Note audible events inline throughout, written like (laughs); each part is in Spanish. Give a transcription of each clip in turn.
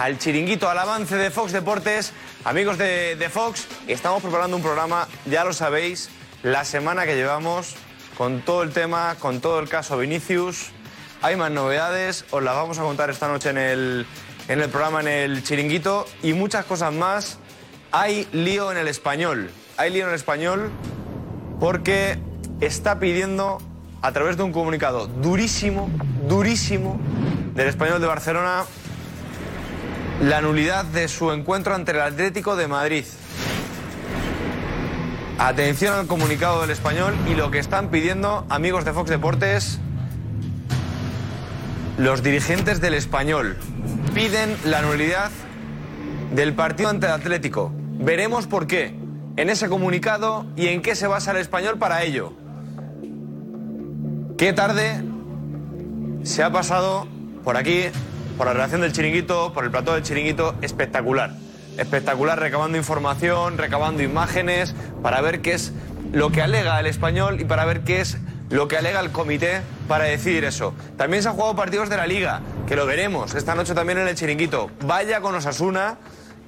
al chiringuito, al avance de Fox Deportes. Amigos de, Fox, estamos preparando un programa, ya lo sabéis, la semana que llevamos con todo el tema, con todo el caso Vinicius. Hay más novedades, os las vamos a contar esta noche en el, en el programa, en el chiringuito, y muchas cosas más. Hay lío en el español, hay lío en el español porque está pidiendo a través de un comunicado durísimo, durísimo del español de Barcelona la nulidad de su encuentro ante el Atlético de Madrid. Atención al comunicado del español y lo que están pidiendo amigos de Fox Deportes, los dirigentes del español piden la nulidad del partido ante el Atlético. Veremos por qué en ese comunicado y en qué se basa el español para ello. Qué tarde se ha pasado por aquí, por la redacción del chiringuito, por el plató del chiringuito, espectacular. Espectacular recabando información, recabando imágenes, para ver qué es lo que alega el español y para ver qué es lo que alega el comité para decidir eso. También se han jugado partidos de la liga, que lo veremos esta noche también en el chiringuito. Vaya con Osasuna,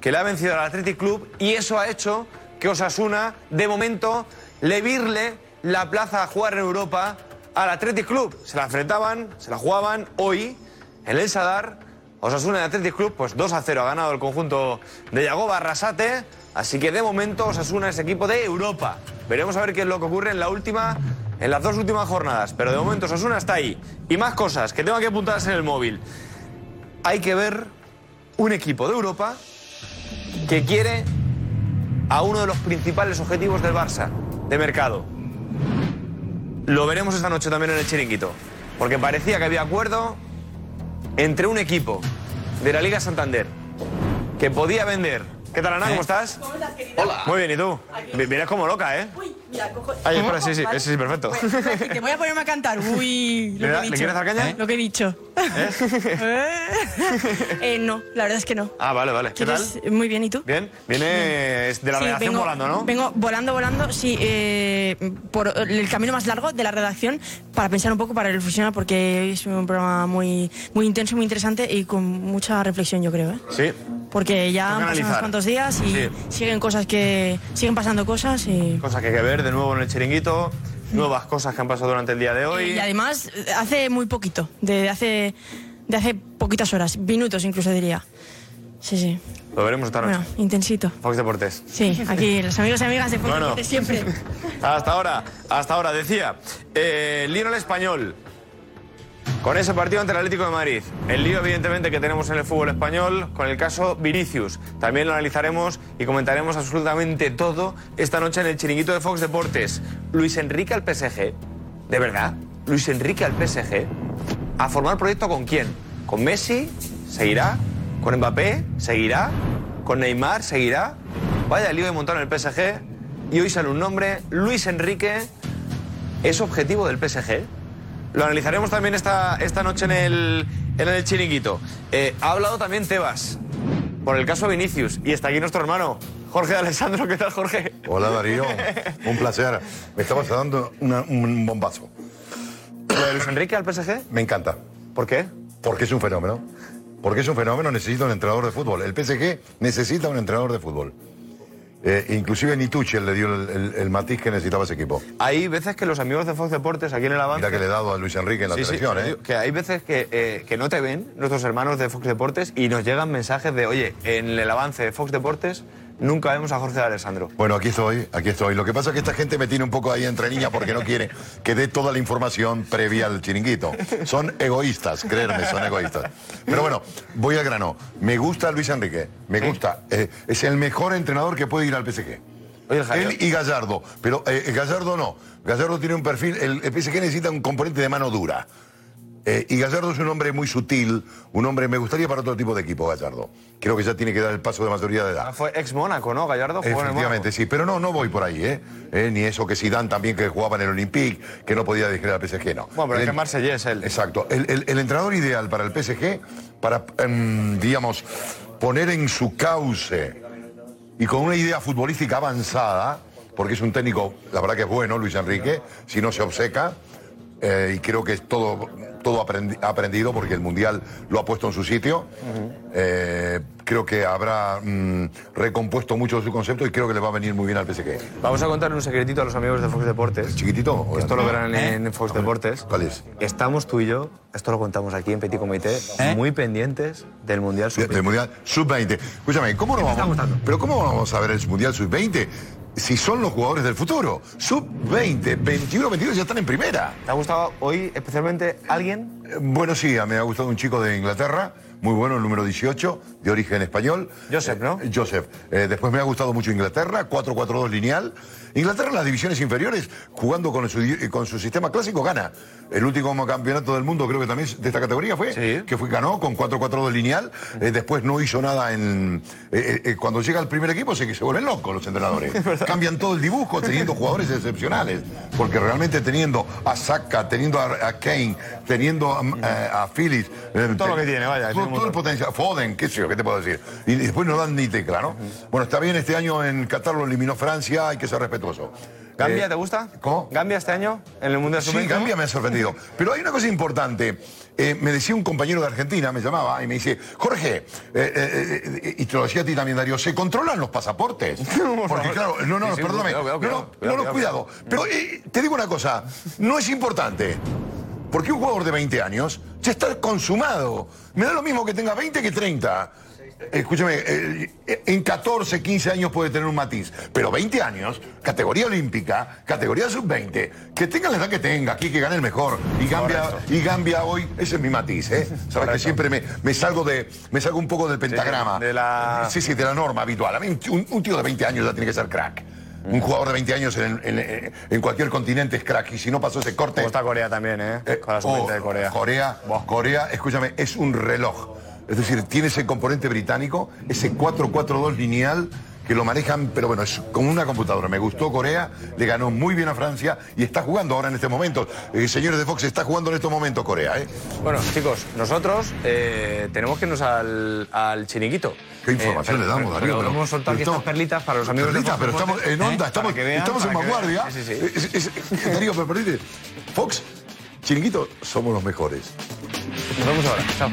que le ha vencido al Athletic Club y eso ha hecho que Osasuna, de momento, le virle la plaza a jugar en Europa al Athletic Club. Se la enfrentaban, se la jugaban hoy en el Sadar. Osasuna y Athletic Club, pues 2 a 0 ha ganado el conjunto de Yagoba Arrasate. Así que de momento Osasuna es equipo de Europa. Veremos a ver qué es lo que ocurre en la última, en las dos últimas jornadas. Pero de momento Osasuna está ahí. Y más cosas que tengo que apuntarse en el móvil. Hay que ver un equipo de Europa que quiere a uno de los principales objetivos del Barça, de mercado. Lo veremos esta noche también en el chiringuito. Porque parecía que había acuerdo entre un equipo de la Liga Santander que podía vender. ¿Qué tal, Ana? ¿Cómo estás? Hola. Muy bien, ¿y tú? Vi- Vienes como loca, ¿eh? Mira, cojo. Ay, espera, sí, sí, sí, sí, perfecto. Te voy a ponerme a cantar. Uy, ¿Le lo que he le dicho. quieres dar caña? Lo que he dicho. (laughs) Eh, no, la verdad es que no. Ah, vale, vale. ¿Qué tal? ¿Quieres- Muy bien, ¿y tú? Bien. Vienes de la Sí, redacción vengo- volando, ¿no? Vengo volando, volando, sí, eh, por el camino más largo de la redacción para pensar un poco, para reflexionar, porque es un programa muy, muy intenso, muy interesante y con mucha reflexión, yo creo. ¿eh? Sí. Porque ya Toca han pasado analizar. unos cuantos días y Sí. siguen cosas que siguen pasando cosas y, Cosas que hay que ver de nuevo en el chiringuito. Nuevas cosas que han pasado durante el día de hoy. y además hace muy poquito, de hace de hace poquitas horas, minutos incluso diría. Sí, sí. Lo veremos esta noche. Bueno, intensito. Fox Deportes. Sí, aquí los amigos y amigas de Fox Bueno. Deportes siempre. (laughs) Hasta ahora, hasta ahora, decía, eh, lío en el español. Con ese partido ante el Atlético de Madrid. El lío, evidentemente, que tenemos en el fútbol español con el caso Vinicius. También lo analizaremos y comentaremos absolutamente todo esta noche en el chiringuito de Fox Deportes. Luis Enrique al PSG. ¿De verdad? Luis Enrique al PSG. ¿A formar proyecto con quién? ¿Con Messi? ¿Seguirá? ¿Con Mbappé? ¿Seguirá? ¿Con Neymar? ¿Seguirá? Vaya lío de montar en el PSG. Y hoy sale un nombre, Luis Enrique. ¿Es objetivo del PSG? Lo analizaremos también esta, esta noche en el, en el chiringuito. Eh, ha hablado también Tebas por el caso Vinicius. Y está aquí nuestro hermano, Jorge de Alessandro. ¿Qué tal, Jorge? Hola Darío, un placer. Me estabas dando una- un bombazo. ¿Lo de Luis Enrique al PSG? Me encanta. ¿Por qué? Porque es un fenómeno. Porque es un fenómeno, necesita un entrenador de fútbol. El PSG necesita un entrenador de fútbol. Eh, inclusive ni Tuchel le dio el, el- el matiz que necesitaba ese equipo. Hay veces que los amigos de Fox Deportes, aquí en el avance... Mira que le he dado a Luis Enrique en la Sí, sí, ¿eh? que hay veces que, eh, que no te ven nuestros hermanos de Fox Deportes y nos llegan mensajes de, oye, en el avance de Fox Deportes nunca vemos a Jorge de Alessandro. Bueno, aquí estoy, aquí estoy. Lo que pasa es que esta gente me tiene un poco ahí entre niñas porque no quiere que dé toda la información previa al chiringuito. Son egoístas, creerme, son egoístas. Pero bueno, voy al grano. Me gusta Luis Enrique, me gusta. Eh, es el mejor entrenador que puede ir al PSG. Él y Gallardo. Pero eh, Gallardo no. Gallardo tiene un perfil. El, el PSG necesita un componente de mano dura. Eh, y Gallardo es un hombre muy sutil, un hombre, me gustaría para otro tipo de equipo, Gallardo. Creo que ya tiene que dar el paso de mayoría de edad. Ah, Fue ex Mónaco, ¿no? Gallardo jugó en el Efectivamente, sí, pero no, no voy por ahí, ¿eh? Eh, Ni eso que Zidane también que jugaba en el Olympique, que no podía dirigir al PSG, no. Bueno, pero es El- que Marsellés es él. Exacto. El, el- el entrenador ideal para el PSG, para, em, digamos, poner en su cauce y con una idea futbolística avanzada, porque es un técnico, la verdad que es bueno, Luis Enrique, si no se obceca, eh, y creo que es todo, todo aprendi- aprendido porque el Mundial lo ha puesto en su sitio. Eh, creo que habrá mm, recompuesto mucho de su concepto y creo que le va a venir muy bien al PSG. Vamos a contarle un secretito a los amigos de Fox Deportes. ¿Chiquitito? Que Esto lo verán en Fox Deportes. ¿Cuál es? Estamos tú y yo, esto lo contamos aquí en Petit Comité, muy pendientes del Mundial De- Sub-20. Del Mundial Sub-20. Escúchame, ¿cómo no ¿Qué te está vamos? Pero ¿cómo vamos a ver el Mundial Sub-20 si son los jugadores del futuro? Sub-20, 21, 22 ya están en primera. ¿Te ha gustado hoy especialmente alguien? Eh, Bueno, sí, me ha gustado un chico de Inglaterra, muy bueno, el número 18, de origen español. Joseph, ¿no? Eh, Joseph. Eh, después me ha gustado mucho Inglaterra, 4-4-2 lineal. Inglaterra en las divisiones inferiores, jugando con su, con su sistema clásico, gana. El último campeonato del mundo, creo que también de esta categoría fue, Sí. que fue, ganó con 4-4-2 lineal. Eh, después no hizo nada en... eh, eh, cuando llega el primer equipo se, se vuelven locos los entrenadores. (laughs) Cambian todo el dibujo teniendo jugadores excepcionales. Porque realmente teniendo a Saka, teniendo a, a Kane, teniendo a, Phillips... Todo lo que tiene, vaya, todo- el potencial. Foden, qué sé yo, qué te puedo decir. Y después no dan ni tecla, ¿no? Bueno, está bien, este año en Qatar lo eliminó Francia, hay que ser respetuoso. ¿Gambia Eh, te gusta? ¿Cómo? ¿Gambia este año en el Mundial Sí, Sub-20? Gambia me ha sorprendido. Pero hay una cosa importante. Eh, me decía un compañero de Argentina, me llamaba y me dice, Jorge, eh, y te lo decía a ti también, Darío, ¿se controlan los pasaportes? (laughs) Porque claro, no, no, Sí, sí, perdóname. cuidado, no, cuidado, no, no, cuidado. Pero te digo una cosa, no es importante. Porque un jugador de 20 años ya está consumado. Me da lo mismo que tenga 20 que 30. Escúchame, eh, en 14, 15 años puede tener un matiz, pero 20 años, categoría olímpica, categoría sub-20, que tenga la edad que tenga, aquí que gane el mejor. Y Gambia, y Gambia hoy, ese es mi matiz, ¿eh? Sabes que siempre me, me salgo de, me salgo un poco del pentagrama. de la- Sí, sí, de la norma habitual. A mí un, un tío de 20 años ya tiene que ser crack. Un jugador de 20 años en, en- en cualquier continente es crack. Y si no pasó ese corte. ¿Cómo está Corea también, eh? Eh, Con la sub-20 de oh, Corea. Corea, Corea, escúchame, es un reloj. Es decir, tiene ese componente británico, ese 4-4-2 lineal que lo manejan, pero bueno, es como una computadora. Me gustó Corea, le ganó muy bien a Francia y está jugando ahora en este momento. Eh, señores de Fox, está jugando en estos momentos Corea, ¿eh? Bueno, chicos, nosotros eh, tenemos que irnos al, al chiringuito. ¿Qué información pero- le damos, pero- Darío? pero Hemos soltado aquí pero estas perlitas para los amigos Perlitas, de pero Fox estamos Deportes, en ¿eh? onda, estamos, vean, estamos en vanguardia. Sí, sí, sí. Es- es- Darío, pero perdite. Fox, Chiringuito, somos los mejores. Nos vemos ahora. Chao.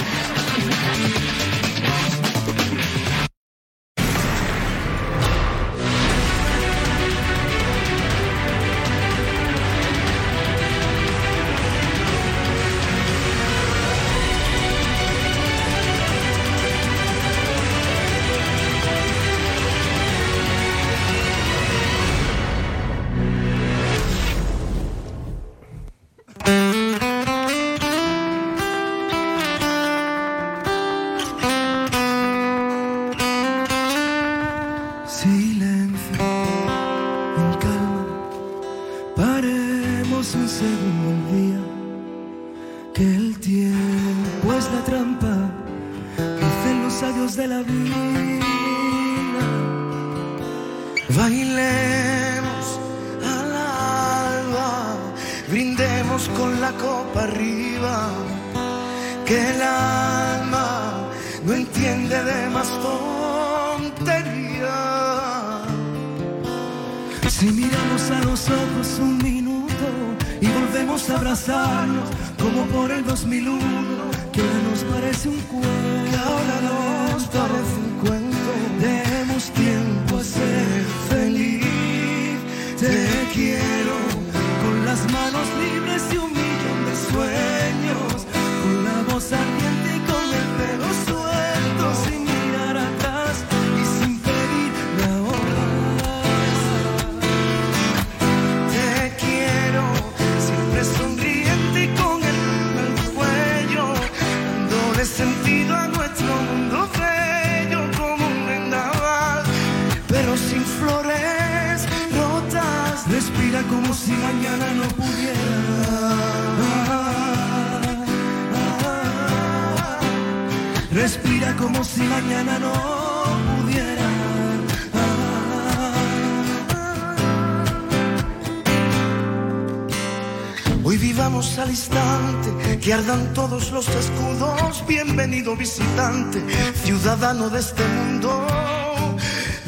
Que ardan todos los escudos. Bienvenido visitante, ciudadano de este mundo.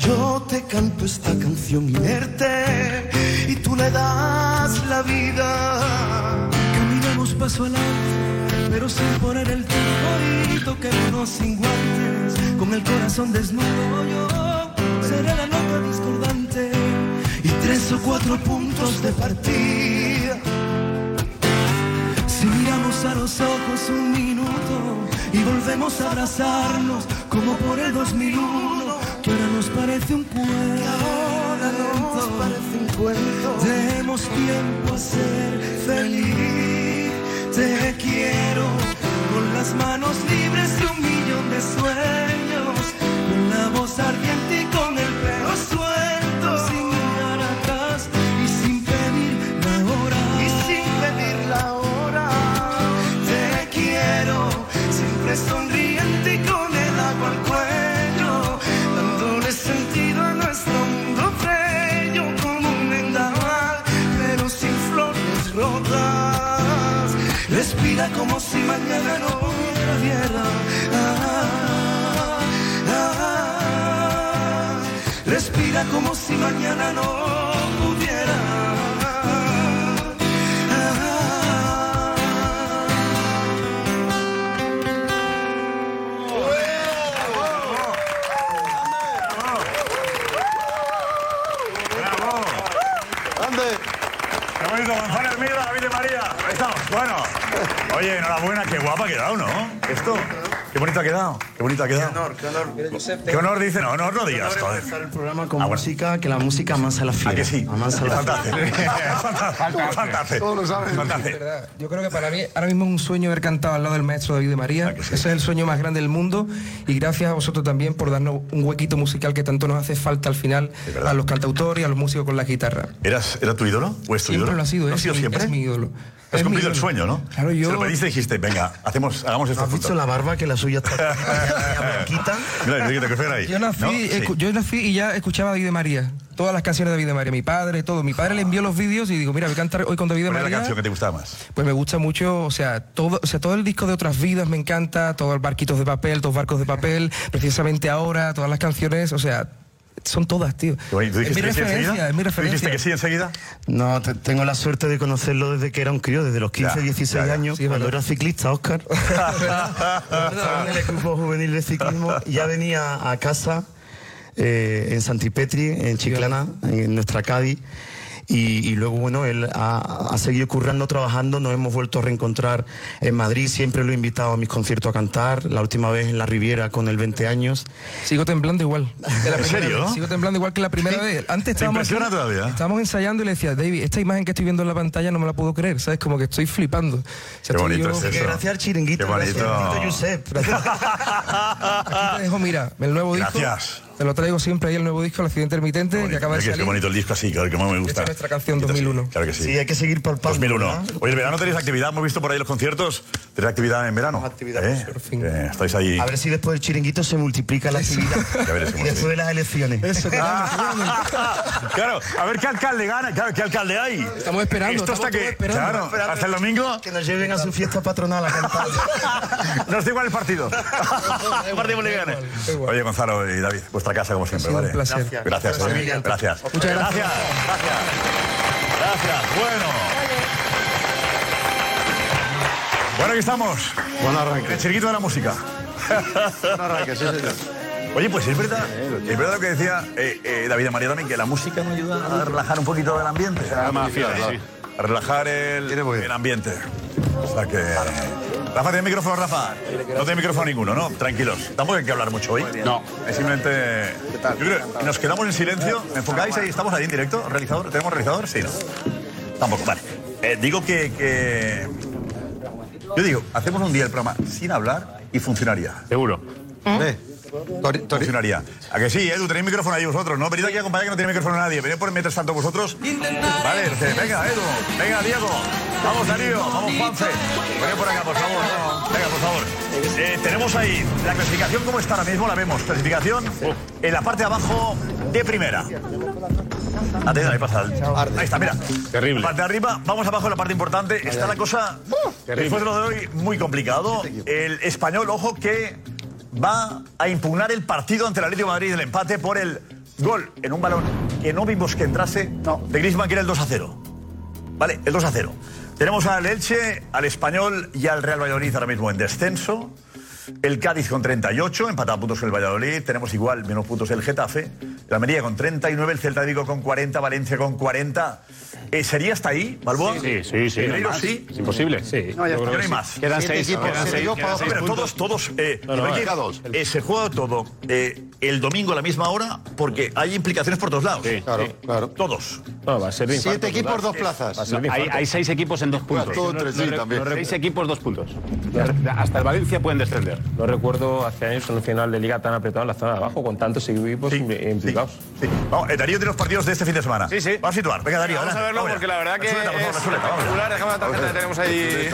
Yo te canto esta canción inerte y tú le das la vida. Caminamos paso adelante, pero sin poner el tiempo y toquémonos sin guantes. con el corazón desnudo yo seré la nota discordante y tres o cuatro puntos de partida. A los ojos un minuto y volvemos a abrazarnos como por el 2001, que ahora nos parece un cuento. Ahora nos parece un cuento. Demos tiempo a ser feliz. Te quiero con las manos libres y un millón de sueños, con la voz ardiente mañana no hubiera. Qué bonito, González Mira, David de María. Ahí estamos. Bueno. Oye, enhorabuena, qué guapa ha quedado, ¿no? Esto. Qué bonito ha quedado. Qué bonito ha quedado. Qué honor, qué honor. Qué honor dice, no, honor no digas, joder. el programa con música, que la música amansa la fiera. ¿A que sí? Amansa la Fantástico. (laughs) Fantástico. Fantástico. Todos lo saben. Fantástico. verdad. Yo creo que para mí ahora mismo es un sueño haber cantado al lado del maestro David de María. Ese es el sueño más grande del mundo. Y gracias a vosotros también por darnos un huequito musical que tanto nos hace falta al final a los cantautores y a los músicos con la guitarra. ¿Eras, ¿Era tu ídolo? ¿O es tu Siempre ídolo? lo ha sido, ¿Lo es ha sido mi- siempre? es mi ídolo. Has Es cumplido el sueño, ¿no? Claro, yo- Se lo pediste y dijiste, venga, hacemos, hagamos esto ¿Has visto la barba que la suya está (laughs) (laughs) blanquita? Ahí. Yo nací, ¿No? Sí. escu- yo nací y ya escuchaba a David de María. Todas las canciones de David María. Mi padre, todo. Mi padre le envió los vídeos y digo, mira, voy a cantar hoy con David de ¿Cuál es la María. canción que te gustaba más? Pues me gusta mucho, o sea, todo, o sea, todo el disco de otras vidas me encanta, todos los barquitos de papel, todos barcos de papel, precisamente ahora, todas las canciones, o sea, son todas, tío. Bonito. ¿Tú Es mi dijiste que sí referencia, enseguida? es mi ¿Tú dijiste referencia. que sí enseguida? No, te- tengo la suerte de conocerlo desde que era un crío, desde los 15, Ya, 16 ya, ya. años, Sí, es cuando verdad. era ciclista, Oscar. (laughs) En el equipo juvenil de ciclismo y ya venía a casa eh, en Santipetri, en Chiclana, en nuestra Cádiz. Y, y luego, bueno, él ha, ha seguido currando, trabajando, nos hemos vuelto a reencontrar en Madrid, siempre lo he invitado a mis conciertos a cantar, la última vez en la Riviera con el 20 años. Sigo temblando igual. (laughs) La ¿En serio? vez. Sigo temblando igual que la primera vez. Antes estábamos, impresiona aquí- todavía? estábamos ensayando y le decía, David, esta imagen que estoy viendo en la pantalla no me la puedo creer, ¿sabes? Como que estoy flipando. O sea, Qué bonito yo- es eso. gracias al chiringuito, Qué gracias bonito. chiringuito Josep. (laughs) Aquí te dejo, mira, el nuevo disco. Gracias. Te lo traigo siempre ahí, el nuevo disco, La Ciudad Intermitente, que acaba de salir. Qué bonito el disco así, claro, que más me gusta. Esta es nuestra canción, Quita así, 2001. Claro que sí. Sí, hay que seguir palpando. 2001. ¿verdad? Oye, el verano tenéis actividad, hemos visto por ahí los conciertos. ¿Tenéis actividad en verano? actividad, ¿Eh? por fin. Eh, estáis ahí. A ver si después del chiringuito se multiplica la actividad. (laughs) Y después de las elecciones. Eso, (laughs) claro, a ver qué alcalde gana, claro, qué alcalde hay. Estamos esperando, Esto hasta estamos que, esperando. claro, hasta el domingo Que nos lleven a su fiesta patronal a cantar. (laughs) nos da igual el partido. el partido. Oye, Gonzalo y David, vuestra casa como siempre, sido un ¿vale? placer. Gracias, gracias. eh. Gracias. Muchas gracias. Gracias, gracias. Gracias. Bueno. Bueno, aquí estamos. Buen En arranque. el chiringuito de la música. Buen arranque, sí, señor. Oye, pues es verdad, es verdad lo que decía eh, eh, David de María también, que la música nos ayuda a relajar un poquito el ambiente. Muy bien. el ambiente. O sea que... Rafa, ¿tiene micrófono, Rafa? No tiene micrófono ninguno, ¿no? Tranquilos. Tampoco hay que hablar mucho hoy. No. Es simplemente... Yo creo que nos quedamos en silencio. ¿Me enfocáis ahí? ¿Estamos ahí en directo? ¿Realizador? ¿Tenemos realizador? Sí, ¿no? Tampoco, vale. Eh, digo que, que... Yo digo, hacemos un día el programa sin hablar y funcionaría. Seguro. Eh, Funcionaría. ¿A que sí, Edu? Tenéis micrófono ahí vosotros, ¿no? Venid aquí a acompañar que no tiene micrófono nadie. Venid por mientras tanto vosotros. Vale, venga, Edu. Venga, Diego. Vamos, Darío. Vamos, Juanfe. Venid por acá, por favor. no. Venga, por favor. Eh, tenemos ahí la clasificación, ¿cómo está ahora mismo? La vemos. Clasificación en la parte de abajo de primera. Atenta, ahí pasa. el- Ahí está, mira. Terrible. La parte de arriba, vamos abajo en la parte importante. Está la cosa, después de lo de hoy, muy complicado. El español, ojo, que va a impugnar el partido ante el Atlético de Madrid, el empate por el gol en un balón que no vimos que entrase de Griezmann, que el 2 a 0. Vale, el 2 a 0. Tenemos al Elche, al Español y al Real Valladolid ahora mismo en descenso. el Cádiz con 38, empatado a puntos el Valladolid. Tenemos igual, menos puntos el Getafe. El Almería con 39, el Celta de Vigo con 40, Valencia con 40. Eh, ¿Sería hasta ahí, Balboa? Sí, sí, sí. No sí. Es imposible. Sí. No, ya está. Ya no hay más. Quedan seis. equipos, quedan siete seis, equipos, quedan seis pero puntos. todos, todos. eh, No, no, eh, se juega todo eh, el domingo a la misma hora porque hay implicaciones por todos lados. claro, claro. Todos. No, va a ser de Siete infarto, equipos, dos plazas. Hay, infarto. hay seis equipos en dos puntos. todo sí también. Seis equipos, dos puntos. Hasta el Valencia pueden descender. No recuerdo hace años un final de liga tan apretado en la zona de abajo, con tantos equipos implicados. Sí. Vamos, eh, Darío tiene los partidos de este fin de semana. Sí, sí. Vamos a situar. Venga, Darío. Vamos a verlo Vamos porque la verdad que Chuleta, por favor, es espectacular. Déjame la tarjeta que tenemos ahí.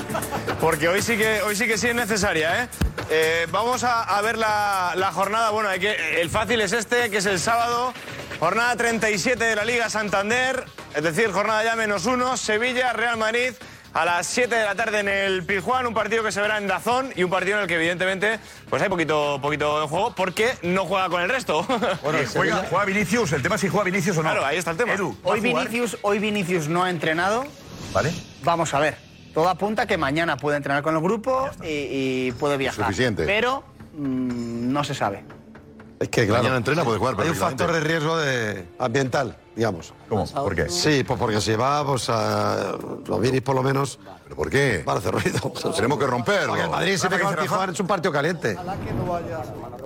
(laughs) porque hoy sí que hoy sí que sí es necesaria, ¿eh? Eh, vamos a, a ver la, la jornada. Bueno, hay que, el fácil es este, que es el sábado. Jornada 37 de la Liga Santander. Es decir, jornada ya menos uno. Sevilla, Real Madrid. A las 7 de la tarde en el Pizjuán, un partido que se verá en Dazón y un partido en el que evidentemente pues hay poquito, poquito en juego porque no juega con el resto. (laughs) Bueno, juega, juega Vinicius. El tema es si juega Vinicius o no. Claro, ahí está el tema. Edu, ¿va Hoy? Vinicius, hoy Vinicius no ha entrenado. Vale. Vamos a ver. Todo apunta que mañana puede entrenar con el grupo y, y puede viajar. Suficiente. Pero mm, no se sabe. Es que, claro, Mañana entrena, puede jugar Hay un factor de riesgo de ambiental, digamos. ¿Cómo? ¿Por qué? Sí, pues porque si va, pues a los Vinis por lo menos ¿Pero por qué? van a hacer ruido. Tenemos que romperlo. Porque el Madrid siempre que va. Pizjuán es un partido caliente.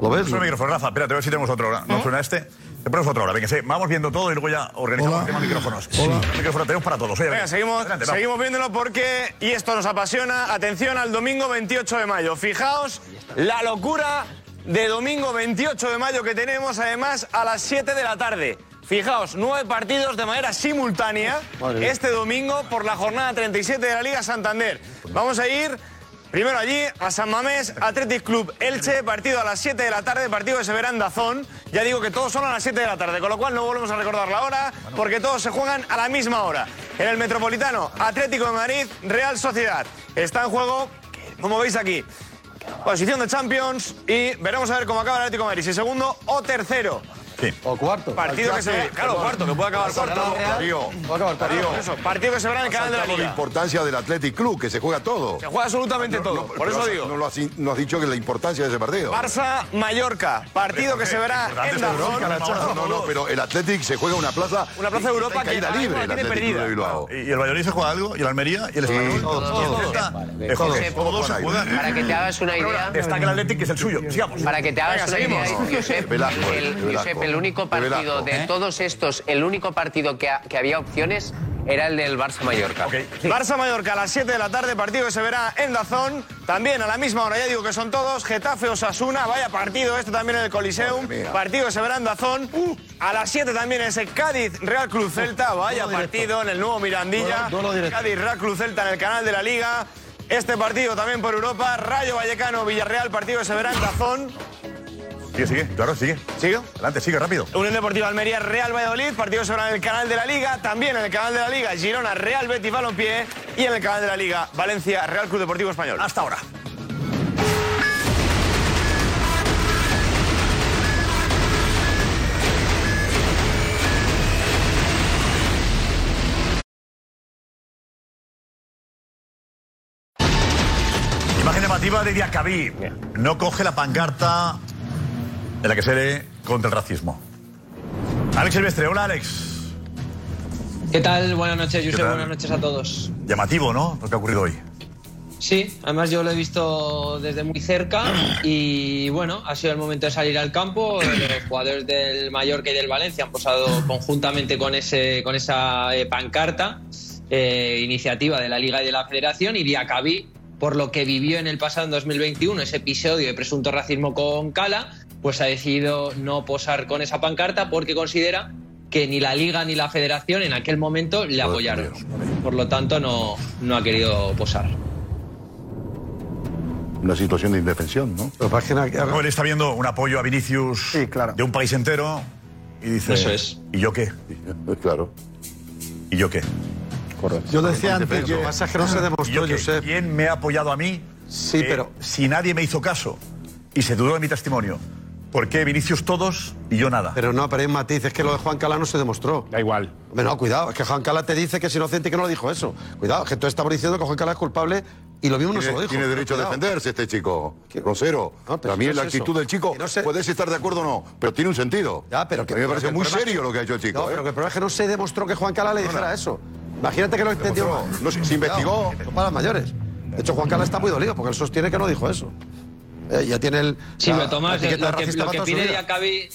¿Lo ves? El micrófono, Rafa. Espérate, a ver si tenemos otro ahora. ¿No suena este? Te ponemos otro ahora. Venga, sí. Vamos viendo todo y luego ya organizamos el tema de micrófonos. Hola. Micrófono tenemos para todos. Oye, Venga, seguimos, seguimos viéndolo porque, y esto nos apasiona, atención al domingo 28 de mayo. Fijaos la locura de domingo 28 de mayo que tenemos, además, a las 7 de la tarde. Fijaos, nueve partidos de manera simultánea Madre este domingo por la jornada 37 de la Liga Santander. Vamos a ir primero allí a San Mamés, Athletic Club Elche, partido a las 7 de la tarde, partido que se verá en Dazón. Ya digo que todos son a las 7 de la tarde, con lo cual no volvemos a recordar la hora, porque todos se juegan a la misma hora. En el Metropolitano, Atlético de Madrid, Real Sociedad. Está en juego, como veis aquí, posición de Champions y veremos a ver cómo acaba el Atlético de Madrid, si segundo o tercero. Sí. O cuarto. Partido que se claro, cuarto, que puede acabar cuarto. Darío, partido que se verá en el canal de la Liga. importancia del Athletic Club, que se juega todo. Se juega absolutamente todo, por eso digo. No, lo has, no has dicho que la importancia de ese partido. Barça-Mallorca, partido que se verá en Dazón. No, no, no, pero el Athletic se juega una plaza. Una plaza de Europa que caída libre, el la Athletic de Bilbao. ¿Y el Valladolid se juega algo? ¿Y el Almería? ¿Y el Español? todos, se juegan. Para que te hagas una idea. Está que el Athletic que es el suyo. Sigamos. Para que te hagas una idea. Josep, el, eh, único partido de todos estos, el único partido que, ha- que había opciones era el del Barça-Mallorca. (laughs) Barça-Mallorca a las 7 de la tarde, partido que se verá en Dazón. También a la misma hora, ya digo que son todos. Getafe-Osasuna, vaya partido este también en el Coliseum. Partido que se verá en Dazón. A las 7 también ese Cádiz-Real Cruz Celta, vaya partido en el nuevo Mirandilla. Duelo- duelo directo. Cádiz-Real Cruz Celta en el canal de la Liga. Este partido también por Europa. Rayo Vallecano-Villarreal, partido que se verá en Dazón. Sigue, sigue. Claro, sigue. ¿Sigo? Adelante, sigue rápido. Unión Deportiva Almería, Real Valladolid, partido se verá en el canal de la Liga, también en el canal de la Liga, Girona, Real Betis Balompié y en el canal de la Liga, Valencia, Real Club Deportivo Español. Hasta ahora. Imagen llamativa de Diacabí. No coge la pancarta en la que se lee contra el racismo. Alex Silvestre, hola Alex. ¿Qué tal? Buenas noches, Josep. Buenas noches a todos. Llamativo, ¿no? Lo que ha ocurrido hoy. Sí, además yo lo he visto desde muy cerca y bueno, ha sido el momento de salir al campo. Los jugadores del Mallorca y del Valencia han posado conjuntamente con, ese, con esa eh, pancarta, eh, iniciativa de la Liga y de la Federación y Diacabí, por lo que vivió en el pasado en 2021 ese episodio de presunto racismo con Cala, pues ha decidido no posar con esa pancarta porque considera que ni la Liga ni la Federación en aquel momento le apoyaron. Por lo tanto, no, no ha querido posar. Una situación de indefensión, ¿no? Él está viendo un apoyo a Vinicius de un país entero y dice... Eso es. ¿Y yo qué? (laughs) Claro. ¿Y yo qué? Correcto. Yo decía antes que- que pasa es que no se demostró, ¿Y yo? Josep. ¿Quién me ha apoyado a mí? Sí, Eh, pero- Si nadie me hizo caso y se dudó de mi testimonio, ¿por qué Vinicius todos y yo nada? Pero no, pero hay un matiz, es que lo de Juan Cala no se demostró. Da igual. Hombre, no, cuidado, es que Juan Cala te dice que es inocente y que no lo dijo eso. Cuidado, que tú estamos diciendo que Juan Cala es culpable Y lo mismo no se lo dijo. tiene derecho a defenderse este chico. Rosero. pero También si la no es actitud eso. del chico. No se- Puedes estar de acuerdo o no, pero tiene un sentido. Ya, pero que, a mí me pero parece muy serio que- lo que ha hecho el chico. No, ¿eh? pero que el problema es que no se demostró que Juan Cala le dijera eso. Imagínate que lo entendió. No se- se investigó. Cuidado, Son para mayores. De hecho, Juan Cala está muy dolido porque él sostiene que no dijo eso. Eh, ya tiene el. Sí, la- pero Tomás, la lo que, lo pide vida. Diacabí,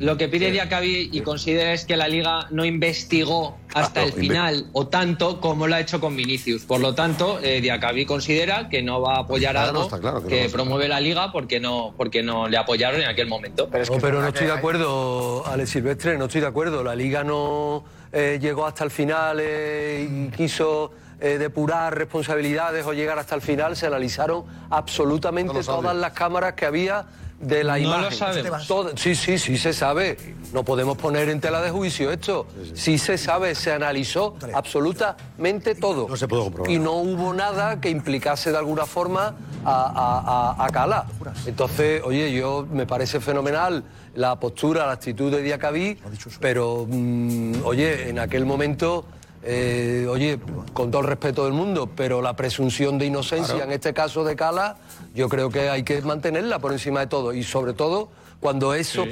lo que pide Diacabí y considera es que la liga no investigó hasta Claro, el final o tanto como lo ha hecho con Vinicius. Por lo tanto, eh, Diacabí considera que no va a apoyar Claro, algo está claro que promueve la liga porque no, porque no le apoyaron en aquel momento. No, pero no estoy de acuerdo, Alex Silvestre, no estoy de acuerdo. La liga no eh, llegó hasta el final eh, y quiso eh, depurar responsabilidades o llegar hasta el final. Se analizaron absolutamente todas las cámaras que había de la No imagen. lo sabemos. Todo- sí, sí, sí se sabe. No podemos poner en tela de juicio esto. Sí se sabe, se analizó absolutamente todo. No se pudo comprobar. Y no hubo nada que implicase de alguna forma a, a- a- a Cala. Entonces, oye, yo me parece fenomenal la postura, la actitud de Diacabí, pero, mm, oye, en aquel momento, eh, oye, con todo el respeto del mundo, pero la presunción de inocencia, Claro. en este caso de Cala, yo creo que hay que mantenerla por encima de todo. Y sobre todo cuando esos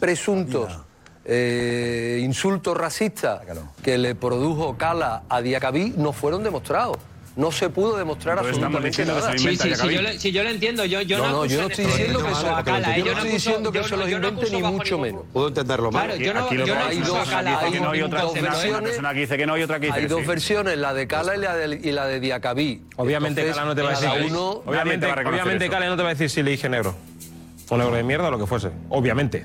presuntos eh, insultos racistas que le produjo Cala a Diacabí no fueron demostrados. No se pudo demostrar absolutamente que nada. Sí, sí, sí, yo, le- sí, yo lo entiendo. Yo, yo No, no, yo no estoy diciendo que se- a Cala, yo no estoy diciendo que se no- los no invente ni mucho menos. Puedo entenderlo mal. Claro, yo no, Aquí lo yo no hay dos- Cala, no hay otra, versiones. persona que dice que no y otra que dice Hay dos versiones, la de Cala y la de, y la de Diacabí. Obviamente Cala no te va a decir. uno obviamente, obviamente. Cala no te va a decir si le dije negro. O negro de mierda o lo que fuese. Obviamente.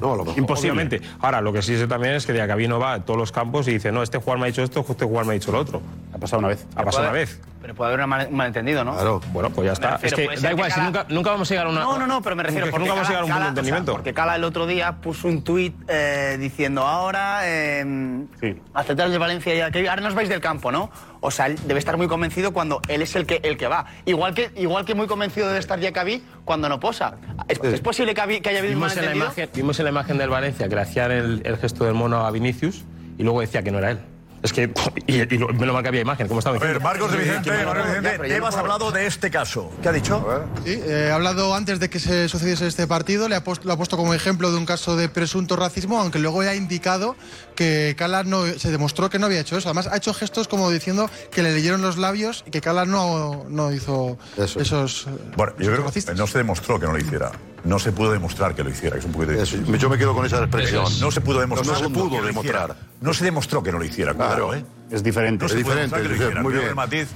No, a lo mejor. Imposible. Obviamente. Ahora, lo que sí sé también es que Diacabí no va a todos los campos y dice, no, este jugador me ha dicho esto, este jugador me ha dicho lo otro. Ha pasado una vez. Ha pasado una vez. Pero puede haber un mal- un malentendido, ¿no? Claro. Bueno, pues ya está. refiero, es que da que igual, si nunca, nunca vamos a llegar a una. No, no, no, pero me refiero que porque nunca vamos a llegar a un o sea, entendimiento. porque Cala el otro día puso un tuit eh, diciendo ahora eh, Sí. aceptar de Valencia ya que ahora nos vais del campo, ¿no? O sea, él debe estar muy convencido cuando él es el que el que va. Igual que igual que muy convencido debe estar Diacabí cuando no posa. ¿Es, es posible que, haya habido un Vimos en, la malentendido? imagen, vimos en la imagen del Valencia que le hacían el, el gesto del mono a Vinicius y luego decía que no era él. Es que, y, y lo- menos mal que había imagen, como estaba A ver, diciendo. Marcos de Vicente, Marcos de Vicente, has hablado de este caso. ¿Qué ha dicho? Sí, eh, ha hablado antes de que se sucediese este partido, le ha puesto, lo ha puesto como ejemplo de un caso de presunto racismo, aunque luego ya ha indicado que Calas no se demostró que no había hecho eso. Además, ha hecho gestos como diciendo que le leyeron los labios y que Calas no, no hizo Eso. esos. Bueno, yo creo que no se demostró que no lo hiciera. No se pudo demostrar que lo hiciera, que es un poquito difícil. Yo me quedo con esa expresión. No se pudo demostrar. No se pudo demostrar. No se demostró que no lo hiciera, cuidado, ¿eh? Es diferente. No Es diferente, es hiciera. muy Cuidado bien. el matiz.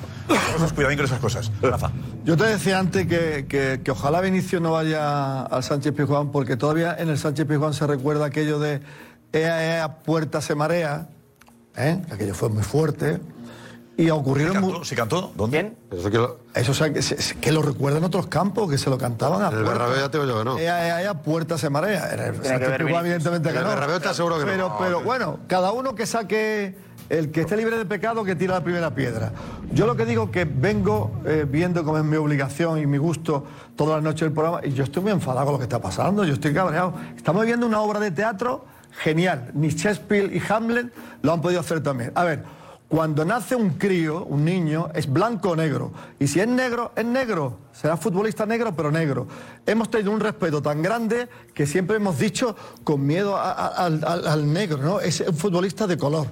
Cosas, cuidadín con esas cosas. Rafa. Yo te decía antes que, que- que ojalá Vinicius no vaya al Sánchez Pizjuán, porque todavía en el Sánchez Pizjuán se recuerda aquello de ea, ea, puerta se marea, ¿eh? que aquello fue muy fuerte. Y ocurrieron ¿Se cantó? ¿Dónde? Eso que lo- Eso, o sea, que, se- que lo recuerdan otros campos, que se lo cantaban a el puerta. Bernabéu ya te digo yo que no. Ea, ea, ea, puerta se marea. En el Sánchez Vinicius. evidentemente En que el no. Bernabéu te aseguro que no. pero, No, pero que- bueno, cada uno que saque, el que esté libre de pecado, que tira la primera piedra. Yo lo que digo que vengo eh, viendo como es mi obligación y mi gusto todas las noches del programa, y yo estoy muy enfadado con lo que está pasando, yo estoy cabreado. Estamos viendo una obra de teatro genial. Ni Shakespeare y Hamlet lo han podido hacer también. A ver. Cuando nace un crío, un niño, es blanco o negro. Y si es negro, es negro. Será futbolista negro, pero negro. Hemos tenido un respeto tan grande que siempre hemos dicho con miedo a- al negro, ¿no? Es un futbolista de color.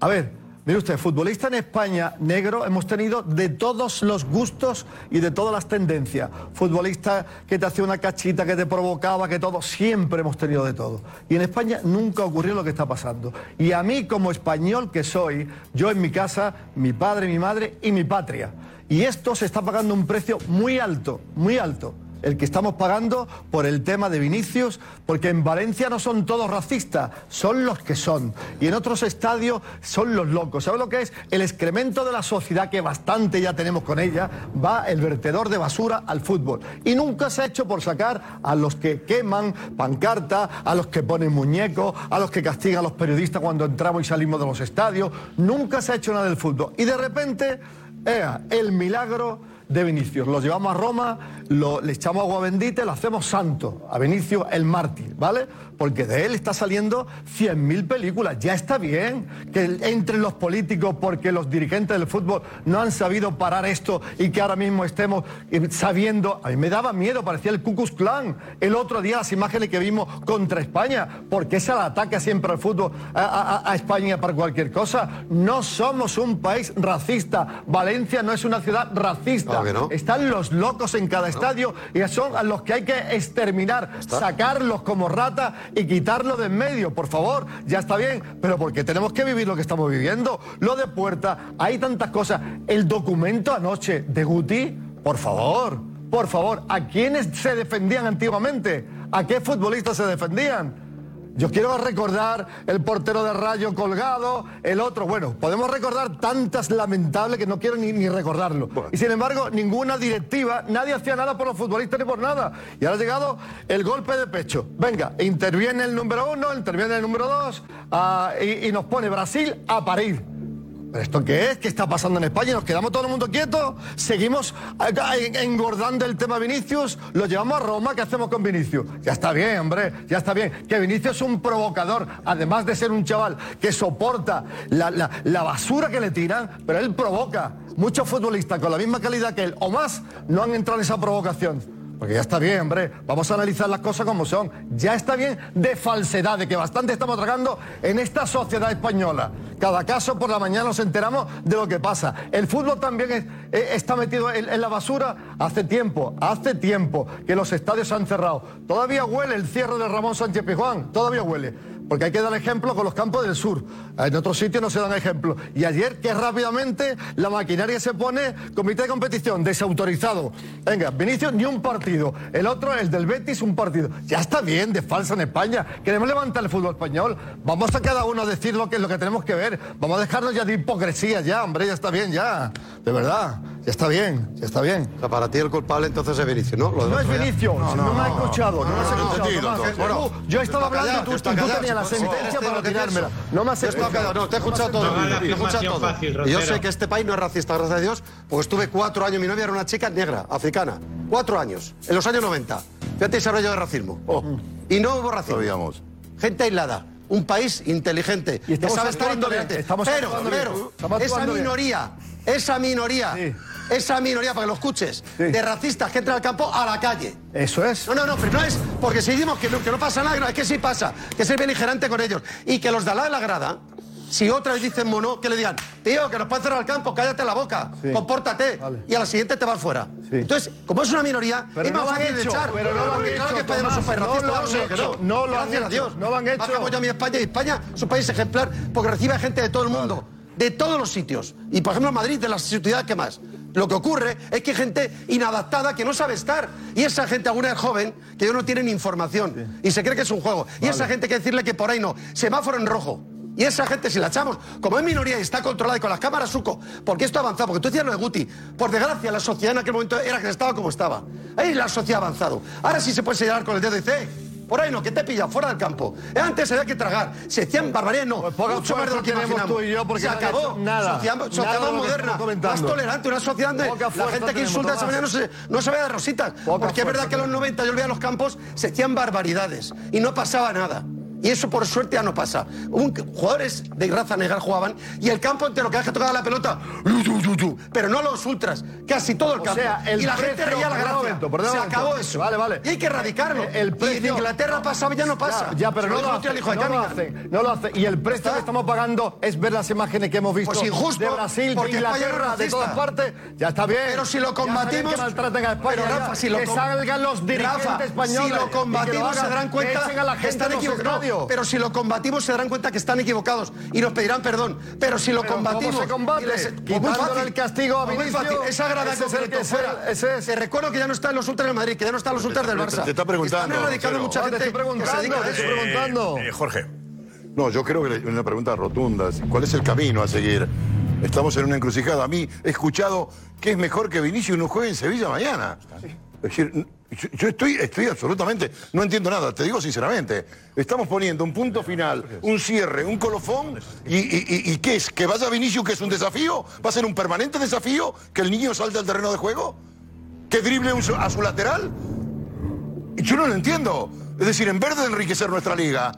A ver, mire usted, futbolista en España negro hemos tenido de todos los gustos y de todas las tendencias. Futbolista que te hacía una cachita, que te provocaba, que todo, siempre hemos tenido de todo. Y en España nunca ocurrió lo que está pasando. Y a mí como español que soy, yo en mi casa, mi padre, mi madre y mi patria. Y esto se está pagando un precio muy alto, muy alto el que estamos pagando por el tema de Vinicius, porque en Valencia no son todos racistas, son los que son. Y en otros estadios son los locos. ¿Sabes lo que es? El excremento de la sociedad, que bastante ya tenemos con ella, va el vertedor de basura al fútbol. Y nunca se ha hecho por sacar a los que queman pancartas, a los que ponen muñecos, a los que castigan a los periodistas cuando entramos y salimos de los estadios. Nunca se ha hecho nada del fútbol. Y de repente, ea, el milagro de Vinicius. Los llevamos a Roma, lo- le echamos agua bendita y lo hacemos santo. A Vinicio el mártir, ¿vale? Porque de él está saliendo 100.000 películas. Ya está bien que entren los políticos porque los dirigentes del fútbol no han sabido parar esto y que ahora mismo estemos eh, sabiendo. A mí me daba miedo, parecía el Ku Klux Klan. El otro día las imágenes que vimos contra España, porque es el ataque siempre al fútbol a, a- a España para cualquier cosa. No somos un país racista. Valencia no es una ciudad racista. Que no. Están los locos en cada estadio y son a los que hay que exterminar, sacarlos como rata y quitarlo de en medio, por favor, ya está bien, pero porque tenemos que vivir lo que estamos viviendo. Lo de puerta, hay tantas cosas. El documento anoche de Guti, por favor, por favor, ¿a quiénes se defendían antiguamente? ¿A qué futbolistas se defendían? Yo quiero recordar el portero de Rayo colgado, el otro. Bueno, podemos recordar tantas lamentables que no quiero ni, ni recordarlo. Y sin embargo, ninguna directiva, nadie hacía nada por los futbolistas ni por nada. Y ahora ha llegado el golpe de pecho. Venga, interviene el número uno, interviene el número dos ah, y, y nos pone Brasil a parir. ¿Pero esto qué es? ¿Qué está pasando en España? ¿Nos quedamos todo el mundo quietos? ¿Seguimos engordando el tema Vinicius? ¿Lo llevamos a Roma? ¿Qué hacemos con Vinicius? Ya está bien, hombre, ya está bien. Que Vinicius es un provocador, además de ser un chaval que soporta la- la basura que le tiran, pero él provoca. Muchos futbolistas con la misma calidad que él o más no han entrado en esa provocación. Porque ya está bien, hombre. Vamos a analizar las cosas como son. Ya está bien de falsedad, de que bastante estamos tragando en esta sociedad española. Cada caso por la mañana nos enteramos de lo que pasa. El fútbol también eh, está metido en, en la basura hace tiempo, hace tiempo que los estadios se han cerrado. Todavía huele el cierre de Ramón Sánchez Pizjuán, todavía huele. Porque hay que dar ejemplo con los campos del sur. En otros sitios no se dan ejemplos. Y ayer, que rápidamente la maquinaria se pone, comité de competición, desautorizado. Venga, Vinicius, ni un partido. El otro, el del Betis, un partido. Ya está bien de falsa en España. Queremos levantar el fútbol español. Vamos a cada uno a decir lo que es lo que tenemos que ver. Vamos a dejarnos ya de hipocresía, ya, hombre, ya está bien, ya. De verdad, está bien, ya está bien. O sea, para ti el culpable entonces es Vinicio, ¿no? Lo de No es. Vinicius, no, me has escuchado, no, me has no, escuchado. Bueno, tú, yo estaba hablando callado, y tú, y tú tenías la sentencia para que tirármela. No me has callado, no, te he escuchado todo. Te he escuchado todo. y yo sé que este país no es racista, gracias a Dios, porque estuve cuatro años, mi novia era una chica negra, africana. Cuatro años, en los años 90. Fíjate ese rollo de racismo. Oh. Y no hubo racismo. Gente aislada. Un país inteligente, que estamos sabe estar intolerante. Pero, pero, esa minoría, esa minoría, esa minoría, para que lo escuches, de racistas que entran al campo a la calle. Eso es. No, no, no, pero no es porque si decimos que no, que no pasa nada, no, es que sí pasa, que ser beligerante con ellos. Y que los de al lado de la grada, si otra vez dicen mono, que le digan, tío, que nos pueden cerrar el campo, cállate la boca, compórtate, y a la siguiente te vas fuera. Entonces, como es una minoría, Pero es no más lo han fácil de hecho, echar. pero no lo han porque claro hecho, que no Tomás, país no racista, lo no han que hecho, no lo han Gracias a hecho, Dios. no lo han hecho. que apoyo a mi España y España es un país ejemplar porque recibe a gente de todo el mundo. De todos los sitios. Y por ejemplo, Madrid, de las ciudades que más. Lo que ocurre es que hay gente inadaptada que no sabe estar. Y esa gente, alguna es joven, que ellos no tienen información. Y se cree que es un juego. Y esa gente hay que decirle que por ahí no. Semáforo en rojo. Y esa gente, si la echamos, como es minoría y está controlada y con las cámaras suco, porque esto ha avanzado, porque tú decías lo de Guti, por desgracia la sociedad en aquel momento era que estaba como estaba. Ahí la sociedad ha avanzado. Ahora sí se puede señalar con el dedo y dice, "Eh, por ahí no, que te pilla, fuera del campo. Antes había que tragar, se hacían barbaridades, no, poca mucho más de lo que tenemos imaginamos. tú y yo porque se acabó. nada, Sociedad, nada sociedad que moderna, más tolerante, una sociedad donde la gente que tenemos, insulta a esa manera no se, no se ve de rositas. porque es verdad que en los 90 yo veía los campos, se hacían barbaridades y no pasaba nada. Y eso por suerte ya no pasa. Un- jugadores de raza negra jugaban y el campo entero que que tocaba la pelota, pero no los ultras, casi todo el O campo. sea, el y la gente reía la gracia. momento, Se momento. acabó eso. Vale, vale. Y hay que erradicarlo. El y precio- en Inglaterra pasaba ya no pasa. Ya, ya, pero no lo, el de no lo hacen, no lo hacen. Y el precio que estamos pagando es ver las imágenes que hemos visto Pues injusto, de Brasil, de Inglaterra, de todas partes. Ya está bien. Pero si lo combatimos. que maltraten a España. pero. Rafa, si lo que salgan los dirigentes Rafa, españoles. Si lo y combatimos se darán cuenta que gente están equivocados. Pero si lo combatimos se darán cuenta que están equivocados y nos pedirán perdón. Pero si lo Pero ¿cómo combatimos. se combate? y les- pues muy Quitándole fácil. el castigo a muy fácil. Esa grada es concreto que fuera. sea, ese es. Te recuerdo que ya no están los ultras del Madrid, que ya no están los ultras del Te- Barça. te está preguntando, Están erradicando mucha te gente estoy preguntando, te estoy preguntando. Eh, Jorge. No, yo creo que es una pregunta rotunda. ¿Cuál es el camino a seguir? Estamos en una encrucijada. A mí he escuchado que es mejor que Vinicius no juegue en Sevilla mañana. Es decir, yo, yo estoy, estoy absolutamente, no entiendo nada, te digo sinceramente. Estamos poniendo un punto final, un cierre, un colofón, y, y- y- y qué es? ¿Que vaya Vinicius, que es un desafío? ¿Va a ser un permanente desafío que el niño salte al terreno de juego? que drible un a su lateral? Yo no lo entiendo. Es decir, en vez de enriquecer nuestra liga,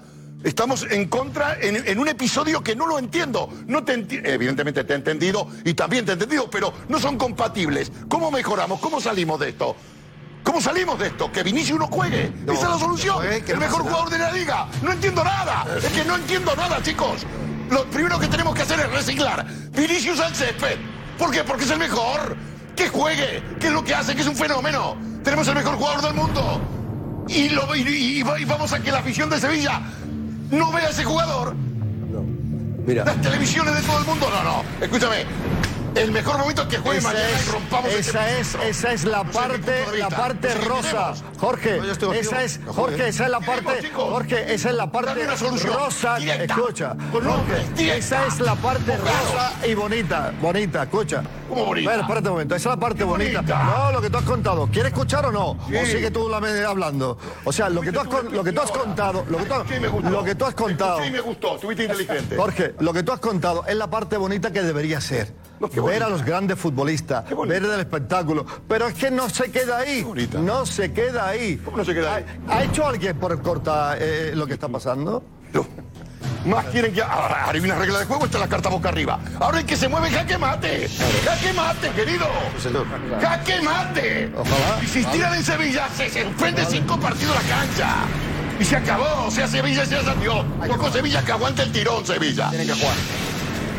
estamos en contra en, en un episodio que no lo entiendo. No te enti- Evidentemente te he entendido y también te he entendido, pero no son compatibles. ¿Cómo mejoramos? ¿Cómo salimos de esto? ¿Cómo salimos de esto? Que Vinicius no juegue. No, Esa es la que solución. juegue, que el no mejor jugador de la liga. No entiendo nada. Es que no entiendo nada, chicos. Lo primero que tenemos que hacer es reciclar. Vinicius al césped. ¿Por qué? Porque es el mejor. Que juegue. ¿Qué es lo que hace? Que es un fenómeno. Tenemos el mejor jugador del mundo. Y, lo, y, y- y va- y vamos a que la afición de Sevilla no vea a ese jugador. Mira. Las televisiones de todo el mundo. No, no. Escúchame. El mejor momento es que juegue Esa mañana es, y rompamos este esa es, esa es la No parte, la parte No rosa. Jorge, No, esa es, Jorge, esa es la parte. Jorge, esa es la parte rosa. Directa. Escucha, Jorge, esa es la parte rosa y bonita, bonita, escucha. ¿Cómo bonita? Espera, espérate un momento, esa es la parte bonita. bonita. No, lo que tú has contado. ¿Quieres escuchar o no? Sí. O sigue tú la hablando. O sea, lo que tú has, lo que tú has contado, lo que tú, has- Sí, me gustó. lo que tú has contado. Sí, me gustó. Tuviste inteligente. Jorge, lo que tú has contado es la parte bonita que debería ser. Ver a los grandes futbolistas, ver el espectáculo. Pero es que no se queda ahí. No se queda ahí. ¿Cómo no se queda ahí? ¿Ha, ha hecho alguien por corta eh, lo que está pasando? Más quieren que. Ahora, ahora hay una regla de juego, está la carta boca arriba. Ahora el que se mueve, jaque mate. Jaque mate, querido. Jaque mate. Ojalá. Y si tiran en Sevilla, se suspende cinco partidos la cancha. Y se acabó. O sea, Sevilla ya salió. Poco Sevilla que aguante el tirón, Sevilla. Tienen que jugar.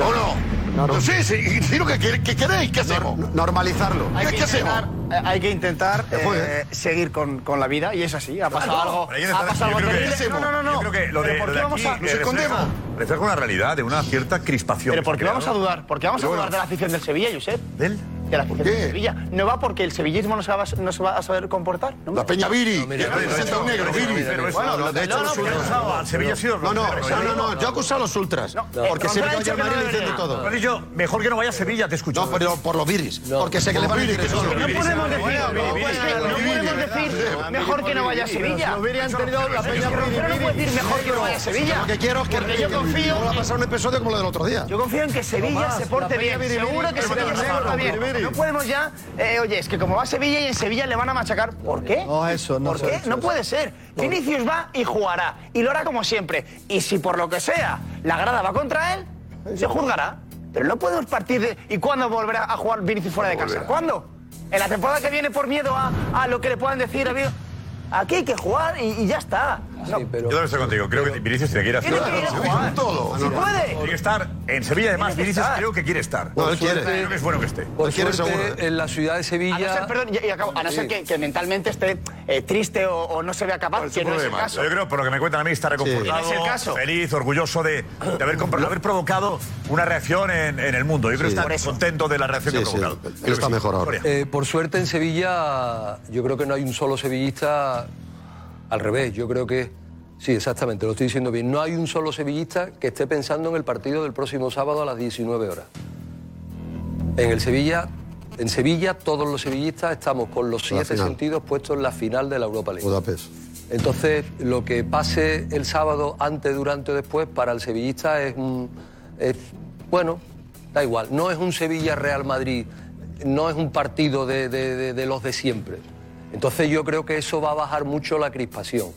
¿O no? No, sé, sí, sí, lo que queréis, ¿qué hacemos? Normalizarlo. ¿Qué, qué hacemos? Eh, hay que intentar eh, seguir con, con la vida y es así. Ha pasado Claro, algo. que Ha pasado algo que-. No, no, no. Yo creo que lo de, Pero ¿por lo qué de vamos aquí a- eh, nos escondemos? refleja, una realidad de una cierta crispación. Pero ¿por qué vamos a ¿no? dudar? ¿Por qué vamos a dudar de la afición del Sevilla, Josep? ¿Del? De la afición del Sevilla. ¿No va porque el sevillismo no se va, no se va a saber comportar? ¿No? La Peña Viri, que representa un negro, Viri. Bueno, de hecho, no, no, los pero- ultras- No, al Sevilla ha sido No, no, no, no, no, yo acuso a los ultras. porque eh, que ha dicho que Madrid no dicen de todo. Mejor que no vaya a Sevilla, te escucho. No, pero por los viris. Porque sé que le van a decir eso. No podemos decir, no podemos decir mejor que no vaya a Sevilla. Los Viri han tenido la peña Pero no decir mejor que no vaya a Sevilla. Lo que quiero es que Porque yo confío no va a pasar un episodio como lo del otro día. Yo confío en que Sevilla se porte bien. Seguro que Sevilla se porta bien. No podemos ya. eh, oye, es que como va a Sevilla y en Sevilla le van a machacar. ¿Por qué? No, eso, no ¿Por qué? No puede ser. Vinicius va y jugará. Y lo hará como siempre. Y si por lo que sea la grada va contra él, se juzgará. Pero no podemos partir de. ¿Y cuándo volverá a jugar Vinicius fuera de casa? ¿Cuándo? ¿En la temporada que viene por miedo a, a lo que le puedan decir? amigo? Aquí hay que jugar y, y ya está. No. Sí, pero Yo también estoy contigo. Creo que Vinicius tiene que ir a Tiene que ir a jugar. Todo. Si puede. Tiene que estar en Sevilla, además. Que Vinicius estar. creo que quiere estar. No, él quiere. Creo que es bueno que esté. por quiere suerte, seguro, ¿eh? en la ciudad de A no Sevilla. ser, perdón, y- y acabo, a no ser que, que mentalmente esté eh, triste o, o no se vea capaz, que no es el caso. Yo creo, por lo que me cuentan a mí, está reconfortado, Que no es el caso. feliz, orgulloso de, de haber, compro- de haber provocado una reacción en, en el mundo. Yo creo que Por está contento de la reacción Sí, que ha sí, provocado. Creo que está sí. mejor ahora. Eh, por suerte en Sevilla, yo creo que no hay un solo sevillista al revés. Yo creo que, sí, exactamente, lo estoy diciendo bien. No hay un solo sevillista que esté pensando en el partido del próximo sábado a las 19 horas. En el Sevilla, en Sevilla, todos los sevillistas estamos con los siete sentidos puestos en la final de la Europa League. Budapest. Entonces, lo que pase el sábado, antes, durante o después, para el sevillista es, un- es, bueno, da igual. No es un Sevilla-Real Madrid, no es un partido de, de- de- de los de siempre. Entonces, yo creo que eso va a bajar mucho la crispación.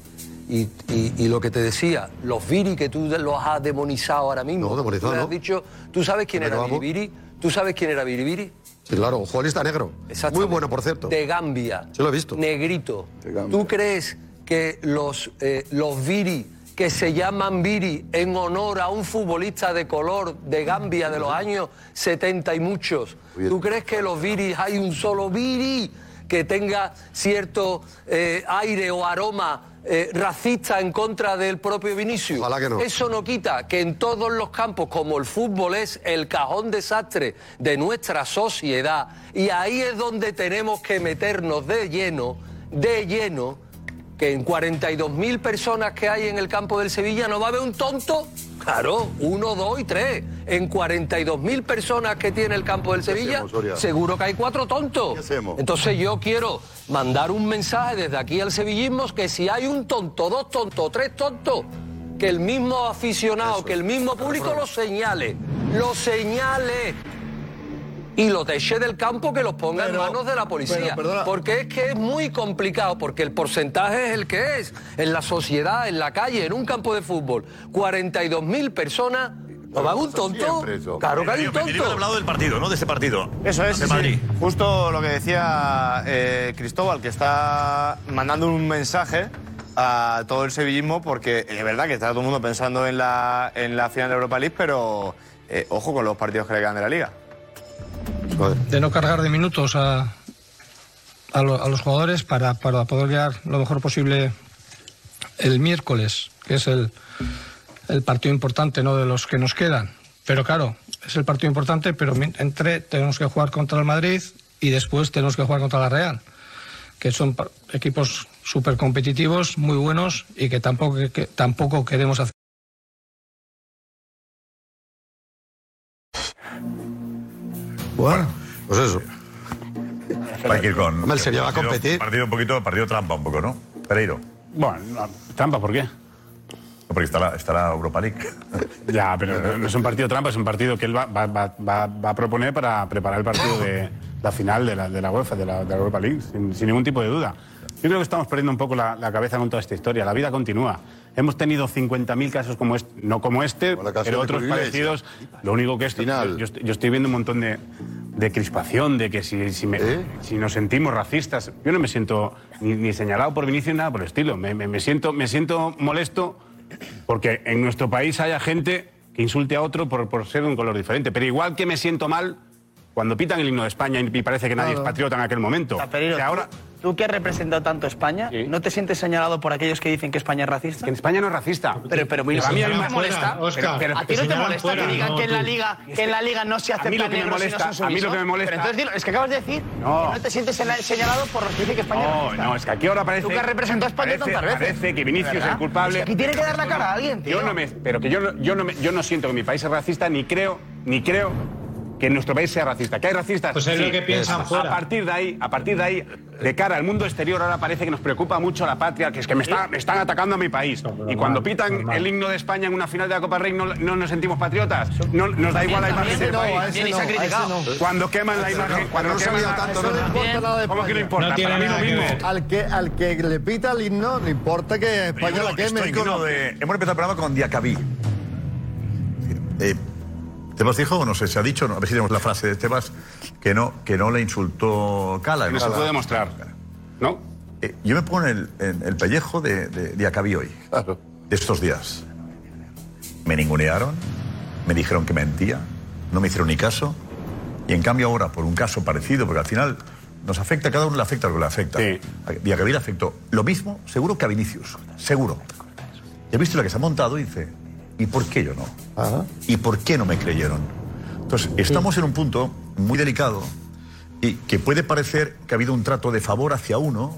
Y, y- y lo que te decía, los Viri que tú los has demonizado ahora mismo. No, demonizado tú le has no. dicho, ¿tú sabes quién era. Biribiri? ¿Tú sabes quién era Biribiri? Sí, claro, un futbolista negro. Muy bueno, por cierto. De Gambia. Sí, lo he visto. Negrito. De Gambia. ¿Tú crees que los, eh, los Viri, que se llaman Viri en honor a un futbolista de color de Gambia de los años 70 y muchos, ¿tú crees que los Viri hay un solo Viri que tenga cierto eh, aire o aroma eh, racista en contra del propio Vinicius? Ojalá que no. Eso no quita que en todos los campos, como el fútbol es el cajón desastre de nuestra sociedad, y ahí es donde tenemos que meternos de lleno, de lleno, que en 42.000 personas que hay en el campo del Sevilla no va a haber un tonto. Claro, uno, dos y tres. En 42.000 personas que tiene el campo del Sevilla, hacemos, seguro que hay cuatro tontos. Entonces yo quiero mandar un mensaje desde aquí al sevillismo que si hay un tonto, dos tontos, tres tontos, que el mismo aficionado, que el mismo público lo señale, lo señale. Y los eche del campo que los ponga en manos de la policía. pero, porque es que es muy complicado, porque el porcentaje es el que es. En la sociedad, en la calle, en un campo de fútbol, 42.000 personas. ¿No va un tonto? Claro que hay un Darío, ha hablado del partido, ¿no? De ese partido. Eso es, De sí, Madrid. sí. Justo lo que decía eh, Cristóbal, que está mandando un mensaje a todo el sevillismo, porque es verdad que está todo el mundo pensando en la, en la final de Europa League, pero eh, ojo con los partidos que le quedan de la liga. De no cargar de minutos a, a, lo- a los jugadores para, para poder llegar lo mejor posible el miércoles, que es el, el partido importante ¿no? de los que nos quedan. Pero claro, es el partido importante, pero entre tenemos que jugar contra el Madrid y después tenemos que jugar contra la Real, que son equipos súper competitivos, muy buenos y que tampoco, que tampoco queremos hacer. Bueno, pues eso. Hay que ir con. Hombre, el Sevilla va a partido- competir. Partido un poquito, partido trampa un poco, ¿no? Pereiro. Bueno, no, trampa, ¿por qué? Porque está la, está la Europa League. (laughs) Ya, pero no es un partido trampa, es un partido que él va, va- va- va- va a proponer para preparar el partido de la final de la, de la UEFA, de la, de la Europa League, sin, sin ningún tipo de duda. Yo creo que estamos perdiendo un poco la, la cabeza con toda esta historia. La vida continúa. Hemos tenido 50.000 casos como este, no como este, pero otros parecidos. Lo único que esto, yo, yo estoy- yo estoy viendo un montón de, de crispación, de que si, si, me- si nos sentimos racistas, yo no me siento ni, ni señalado por Vinicius ni nada por el estilo. Me, me- me siento, me siento molesto porque en nuestro país haya gente que insulte a otro por, por ser de un color diferente. Pero igual que me siento mal cuando pitan el himno de España y parece que nadie es patriota en aquel momento. O sea, ahora, tú que has representado tanto a España, ¿no te sientes señalado por aquellos que dicen que España es racista? en España no es racista. Pero, pero, Pero a mí a mí ¿no me molesta? Pero- pero- ¿A ti no te molesta fuera, que digan no, que en la liga que en la liga no se A mí acepta lo que me negros y no molesta- a mí lo que me molesta- Pero entonces es que acabas de decir No. que no te sientes señalado por los que dicen que España es No, racista. no, es que aquí ahora parece. Tú que has representado a España parece- tantas veces. Parece que Vinicius es el culpable. Es que aquí tiene que dar la cara a alguien, tío. Yo no me, pero que yo no, yo no, me- yo no siento que mi país es racista, ni creo, ni creo que nuestro país sea racista. ¿Que hay racistas? Pues es lo que piensan A fuera. partir de ahí, a partir de ahí, de cara al mundo exterior, ahora parece que nos preocupa mucho la patria, que es que me, está- me están atacando a mi país. y cuando pitan el himno de España en una final de la Copa Rey, no, no nos sentimos patriotas. No, nos da igual la imagen del no, país. a no, a no. Cuando queman la imagen, cuando no se queman tanto, no le importa nada de ¿Cómo que no España. importa? No tiene Para mí lo mismo. Al que, al que le pita el himno, le importa que España la queme. no- Hemos empezado el programa con Diacabí. Eh, ¿Tebas dijo o no sé? Se ha dicho, no, a ver si tenemos la frase de Tebas, que no, que no le insultó Cala. Que no se puede demostrar. ¿No? Eh, yo me pongo en el, en el pellejo de, de Diacabí hoy, de estos días. Me ningunearon, me dijeron que mentía, no me hicieron ni caso, y en cambio ahora, por un caso parecido, porque al final nos afecta, a cada uno le afecta lo que le afecta. A Diacabí le afectó lo mismo, seguro que a Vinicius, seguro. Y he visto la que se ha montado y dice, ¿y por qué yo no? ¿Y por qué no me creyeron? Entonces, estamos en un punto muy delicado y que puede parecer que ha habido un trato de favor hacia uno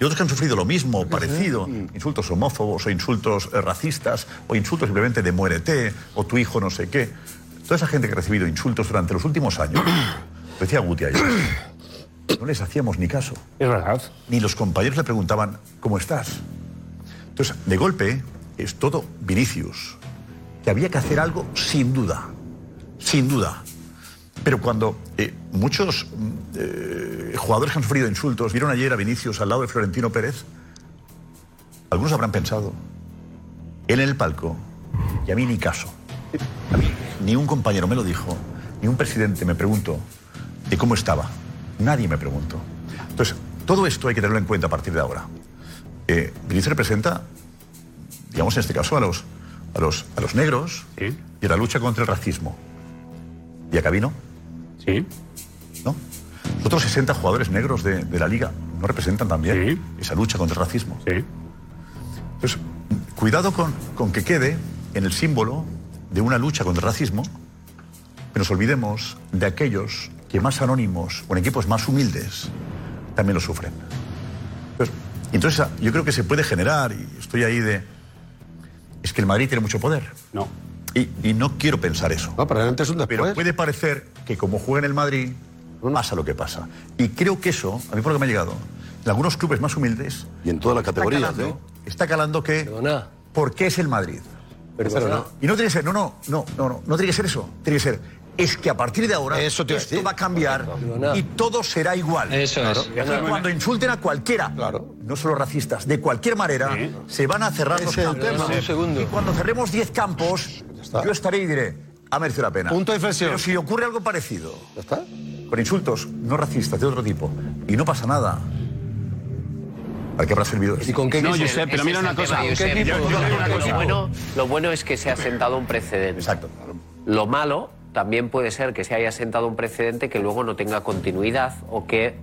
y otros que han sufrido lo mismo o parecido, insultos homófobos o insultos eh, racistas o insultos simplemente de muérete o tu hijo no sé qué. Toda esa gente que ha recibido insultos durante los últimos años, lo decía Guti ayer, no les hacíamos ni caso. Es verdad. Ni los compañeros le preguntaban, ¿cómo estás? Entonces, de golpe, es todo Vinicius, que había que hacer algo sin duda, sin duda. Pero cuando eh, muchos eh, jugadores que han sufrido insultos vieron ayer a Vinicius al lado de Florentino Pérez, algunos habrán pensado, él en el palco, y a mí ni caso. A mí ni un compañero me lo dijo, ni un presidente me preguntó de cómo estaba. Nadie me preguntó. Entonces, todo esto hay que tenerlo en cuenta a partir de ahora. Eh, Vinicius representa, digamos en este caso, a los, a los, a los negros y a la lucha contra el racismo. ¿Y a Cabino? Sí. ¿No? Los otros 60 jugadores negros de, de la liga no representan también esa lucha contra el racismo. Sí. Entonces, cuidado con, con que quede en el símbolo de una lucha contra el racismo, que nos olvidemos de aquellos que más anónimos o en equipos más humildes también lo sufren. Entonces, entonces, yo creo que se puede generar, y estoy ahí de... Es que el Madrid tiene mucho poder. No. Y, y no quiero pensar eso. No, pero antes un después. Pero puede parecer que como juega en el Madrid, pasa lo que pasa. Y creo que eso, a mí por lo que me ha llegado, en algunos clubes más humildes... Y en todas las categorías, está calando, ¿eh? Está calando que... ¿Por qué es el Madrid? Perdona. Y no tiene que ser, no, no, no, no, no, no tiene que ser eso. Tiene que ser es que a partir de ahora esto va a cambiar y todo será igual. Eso es. Y Cuando insulten a cualquiera, no solo racistas, de cualquier manera, se van a cerrar los Ese es el campos. tema. Un segundo. Y cuando cerremos 10 campos, yo estaré y diré, ha merecido la pena. Punto de inflexión. Pero si ocurre algo parecido, con insultos no racistas de otro tipo, y no pasa nada, ¿para qué habrá servido eso? ¿Y con qué No, equipo? Josep, pero mira una cosa. Yo- yo lo bueno es que se ha sentado un precedente. Exacto. Lo malo también puede ser que se haya sentado un precedente que luego no tenga continuidad o que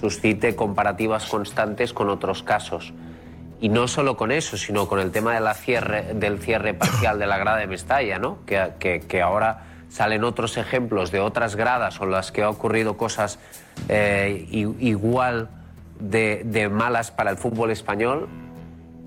suscite comparativas constantes con otros casos. Y no solo con eso, sino con el tema de cierre, del cierre parcial de la grada de Mestalla, ¿no? que, que- ahora salen otros ejemplos de otras gradas o las que ha ocurrido cosas eh, igual de, de malas para el fútbol español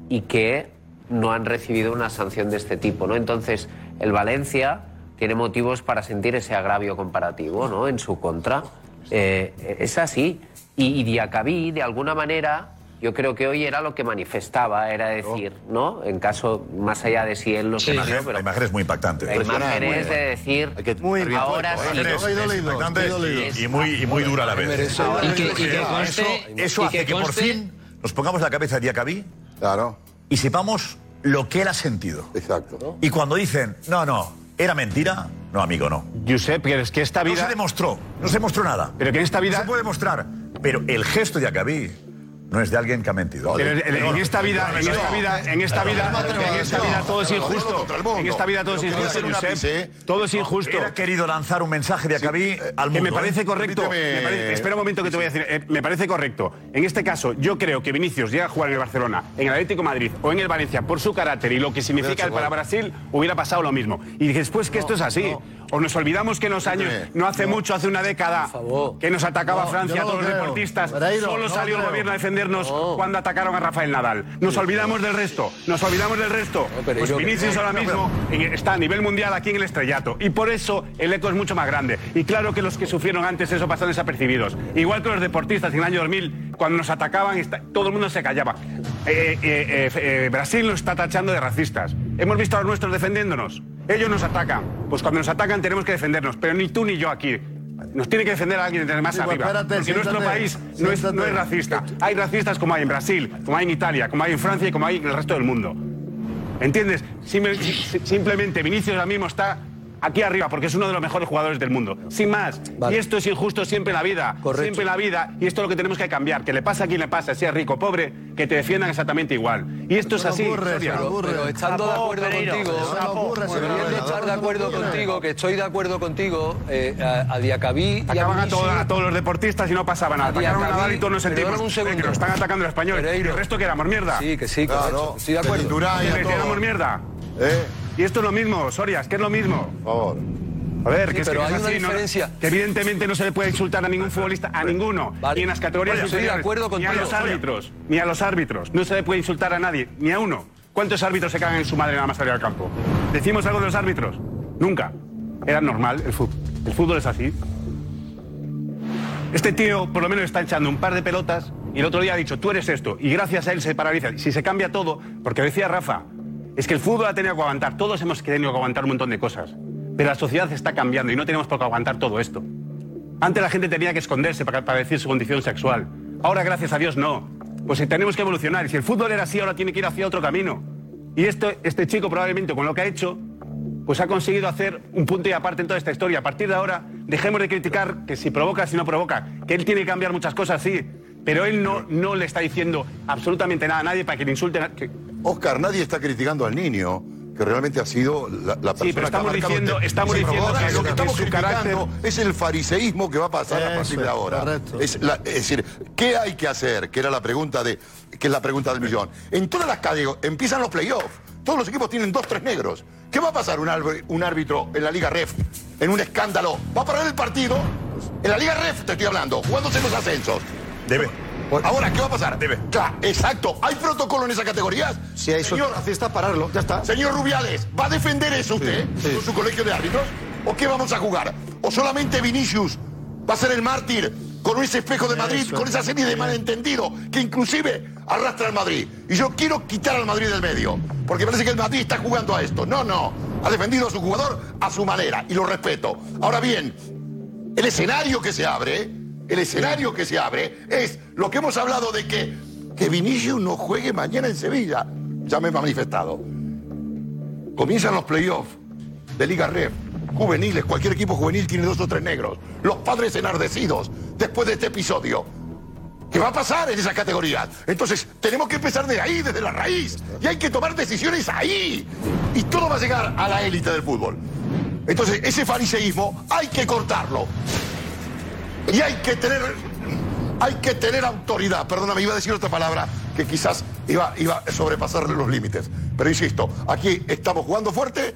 y que no han recibido una sanción de este tipo, ¿no? Entonces, el Valencia tiene motivos para sentir ese agravio comparativo, ¿no? En su contra. Eh, es así. Y, y Diacabí, de alguna manera, yo creo que hoy era lo que manifestaba, era decir, ¿no? En caso, más allá de si él sintió, imagen, pero la imagen es muy impactante. la imagen es de decir, ahora sí. Es impactante y, y muy, y muy dura a la vez. Y que- y que Eso- conste- eso y hace que que, por fin nos pongamos la cabeza de Diacabí y sepamos lo que él ha sentido. Exacto. Y cuando dicen, no, no, era mentira, no, amigo, no. Josep, es que esta vida... No se demostró, no se demostró nada. Pero que en esta vida... No se puede demostrar. Pero el gesto de Diacabí no es de alguien que ha mentido. Pero en- en esta vida, en esta vida, en esta vida, en esta vida todo es injusto. En esta vida todo es injusto. Todo es injusto. Ha querido lanzar un mensaje de Acabí al mundo. Que me parece ¿eh? correcto. Parece- espera un momento que te voy a decir. eh, me parece correcto. En este caso, yo creo que Vinicius llega a jugar en el Barcelona, en el Atlético de Madrid o en el Valencia por su carácter y lo que significa el para Brasil, hubiera pasado lo mismo. Y después que esto es así. O nos olvidamos que en los años, no hace mucho, hace una década, que nos atacaba Francia a todos los deportistas. Solo salió el gobierno a defendernos cuando atacaron a Rafael Nadal. Nos olvidamos del resto. Nos olvidamos del resto. Pereiro, Pues Vinicius no, ahora no, mismo está a nivel mundial aquí en el estrellato. Y por eso el eco es mucho más grande. Y claro que los que sufrieron antes eso pasaron desapercibidos. Igual que los deportistas en el año 2000, cuando nos atacaban, todo el mundo se callaba. Eh, eh, eh, eh, Brasil nos está tachando de racistas. Hemos visto a los nuestros defendiéndonos. Ellos nos atacan. Pues cuando nos atacan tenemos que defendernos. Pero ni tú ni yo aquí. Nos tiene que defender a alguien desde más Sí, pues arriba. espérate, porque nuestro país no es, no siéntate. es racista. Hay racistas como hay en Brasil, como hay en Italia, como hay en Francia y como hay en el resto del mundo. ¿Entiendes? Simple- si- simplemente Vinicius ahora mismo está aquí arriba porque es uno de los mejores jugadores del mundo. Sin más. Y esto es injusto siempre en la vida. Siempre en la vida. Y esto es lo que tenemos que cambiar. Que le pasa a quien le pasa, sea rico o pobre, que te defiendan exactamente igual. Y esto es así. Soria. Pero, pero estando de acuerdo contigo, queriendo estar de acuerdo contigo, que estoy de acuerdo contigo, eh, a, a Diacabí y a Atacaban a, Vinicius- todo- a todos los deportistas y no pasaba nada. A Atacaron a Diacabí- Nadal y todos nos sentimos perdóname un segundo. que nos están atacando los españoles. ¿Y el resto que éramos mierda? Sí, que sí, correcto. Estoy de acuerdo. Que éramos mierda. Y esto es lo mismo, Sorias, que es lo mismo. Por favor. A ver, Sí, que es pero que es hay una así. Que evidentemente no se le puede insultar a ningún futbolista, a ninguno. Ni en las categorías Oye, estoy de acuerdo Ni a los árbitros, ni a los árbitros. No se le puede insultar a nadie, ni a uno. ¿Cuántos árbitros se cagan en su madre nada más salir al campo? ¿Decimos algo de los árbitros? Nunca. Era normal el fútbol. El fútbol es así. Este tío por lo menos está echando un par de pelotas y el otro día ha dicho, tú eres esto, y gracias a él se paraliza. Si se cambia todo, porque decía Rafa, es que el fútbol ha tenido que aguantar, todos hemos tenido que aguantar un montón de cosas, pero la sociedad está cambiando y no tenemos por qué aguantar todo esto. Antes la gente tenía que esconderse para, decir su condición sexual. Ahora, gracias a Dios, no. Pues si tenemos que evolucionar. Y si el fútbol era así, ahora tiene que ir hacia otro camino. Y esto, este chico probablemente con lo que ha hecho, pues ha conseguido hacer un punto y aparte en toda esta historia. A partir de ahora, dejemos de criticar que si provoca, si no provoca. Que él tiene que cambiar muchas cosas, sí. Pero él no, no le está diciendo absolutamente nada a nadie para que le insulten. a- Oscar, nadie está criticando al niño, que realmente ha sido la, la persona Sí, pero que ha estamos diciendo- este- estamos diciendo que ahora lo que que estamos su criticando es el fariseísmo que va a pasar a partir de ahora. Es, la- es decir, ¿qué hay que hacer? Que era la pregunta de, que es la pregunta del millón. En todas las categorías empiezan los playoffs. Todos los equipos tienen dos, tres negros. ¿Qué va a pasar un, árbitro- un árbitro en la Liga Ref? En un escándalo. ¿Va a parar el partido? En la Liga Ref te estoy hablando, jugándose los ascensos. Debe. Ahora, ¿qué va a pasar? Debe. Claro, exacto. ¿Hay protocolo en esas categorías? Si hay Señor, racista, pararlo, ya está. Señor Rubiales, ¿va a defender eso usted con su colegio de árbitros? ¿O qué vamos a jugar? ¿O solamente Vinicius va a ser el mártir con ese espejo de Madrid, Eso. con esa serie de malentendidos que inclusive arrastra al Madrid? Y yo quiero quitar al Madrid del medio, porque parece que el Madrid está jugando a esto. No, no. Ha defendido a su jugador a su manera y lo respeto. Ahora bien, el escenario que se abre, el escenario que se abre es lo que hemos hablado de que, que Vinicius no juegue mañana en Sevilla. Ya me he manifestado. Comienzan los playoffs de Liga Ref, juveniles, cualquier equipo juvenil tiene dos o tres negros. Los padres enardecidos después de este episodio. ¿Qué va a pasar en esas categorías? Entonces, tenemos que empezar de ahí, desde la raíz. Y hay que tomar decisiones ahí. Y todo va a llegar a la élite del fútbol. Entonces, ese fariseísmo hay que cortarlo. Y hay que tener. Hay que tener autoridad. Perdóname, iba a decir otra palabra que quizás iba, iba a sobrepasarle los límites. Pero insisto, aquí estamos jugando fuerte,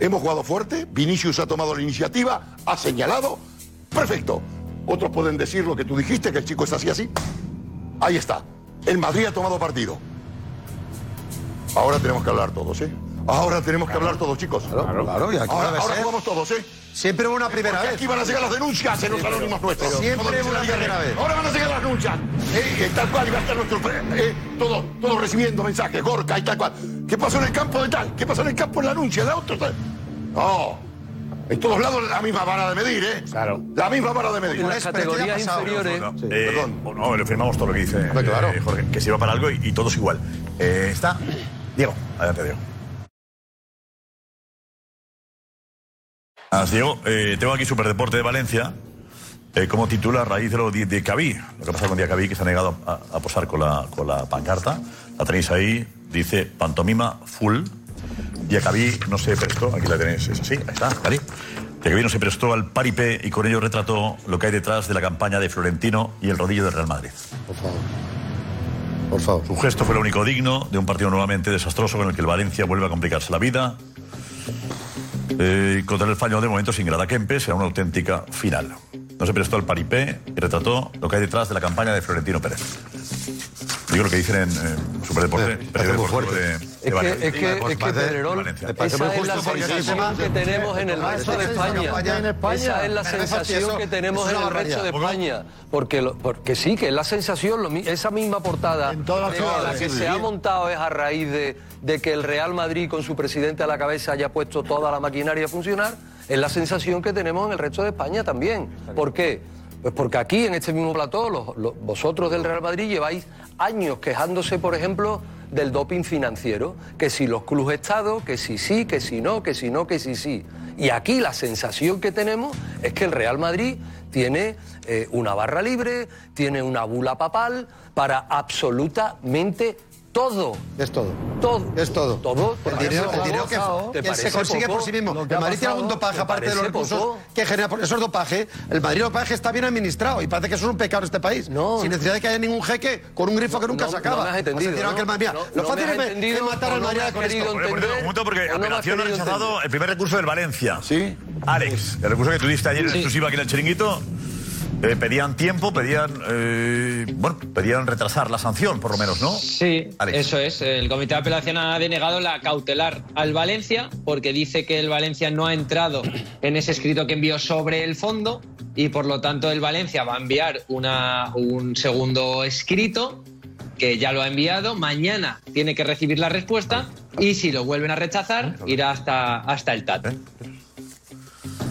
hemos jugado fuerte, Vinicius ha tomado la iniciativa, ha señalado. Perfecto. Otros pueden decir lo que tú dijiste, que el chico es así, así. Ahí está. El Madrid ha tomado partido. Ahora tenemos que hablar todos, ¿eh? Ahora tenemos que hablar todos, chicos. Claro, claro, y aquí ahora, ahora jugamos todos, ¿eh? Siempre una primera Porque vez. Aquí van a llegar las denuncias en los anónimos nuestros. Siempre dice una primera vez. Ahora van a llegar las denuncias. Eh, y tal cual, y va a estar nuestro. Eh, todo, todo recibiendo mensajes, Gorka y tal cual. ¿Qué pasó en el campo de tal? ¿Qué pasó en el campo en la anuncia de otro? tal? No. En todos lados la misma vara de medir, ¿eh? Claro. La misma vara de medir. En las categorías inferiores. Eh, No, le firmamos todo lo que dice claro. eh, Jorge, que sirva para algo y, y todo es igual. Eh, está. Diego, adelante, Diego. As, Diego, eh, tengo aquí Superdeporte de Valencia eh, como titula a raíz de lo de, de Cabí. Lo que pasa con Diacabí, que se ha negado a, a posar con la, con la pancarta. La tenéis ahí, dice pantomima full. Diacabí no se prestó, aquí la tenéis, es así, ahí está, Cari. Diacabí no se prestó al paripé y con ello retrató lo que hay detrás de la campaña de Florentino y el rodillo del Real Madrid. Por favor. Por favor. Su gesto fue lo único digno de un partido nuevamente desastroso con el que el Valencia vuelve a complicarse la vida. Eh, contra el fallo de momento sin Grada Kempe será una auténtica final. No se prestó al paripé y retrató lo que hay detrás de la campaña de Florentino Pérez. Digo lo que dicen en eh, Superdeporte, Es que, es que, es que Pedrerol, esa es la sensación que tenemos en el resto de España. Esa es la sensación que tenemos en el resto de España. Porque, lo- porque sí, que es la sensación, lo esa misma portada todas las ciudades, la que sí. se ha montado es a raíz de, de que el Real Madrid con su presidente a la cabeza haya puesto toda la maquinaria a funcionar, es la sensación que tenemos en el resto de España también. ¿Por qué? Pues porque aquí, en este mismo plató, los- los- vosotros del Real Madrid lleváis años quejándose, por ejemplo, del doping financiero, que si los clubes Estado, que si sí, que si no, que si no, que si sí. Y aquí la sensación que tenemos es que el Real Madrid tiene eh, una barra libre, tiene una bula papal para absolutamente todo. Es todo. Todo. Es todo. Todo. El dinero, el dinero que, ¿Te que se consigue poco? por sí mismo. El Madrid tiene algún dopaje, ¿te aparte de los recursos poco? que genera. por- Eso es dopaje. El Madrid dopaje está bien administrado y parece que eso es un pecado en este país. Sin necesidad de que haya ningún jeque con un grifo que nunca no- se acaba. no me has entendido, ¿no? No- lo no fácil es, matar al no Madrid con esto. Momento porque no Apelación ha rechazado el primer recurso del Valencia. Sí. Alex, el recurso que tú diste ayer en exclusiva aquí en el chiringuito. Eh, pedían tiempo, pedían. eh, bueno, pedían retrasar la sanción, por lo menos, ¿no? Sí, Alex. eso es. El comité de apelación ha denegado la cautelar al Valencia porque dice que el Valencia no ha entrado en ese escrito que envió sobre el fondo y por lo tanto el Valencia va a enviar una, un segundo escrito que ya lo ha enviado. Mañana tiene que recibir la respuesta y si lo vuelven a rechazar irá hasta, hasta el TAT.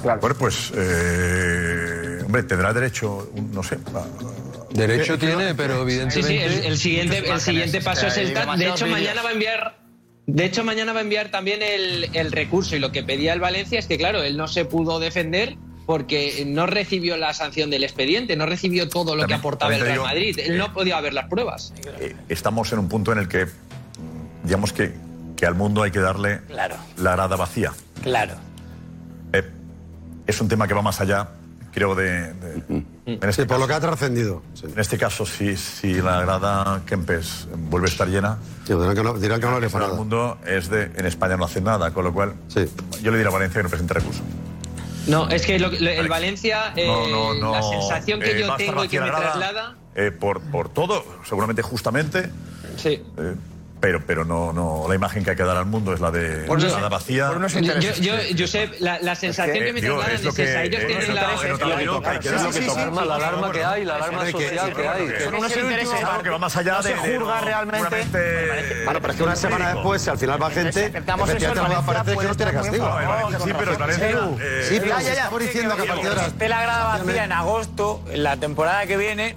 Bueno, pues. eh, hombre, tendrá derecho, no sé. a- Derecho ¿Qué- qué- tiene, pero Sí, evidentemente. sí, el, el siguiente, el siguiente paso es el TAT. De hecho, mañana va a enviar. De hecho, mañana va a enviar también el, el recurso. Y lo que pedía el Valencia es que, claro, él no se pudo defender porque no recibió la sanción del expediente, no recibió todo lo También- que aportaba el Real digo Madrid. Él no podía ver las pruebas. eh, estamos en un punto en el que, digamos que, que al mundo hay que darle Claro. la grada vacía. Claro. Eh, es un tema que va más allá, creo, de. de- en este por lo que ha trascendido. En este caso, si, si la grada Kempes vuelve a estar llena. dirán que no, dirán que no le el mundo es de. En España no hacen nada, con lo cual. Yo le diré a Valencia que no presente recurso. No, es que lo- lo- el Valencia, eh, No, no, no, la sensación que eh, yo tengo y que me traslada. Eh, por, por todo, seguramente justamente. Sí. Eh, pero, pero no, no, la imagen que hay que dar al mundo es la de Por la vacía. por. Yo- yo- Josep, la- la sensación que me digo, trasladan lo es esa. Ellos eh, tienen la- hay que dar lo que toca. La alarma, la que hay, la alarma Es que- social que hay. Son unos intereses. Es que va más allá no de- se juzga realmente. Bueno, pero es que una semana después, si al final va gente, efectivamente va a Valencia parecer que no tiene puede estar castigo. Sí, pero el Valencia, eh, Sí, pero estamos diciendo que a partir de las esté la grada vacía en agosto, en la temporada que viene,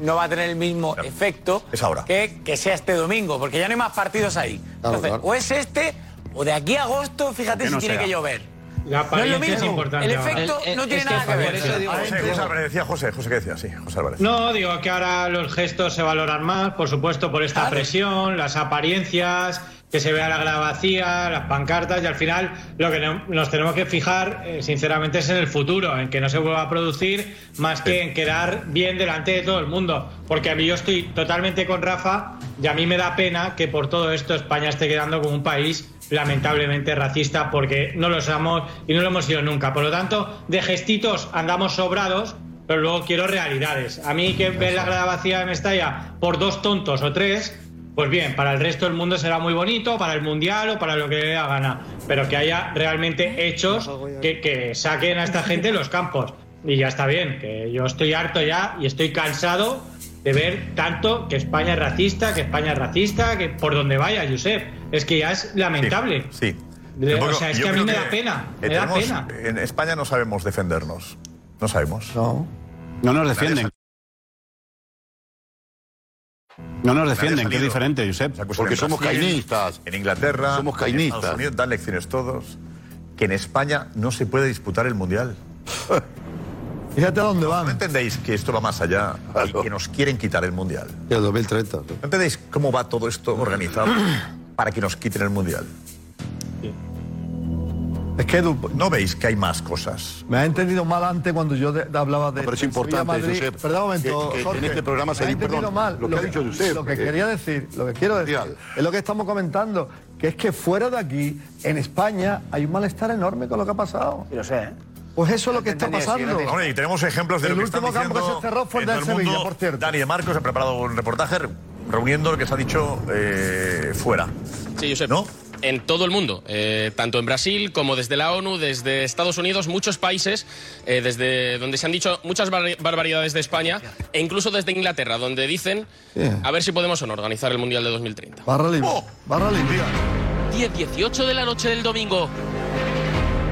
no va a tener el mismo efecto Es ahora. Que, que sea este domingo, porque ya no hay más partidos ahí. Claro, Entonces, claro. o es este, o de aquí a agosto, fíjate Que si no tiene que llover. La No es lo apariencia es mismo. importante. El efecto El- no el- tiene es que nada que ver. eso digo- José, José Álvarez, decía José, José que decía, sí, José Álvarez. No, digo que ahora los gestos se valoran más, por supuesto, por esta presión, las apariencias, que se vea la vacía, las pancartas, y al final lo que no- nos tenemos que fijar, eh, sinceramente, es en el futuro, en que no se vuelva a producir más que en quedar bien delante de todo el mundo. Porque a mí yo estoy totalmente con Rafa y a mí me da pena que por todo esto España esté quedando como un país lamentablemente racista porque no lo somos y no lo hemos sido nunca. Por lo tanto, de gestitos andamos sobrados, pero luego quiero realidades. A mí que ver la grada vacía en Mestalla por dos tontos o tres, pues bien, para el resto del mundo será muy bonito, para el mundial o para lo que le dé la gana, pero que haya realmente hechos que, que saquen a esta gente de los campos. Y ya está bien, que yo estoy harto ya y estoy cansado de ver tanto que España es racista, que España es racista, que por donde vaya, Josep. Es que ya es lamentable. Sí. Tampoco- o sea, es que a mí me da pena, me da pena. En España no sabemos defendernos. No sabemos. No. No nos defienden. No nos defienden, que es diferente, Josep. Porque somos cainistas. En Inglaterra, Somos en cainistas. Estados Unidos dan lecciones todos. Que en España no se puede disputar el mundial. (laughs) Fíjate a dónde van. ¿No entendéis que esto va más allá y que nos quieren quitar el mundial? El 2030. ¿No entendéis cómo va todo esto organizado para que nos quiten el mundial? Es que Edu, ¿No veis que hay más cosas? me ha entendido mal antes cuando yo de- hablaba de. pero es de importante. Josep, Perdón un momento, que- que Jorge, en este programa se me ha di- entendido perdón, mal. lo que ha dicho Josep, Lo que eh, quería decir, lo que quiero decir, Real. es lo que estamos comentando, que es que fuera de aquí, en España, hay un malestar enorme con lo que ha pasado. Lo sé, ¿eh? Pues eso es lo que está pasando. Hombre, y tenemos ejemplos de El lo que están último campo que se cerró fue el todo Sevilla, mundo. por cierto. Dani de Marcos ha preparado un reportaje reuniendo lo que se ha dicho eh, fuera. Sí, Josep. ¿No? En todo el mundo, eh, tanto en Brasil como desde la ONU, desde Estados Unidos, muchos países, eh, desde donde se han dicho muchas bar- barbaridades de España, e incluso desde Inglaterra, donde dicen Yeah. a ver si podemos o no organizar el Mundial de 2030. Barra libre. ¡Oh! Barra libre. 10-18 de la noche del domingo.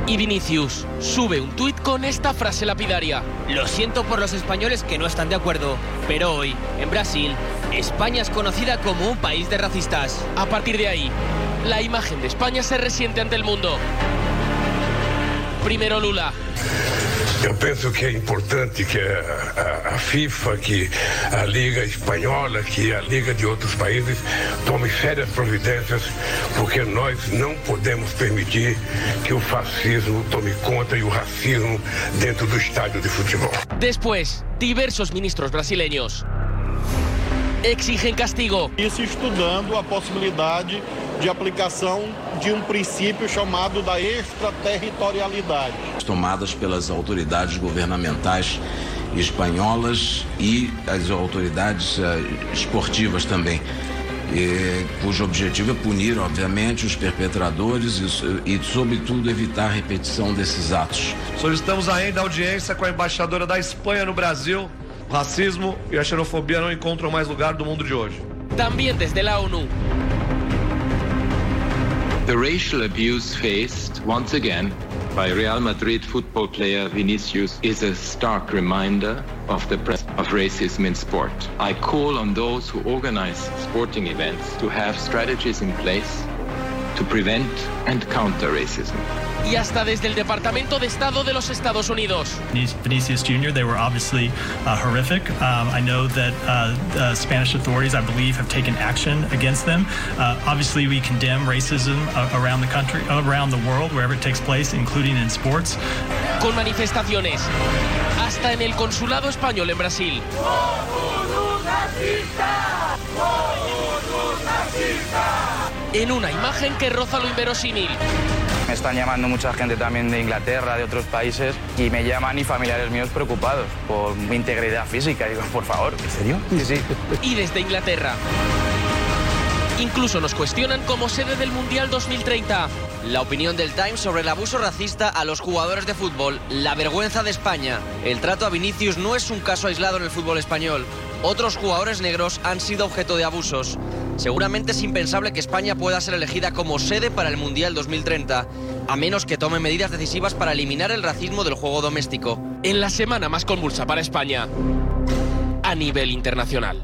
Y Vinicius sube un tuit con esta frase lapidaria. Lo siento por los españoles que no están de acuerdo, pero hoy, en Brasil, España es conocida como un país de racistas. A partir de ahí, la imagen de España se resiente ante el mundo. Primero Lula, Eu penso que é importante que a, a- a FIFA, que a Liga Espanhola, que a Liga de outros países tome sérias providências, porque nós não podemos permitir que o fascismo tome conta e o racismo dentro do estádio de futebol. Después, diversos ministros brasileños exigen castigo. Isso estudando a possibilidade de aplicação de um princípio chamado da extraterritorialidade. tomadas pelas autoridades governamentais espanholas e as autoridades eh, esportivas também. eh, cujo objetivo é punir, obviamente, os perpetradores e, e, sobretudo, evitar a repetição desses atos. Solicitamos ainda audiência com a embaixadora da Espanha no Brasil. O racismo e a xenofobia não encontram mais lugar do mundo de hoje. También desde la ONU. The racial abuse faced once again by Real Madrid football player Vinicius is a stark reminder of the presence of racism in sport. I call on those who organize sporting events to have strategies in place to prevent and counter racism. Y hasta desde el Departamento de Estado de los Estados Unidos. Vinicius Jr., they were obviously uh, horrific. Um, I know that uh, the Spanish authorities, I believe, have taken action against them. Uh, obviously, we condemn racism uh, around the country, around the world, wherever it takes place, including in sports. Con manifestaciones. Hasta en el consulado español en Brasil. En una imagen que roza lo inverosímil. Me están llamando mucha gente también de Inglaterra, de otros países, y me llaman y familiares míos preocupados por mi integridad física. Digo, por favor. ¿En serio? Sí, sí. Y desde Inglaterra. Incluso nos cuestionan como sede del Mundial 2030. La opinión del Times sobre el abuso racista a los jugadores de fútbol, la vergüenza de España. El trato a Vinicius no es un caso aislado en el fútbol español. Otros jugadores negros han sido objeto de abusos. Seguramente es impensable que España pueda ser elegida como sede para el Mundial 2030, a menos que tome medidas decisivas para eliminar el racismo del juego doméstico. En la semana más convulsa para España a nivel internacional.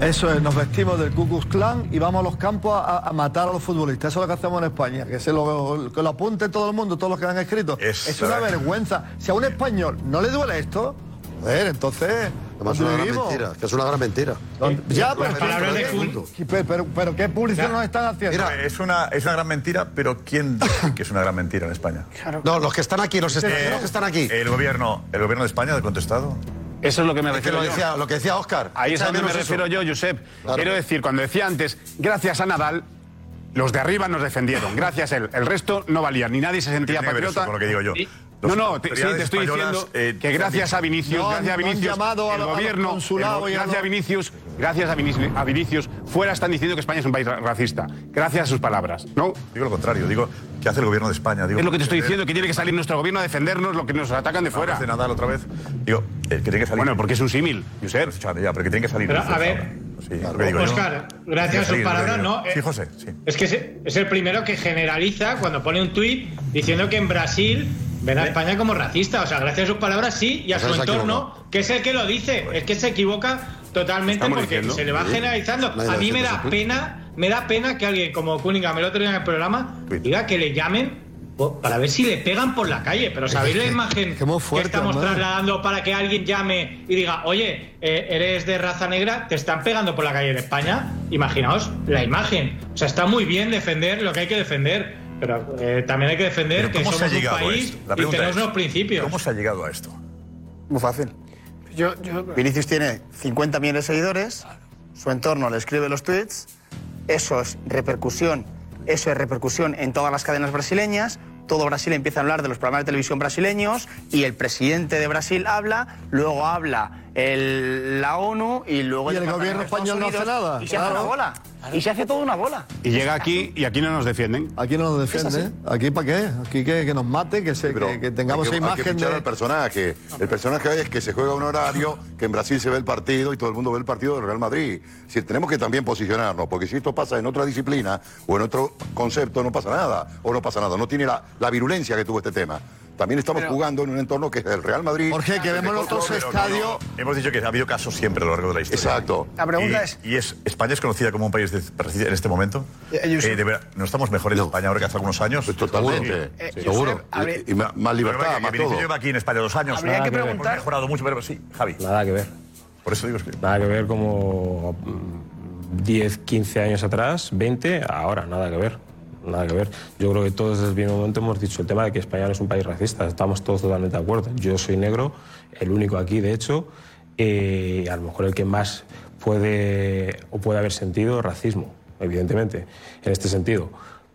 Eso es, nos vestimos del Ku Klux Klan y vamos a los campos a, a matar a los futbolistas. Eso es lo que hacemos en España, que se lo, que lo apunte todo el mundo, todos los que han escrito. Es, una vergüenza. Si a un español no le duele esto, joder, entonces... Además, es una gran mentira, que es una gran mentira. Ya, Las pero, pero, pero, pero, pero ¿qué publicidad nos están haciendo? Mira, es una, es una gran mentira, pero ¿quién dice que es una gran mentira en España? No, los que están aquí, los extranjeros que están aquí. El gobierno, el gobierno de España ha contestado. Eso es lo que me Es que refiero lo yo. decía, lo que decía Oscar. Ahí es a donde me refiero eso. yo, Josep. Claro. Quiero decir, cuando decía antes, gracias a Nadal, los de arriba nos defendieron. Gracias a él. El resto no valía. Ni nadie se sentía que ver eso patriota. con lo que digo yo? No, Los no, te- sí, te estoy diciendo eh, que gracias a Vinicius, No gracias a no han Vinicius, llamado a el a gobierno, el- gracias a Vinicius, gracias a Vinicius, a Vinicius, fuera están diciendo que España es un país ra- racista. Gracias a sus palabras, ¿no? Digo lo contrario, digo, ¿qué hace el gobierno de España? Digo, Es lo que te estoy diciendo, que tiene que salir nuestro gobierno a defendernos lo que nos atacan de fuera. de Nadal otra vez. Digo, eh, que tiene que salir. Bueno, porque es un símil, Josep. Ya, pero que tiene que salir. Pero, a ver, ahora. Sí, yo. Oscar, gracias a sus palabras, ¿no? yo. Sí, Eh, José, sí. Es que es, es el primero que generaliza cuando pone un tuit diciendo que en Brasil ven a España como racista. O sea, gracias a sus palabras sí y a Pues su entorno, que es el que lo dice. Es que se equivoca totalmente Estamos porque diciendo. se le va Sí. generalizando. Nadie A mí me pues, da pena, me da pena que alguien como Cunningham el otro día en el programa diga que le llamen para ver si le pegan por la calle. Pero ¿sabéis la imagen que estamos hombre. trasladando para que alguien llame y diga, oye, eh, eres de raza negra, te están pegando por la calle en España? Imaginaos la imagen. O sea, está muy bien defender lo que hay que defender, pero eh, también hay que defender que ¿Cómo se ha somos un país y tenemos unos principios. ¿Cómo se ha llegado a esto? Muy fácil. Yo, Vinicius tiene 50 millones de seguidores, su entorno le escribe los tweets, eso es repercusión, eso es repercusión en todas las cadenas brasileñas, todo Brasil empieza a hablar de los programas de televisión brasileños y el presidente de Brasil habla, luego habla el- la ONU y luego Y el gobierno español no hace nada, Y se hace una bola. Y se hace toda una bola. Y llega aquí y aquí no nos defienden. Aquí no nos defiende. ¿Aquí para qué? Aquí que, que nos mate, que, se, que, que tengamos hay que, esa hay que imagen fichar de... al personaje. El personaje es que se juega un horario, que en Brasil se ve el partido y todo el mundo ve el partido del Real Madrid. Si tenemos que también posicionarnos, porque si esto pasa en otra disciplina o en otro concepto, no pasa nada. O no pasa nada. No tiene la, la virulencia que tuvo este tema. También estamos jugando en un entorno que es el Real Madrid. Jorge, que vemos los otros pero no, estadios... No, hemos dicho que ha habido casos siempre a lo largo de la historia. Exacto. La pregunta y, es- ¿Y es, España es conocida como un país de en este momento? Eh. Eh, de verdad, ¿No estamos mejor en España ahora que hace algunos años? Pues totalmente. Eh, Sí. Seguro. Habría- Y, y más, libertad, Pero, más que todo. lleva aquí en España dos años. Habría Nada que ver. preguntar- Hemos mejorado mucho, pero sí, Javi. Nada que ver. Por eso digo es que... Nada que ver como mm, 10, 15 años atrás, 20, ahora, nada que ver. Nada que ver. Yo creo que todos desde el primer momento hemos dicho el tema de que España no es un país racista. Estamos todos totalmente de acuerdo. Yo soy negro, el único aquí, de hecho, eh, a lo mejor el que más puede o puede haber sentido racismo, evidentemente, en este sentido.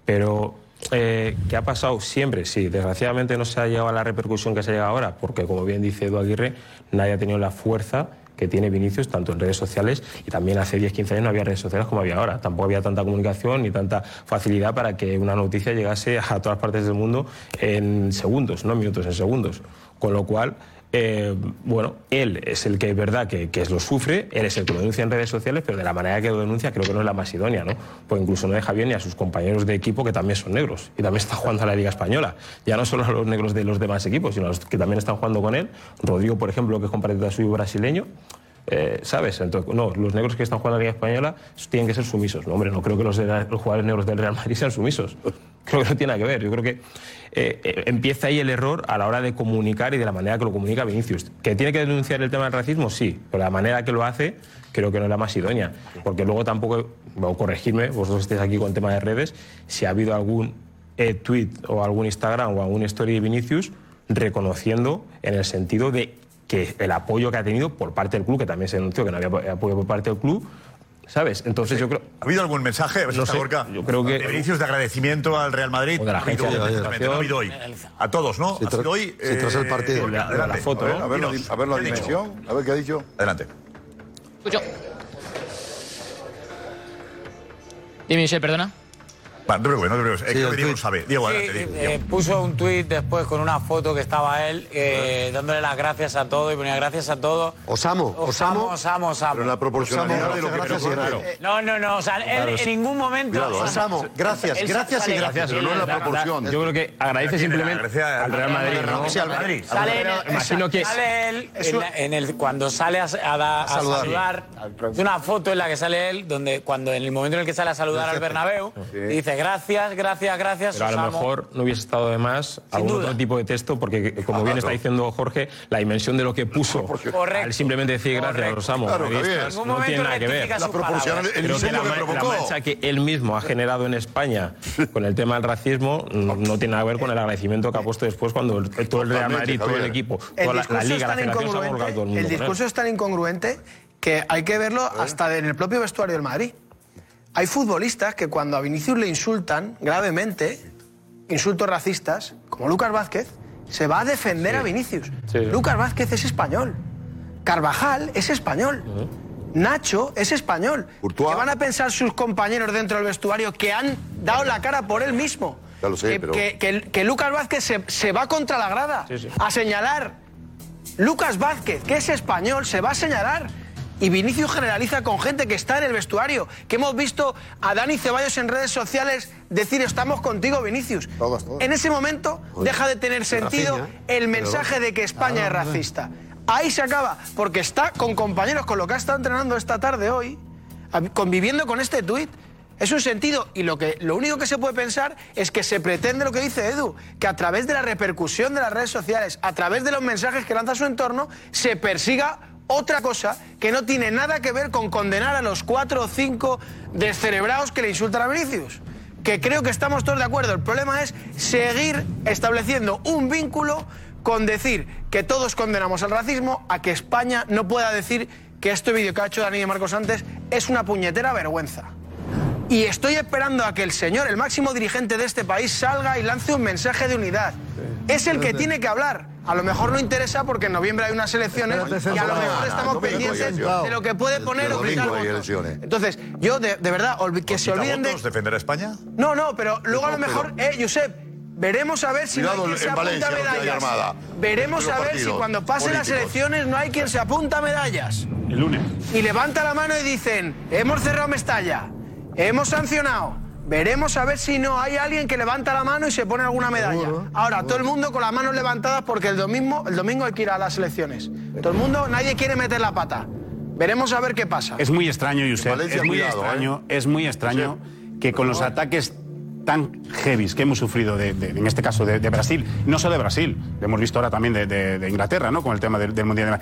Pero eh, ¿qué ha pasado siempre? Sí, desgraciadamente no se ha llegado a la repercusión que se ha llegado ahora, porque como bien dice Edu Aguirre, nadie ha tenido la fuerza que tiene Vinicius, tanto en redes sociales, y también hace 10, 15 años no había redes sociales como había ahora. Tampoco había tanta comunicación ni tanta facilidad para que una noticia llegase a todas partes del mundo en segundos, no minutos, en segundos. Con lo cual, eh, bueno, él es el que es verdad que, que lo sufre, él es el que lo denuncia en redes sociales, pero de la manera que lo denuncia creo que no es la más idónea, ¿no? Pues incluso no deja bien ni a sus compañeros de equipo que también son negros y también están jugando a la Liga Española. Ya no solo a los negros de los demás equipos, sino a los que también están jugando con él. Rodrigo, por ejemplo, que es compatriota suyo brasileño. Eh, ¿Sabes? Entonces, no, los negros que están jugando a la Liga Española tienen que ser sumisos. No, hombre, no creo que los, de jugadores negros del Real Madrid sean sumisos. (laughs) Creo que no tiene nada que ver. Yo creo que eh, eh, empieza ahí el error a la hora de comunicar y de la manera que lo comunica Vinicius. ¿Que tiene que denunciar el tema del racismo? Sí, pero la manera que lo hace creo que no es la más idónea. Porque luego tampoco, bueno, corregirme, vosotros estéis aquí con tema de redes, si ha habido algún tweet o algún Instagram o algún story de Vinicius reconociendo en el sentido de que el apoyo que ha tenido por parte del club, que también se denunció que no había apoyo por parte del club, ¿sabes? Entonces yo creo... ¿Ha habido algún mensaje? A ver si No sé, yo creo que- De Vinicius de agradecimiento al Real Madrid. O de la Ha habido, agencia de exactamente, no ha habido hoy. A todos, ¿no? Sí, Ha tras- sido hoy. sí, tras el partido. Gorka, La- la adelante. foto, a ver, ¿no? A ver, a ver la ¿qué ha dicho? dimensión, a ver qué ha dicho. Adelante. Dime, Michel, perdona. Va, no te preocupes, no te preocupes. Es Sí, que Diego lo sabe. Diego, Sí, adelante, Diego. eh, puso un tuit después con una foto que estaba él eh, dándole las gracias a todo y ponía gracias a todo. Osamo, Osamo, Osamo, Osamo. Pero la proporcionalidad Osamo, de lo que gracias, pero gracias. claro. No, no, no. O sea, él Claro, en sí. ningún momento. Cuidado, ¿eh? Osamo, gracias, Él gracias y gracias. Pero no es la proporción. Yo creo que agradece simplemente al Real Madrid, ¿no? Sí, al Madrid. Sale, en el- Imagino que- sale él en, la- en el, cuando sale a, a da- a saludar. saludar. Es una foto en la que sale él, donde cuando en el momento en el que sale a saludar al Bernabéu, dice gracias, gracias, gracias. Pero a lo Osamo". mejor no hubiese estado de más algún duda. otro tipo de texto, porque como bien está diciendo Jorge, la dimensión de lo que puso (laughs) Correcto. al simplemente decir gracias, Correcto. Rosamo, Claro, madridistas, Javier. En ningún no momento tiene nada que ver. rectifica La sus proporción, palabras. el Creo que la, que ma- la provocó. mancha que él mismo ha generado en España con el tema del racismo no, no tiene nada que ver con el agradecimiento que ha puesto después cuando el- todo el Real Madrid, todo el Javier. equipo, El toda la, la discurso, Liga, es la tan Federación se ha volcado incongruente, todo el mundo. el con él. discurso es tan incongruente que hay que verlo hasta en el propio vestuario del Madrid. Hay futbolistas que cuando a Vinicius le insultan gravemente, insultos racistas, como Lucas Vázquez, se va a defender a Vinicius. Sí. Lucas Vázquez es español. Carvajal es español. Nacho es español. Courtois. ¿Qué van a pensar sus compañeros dentro del vestuario que han dado la cara por él mismo? Ya lo sé, que, pero- que- que- que Lucas Vázquez se, se va contra la grada Sí, sí. a señalar. Lucas Vázquez, que es español, se va a señalar. Y Vinicius generaliza con gente que está en el vestuario. Que hemos visto a Dani Ceballos en redes sociales decir estamos contigo, Vinicius. Todos, todos. En ese momento deja de tener sentido Rafinha, el mensaje de que España es racista. Ahí se acaba, porque está con compañeros con lo que ha estado entrenando esta tarde hoy, conviviendo con este tuit. Es un sentido, y lo, que, lo único que se puede pensar es que se pretende lo que dice Edu, que a través de la repercusión de las redes sociales, a través de los mensajes que lanza su entorno, se persiga otra cosa que no tiene nada que ver con condenar a los cuatro o cinco descerebrados que le insultan a Vinicius. Que creo que estamos todos de acuerdo. El problema es seguir estableciendo un vínculo con decir que todos condenamos al racismo a que España no pueda decir que este vídeo que ha hecho Dani de Marcos antes es una puñetera vergüenza. Y estoy esperando a que el señor, el máximo dirigente de este país, salga y lance un mensaje de unidad. Es el que tiene que hablar. A lo mejor no interesa porque en noviembre hay unas elecciones y a lo mejor estamos pendientes de lo que puede poner o quitar. Entonces, yo de, de verdad, que se ¿Quita olviden de... defender a España? No, no, pero luego a lo mejor, eh, Josep, veremos a ver si Cuidado no hay quien en se apunta Valencia, medallas. armada. Veremos a ver si cuando pasen las elecciones no hay quien se apunta medallas. El lunes. Y levanta la mano y dicen, hemos cerrado Mestalla, hemos sancionado. Veremos a ver si no hay alguien que levanta la mano y se pone alguna medalla. Ahora, todo el mundo con las manos levantadas porque el domingo, el domingo hay que ir a las elecciones. Todo el mundo, nadie quiere meter la pata. Veremos a ver qué pasa. Es muy extraño, Josep. Valencia, Es muy cuidado, extraño, es muy extraño que con los ataques tan heavies que hemos sufrido, de, de- en este caso de, de Brasil, no solo de Brasil, lo hemos visto ahora también de, de- de Inglaterra, ¿no? Con el tema del, del Mundial.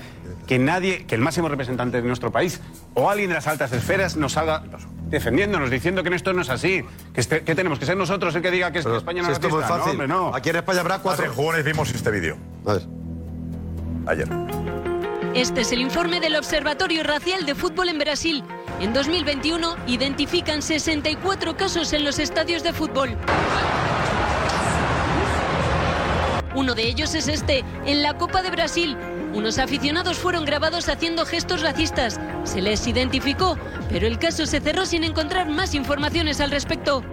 Que nadie, que el máximo representante de nuestro país o alguien de las altas esferas nos salga defendiéndonos, diciendo que esto no es así, que, este- que tenemos que ser nosotros el que diga que es- que España no Si es esto. No, hombre, no. Aquí en España habrá cuatro. Hace jugones vimos este vídeo. Ayer. Este es el informe del Observatorio Racial de Fútbol en Brasil. En 2021 identifican 64 casos en los estadios de fútbol. Uno de ellos es este, en la Copa de Brasil. Unos aficionados fueron grabados haciendo gestos racistas. Se les identificó, pero el caso se cerró sin encontrar más informaciones al respecto.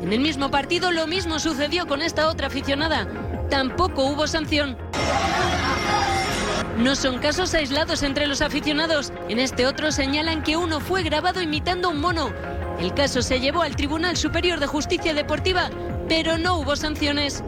En el mismo partido lo mismo sucedió con esta otra aficionada. Tampoco hubo sanción. No son casos aislados entre los aficionados. En este otro señalan que uno fue grabado imitando un mono. El caso se llevó al Tribunal Superior de Justicia Deportiva, pero no hubo sanciones.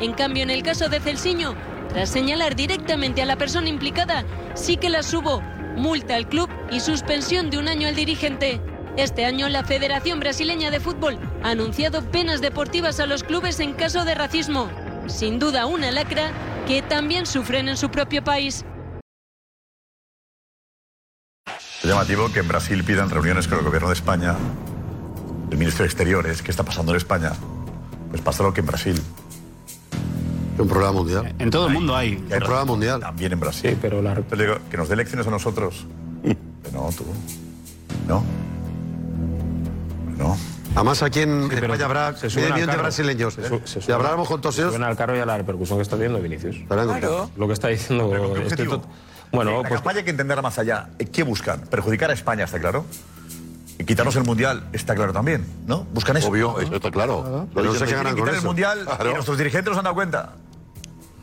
En cambio, en el caso de Celsiño, tras señalar directamente a la persona implicada, sí que las hubo, multa al club y suspensión de un año al dirigente. Este año la Federación Brasileña de Fútbol ha anunciado penas deportivas a los clubes en caso de racismo. Sin duda una lacra que también sufren en su propio país. Es llamativo que en Brasil pidan reuniones con el gobierno de España, el ministro de Exteriores, ¿qué está pasando en España? Pues pasa lo que en Brasil. Un programa mundial. En todo el mundo hay. Un programa mundial. También en Brasil. Sí, pero la... Entonces digo, que nos dé lecciones a nosotros. (laughs) Que no, tú. No. No. Además, aquí en pero España habrá se millón de brasileños. Se ¿eh? se Si habláramos con todos se ellos, suben al carro y a la repercusión que está teniendo Vinicius. Claro. Lo que está diciendo. Pero ¿con qué tot- Bueno, la pues- campaña hay que entenderla más allá. ¿Qué buscan? ¿Perjudicar a España, está claro? Y quitarnos el Mundial, está claro también, ¿no? Buscan eso. Obvio, eso está claro. No dicen, sé qué quieren ganan con quitar el. Mundial Claro. y nuestros dirigentes nos han dado cuenta.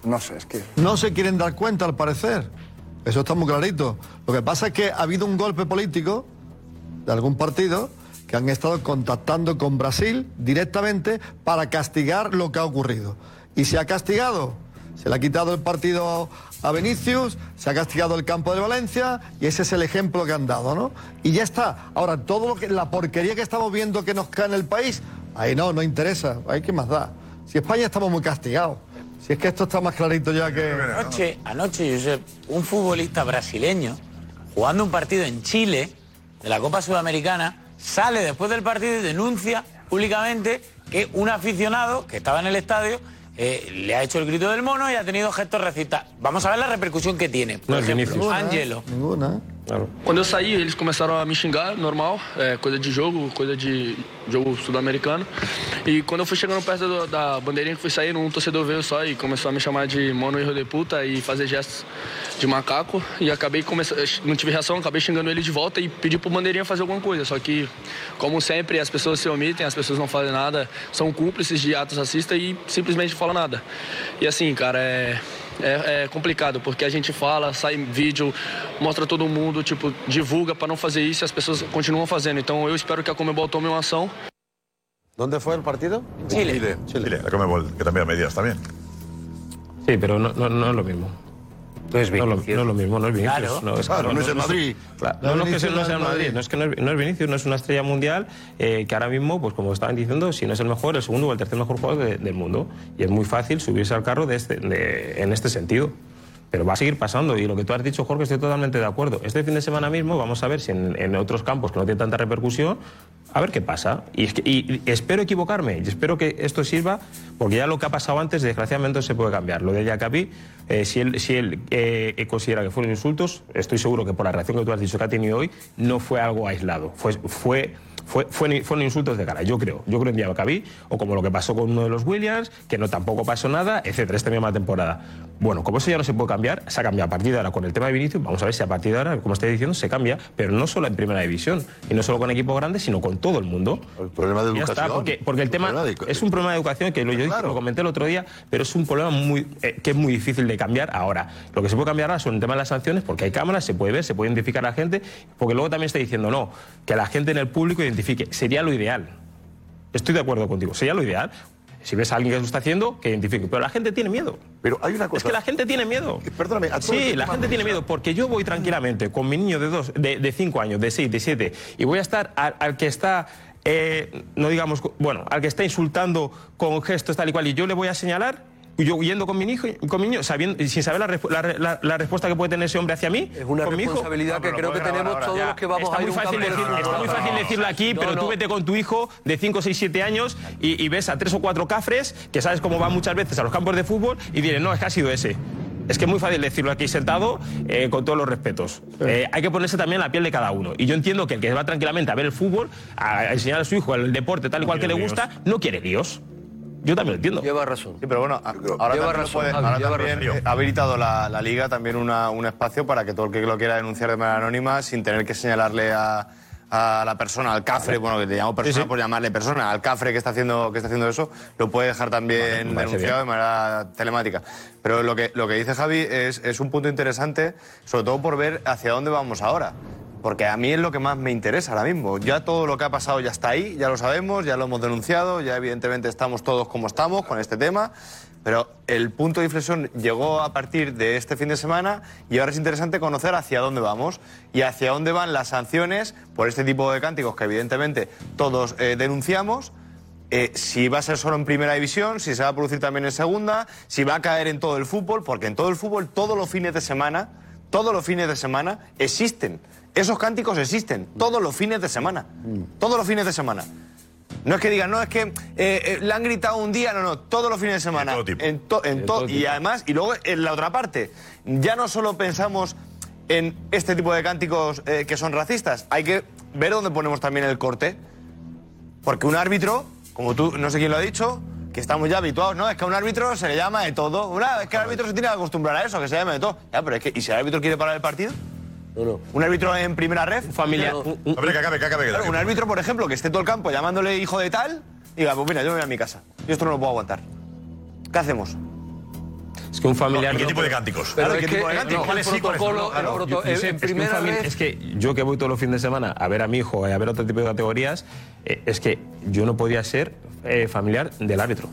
No sé, es que. No se quieren dar cuenta, al parecer. Eso está muy clarito. Lo que pasa es que ha habido un golpe político de algún partido que han estado contactando con Brasil directamente para castigar lo que ha ocurrido. Y se ha castigado. Se le ha quitado el partido a Vinicius, se ha castigado el campo de Valencia y ese es el ejemplo que han dado, ¿no? Y ya está. Ahora, todo lo que, la porquería que estamos viendo que nos cae en el país, ahí no, no interesa. Ahí qué más da. Si España estamos muy castigados. Si es que esto está más clarito ya que. Anoche, anoche, Josep, un futbolista brasileño jugando un partido en Chile de la Copa Sudamericana sale después del partido y denuncia públicamente que un aficionado que estaba en el estadio eh, le ha hecho el grito del mono y ha tenido gestos racistas. Vamos a ver la repercusión que tiene. Por No ejemplo. Angelo. Ninguna. Quando eu saí, eles começaram a me xingar, normal, é, coisa de jogo, coisa de jogo sul-americano. E quando eu fui chegando perto do- da bandeirinha que fui sair, um torcedor veio só e começou a me chamar de mono hijo de puta e fazer gestos de macaco. E acabei começando, não tive reação, acabei xingando ele de volta e pedi pro bandeirinha fazer alguma coisa. Só que, como sempre, as pessoas se omitem, as pessoas não fazem nada, são cúmplices de atos racistas e simplesmente não falam nada. E assim, cara, é. É, é complicado, porque a gente fala, sai vídeo, mostra todo mundo, tipo, divulga para não fazer isso e as pessoas continuam fazendo. Então eu espero que a Comebol tome uma ação. ¿Dónde fue el partido? Chile. Chile. la Comebol, que también medidas también. Sí, pero no, no, no es lo mismo. No es, lo, no es lo mismo, no es Vinicius. Claro. no, es, Claro, no es el Madrid. Claro, No es que sea- no Vinicius, sea el Madrid, Madrid. no es que no es, no es Vinicius, no es una estrella mundial eh, que ahora mismo, pues como estaban diciendo, si no es el mejor, el segundo o el tercer mejor jugador de- del mundo. Y es muy fácil subirse al carro de este- de- en este sentido. Pero va a seguir pasando y lo que tú has dicho, Jorge, estoy totalmente de acuerdo. Este fin de semana mismo vamos a ver si en, otros campos que no tienen tanta repercusión, a ver qué pasa. Y, y- y espero equivocarme y espero que esto sirva, porque ya lo que ha pasado antes, desgraciadamente, se puede cambiar. Lo de Jacabi, eh, si él, si él eh, considera que fueron insultos, estoy seguro que por la reacción que tú has dicho que ha tenido hoy, no fue algo aislado. Fue fue, fue- fueron insultos de cara, yo creo. Yo creo en Diabacabí, o como lo que pasó con uno de los Williams, que no tampoco pasó nada, etcétera, esta misma temporada. Bueno, como eso ya no se puede cambiar, se ha cambiado a partir de ahora con el tema de Vinicius, vamos a ver si a partir de ahora, como estoy diciendo, se cambia, pero no solo en primera división, y no solo con equipos grandes, sino con todo el mundo. El problema de Ya está, educación. porque, porque el tema es un problema de educación que lo, yo dije- lo comenté el otro día, pero es un problema muy, eh, que es muy difícil de cambiar ahora. Lo que se puede cambiar ahora son el tema de las sanciones, porque hay cámaras, se puede ver, se puede identificar a la gente, porque luego también está diciendo, no, que la gente en el público identifique. Sería lo ideal. Estoy de acuerdo contigo, sería lo ideal. Si ves a alguien que lo está haciendo, que identifique. Pero la gente tiene miedo. Pero hay una cosa. Es que la gente tiene miedo. Perdóname, a Sí, la gente tiene miedo porque yo voy tranquilamente con mi niño de dos, de, de cinco años, de seis, de siete, y voy a estar al, al que está, eh, no digamos, bueno, al que está insultando con gestos tal y cual, y yo le voy a señalar. Yo yendo con mi hijo, con mi niño, sabiendo, sin saber la, la, la- la respuesta que puede tener ese hombre hacia mí. Es una responsabilidad que creo que tenemos todos los que vamos está a ir muy fácil decir- fútbol. Está muy fácil decirlo aquí, No, pero no. tú vete con tu hijo de 5, 6, 7 años y, y ves a tres o cuatro cafres, que sabes cómo van muchas veces a los campos de fútbol, y diré, no, es que ha sido ese. Es que es muy fácil decirlo aquí sentado, eh, con todos los respetos. Eh, hay que ponerse también la piel de cada uno. Y yo entiendo que el que va tranquilamente a ver el fútbol, a, a enseñar a su hijo el deporte tal y cual que le gusta, no quiere líos. Yo también lo entiendo. Lleva razón. Sí, pero bueno, ahora Lleva también, lo razón, puede- Javi, ahora lleva también, razón. ha habilitado la, la Liga también una- un espacio para que todo el que lo quiera denunciar de manera anónima sin tener que señalarle a, a la persona, al cafre, bueno, que te llamo persona por llamarle persona, al cafre que está haciendo, que está haciendo eso, lo puede dejar también parece denunciado de manera telemática. Pero lo que, lo que dice Javi es, es un punto interesante, sobre todo por ver hacia dónde vamos ahora. Porque a mí es lo que más me interesa ahora mismo. Ya todo lo que ha pasado ya está ahí, ya lo sabemos, ya lo hemos denunciado, ya evidentemente estamos todos como estamos con este tema. Pero el punto de inflexión llegó a partir de este fin de semana y ahora es interesante conocer hacia dónde vamos y hacia dónde van las sanciones por este tipo de cánticos que evidentemente todos eh, denunciamos. Eh, si va a ser solo en primera división, si se va a producir también en segunda, si va a caer en todo el fútbol, porque en todo el fútbol todos los fines de semana, todos los fines de semana existen. Esos cánticos existen todos los fines de semana. Todos los fines de semana. No es que digan, no, es que eh, eh, le han gritado un día, no, no, todos los fines de semana. En to- en to- y además, y luego en la otra parte, ya no solo pensamos en este tipo de cánticos eh, que son racistas, hay que ver dónde ponemos también el corte. Porque un árbitro, como tú, no sé quién lo ha dicho, que estamos ya habituados, ¿no? Es que a un árbitro se le llama de todo. Una, es que el árbitro se tiene que acostumbrar a eso, que se llama de todo. Ya, pero es que, ¿y si el árbitro quiere parar el partido? ¿Un árbitro en primera red? Familiar. Hombre, que acabe, que acabe. que Claro, un árbitro, por ejemplo, que esté todo el campo llamándole hijo de tal, y diga, pues mira, yo me voy a mi casa. Yo esto no lo puedo aguantar. ¿Qué hacemos? Es que un familiar. ¿Y qué tipo de cánticos? Claro, ¿qué tipo de cánticos? el ¿Cuáles sí, cuáles no? protocolo- en- en es primera vez- es que yo que voy todos los fines de semana a ver a mi hijo y a ver otro tipo de categorías, eh, es que yo no podía ser eh, familiar del árbitro.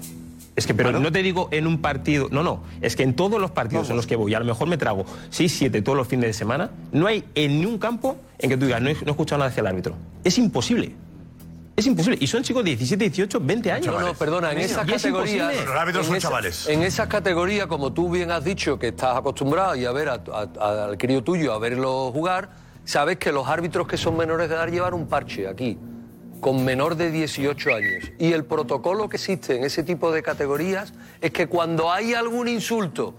Es que, pero no te digo en un partido, no, no, es que en todos los partidos en los que voy, a lo mejor me trago 6, 7 todos los fines de semana, no hay en ni un campo en que tú digas, no he, no he escuchado nada hacia el árbitro. Es imposible. Es imposible. Y son chicos de 17, 18, 20 años. No, no, perdona, en esas es categorías. imposible. en esa- En esas categorías, como tú bien has dicho, que estás acostumbrado y a ver a- a- al crío tuyo a verlo jugar, sabes que los árbitros que son menores de edad llevan un parche aquí, con menor de 18 años. Y el protocolo que existe en ese tipo de categorías es que cuando hay algún insulto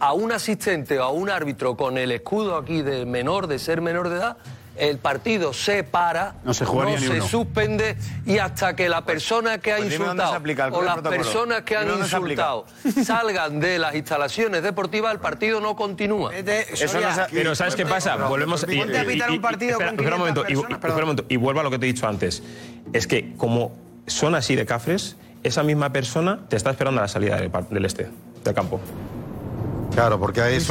a un asistente o a un árbitro con el escudo aquí de menor, de ser menor de edad, el partido se para, No se jugaría ni se uno. suspende y hasta que la persona que ha Pues insultado aplica o las personas que han insultado salgan de las instalaciones deportivas, el partido no continúa. Eso no se- Pero ¿sabes qué pasa? Volvemos y- y- y- un partido espera, un 500 momento, y, personas, y- espera un momento, y vuelvo a lo que te he dicho antes. Es que como son así de cafres, esa misma persona te está esperando a la salida del este, del campo. Claro, porque ahí Es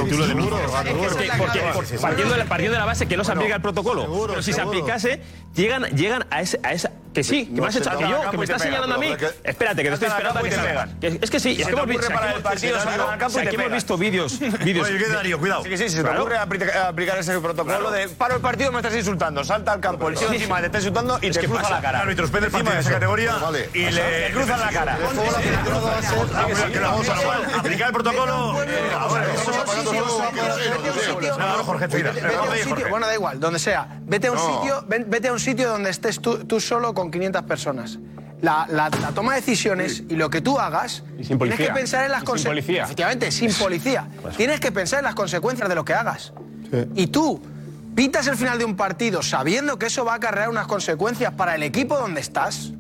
partiendo, de la, partiendo de la base que no se aplica el protocolo. pero si se aplicase, llegan, llegan a, ese, a esa. Que sí, que No me has echado que yo, que me estás señalando a mí. que- Espérate, que te estoy esperando a que que- Es que sí, es que hemos visto. aquí- hemos visto vídeos. vídeos Oye, ¿qué, Darío? Cuidado. Sí, que sí, si se te ocurre aplica- aplicar ese protocolo de paro el partido, me estás insultando, salta al campo, el tío encima te está insultando y te cruza la cara. El árbitro suspende el Encima partido de esa categoría y le- cruzan la cara. Aplicar el protocolo. eh, ahora, Jorge, bueno, da igual, donde sea. Vete a un sitio, vete a un sitio donde estés tú, tú solo con 500 personas. La, la- la toma de decisiones y lo que tú hagas, sin tienes que pensar en las Y consecuencias. Efectivamente, sin policía. Tienes que pensar en las consecuencias de lo que hagas. Y tú pitas el final de un partido sabiendo que eso va a acarrear unas consecuencias para el equipo donde estás.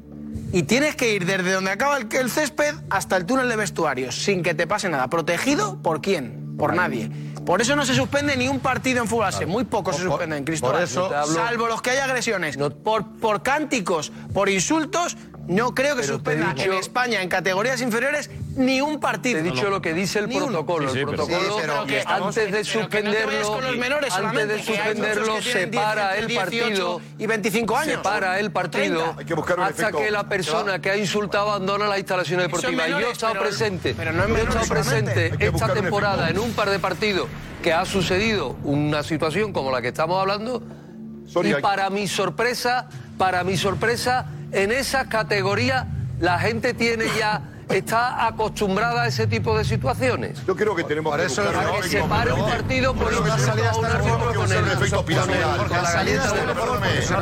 Y tienes que ir desde donde acaba el, el césped hasta el túnel de vestuarios, sin que te pase nada. ¿Protegido por quién? Por nadie. Por eso no se suspende ni un partido en fútbol base. Muy pocos se suspenden, Cristóbal. por eso- Salvo los que hay agresiones. Por, por cánticos, por insultos, no creo que suspenda dicho- en España, en categorías inferiores, ni un partido. Te he dicho lo que dice el Ni protocolo. Sí, sí, el protocolo, Sí, pero que estamos- antes de pero que no te suspenderlo, los menores antes de suspenderlo, que se tienen 10, para el 18 partido y 25 años. Se para el partido 30. Hay que buscar un hasta efecto- que la persona que ha insultado abandona las instalaciones deportivas. Y yo he menores, estado pero- presente, pero no yo he menores estado presente esta temporada en un par de partidos que ha sucedido una situación como la que estamos hablando. Y para mi sorpresa, para mi sorpresa, en esas categorías la gente tiene ya está acostumbrada a ese tipo de situaciones. Yo creo que tenemos que buscar Para que se pare un partido por eso una salida a un árbitro que con el el efecto piramidal. La salida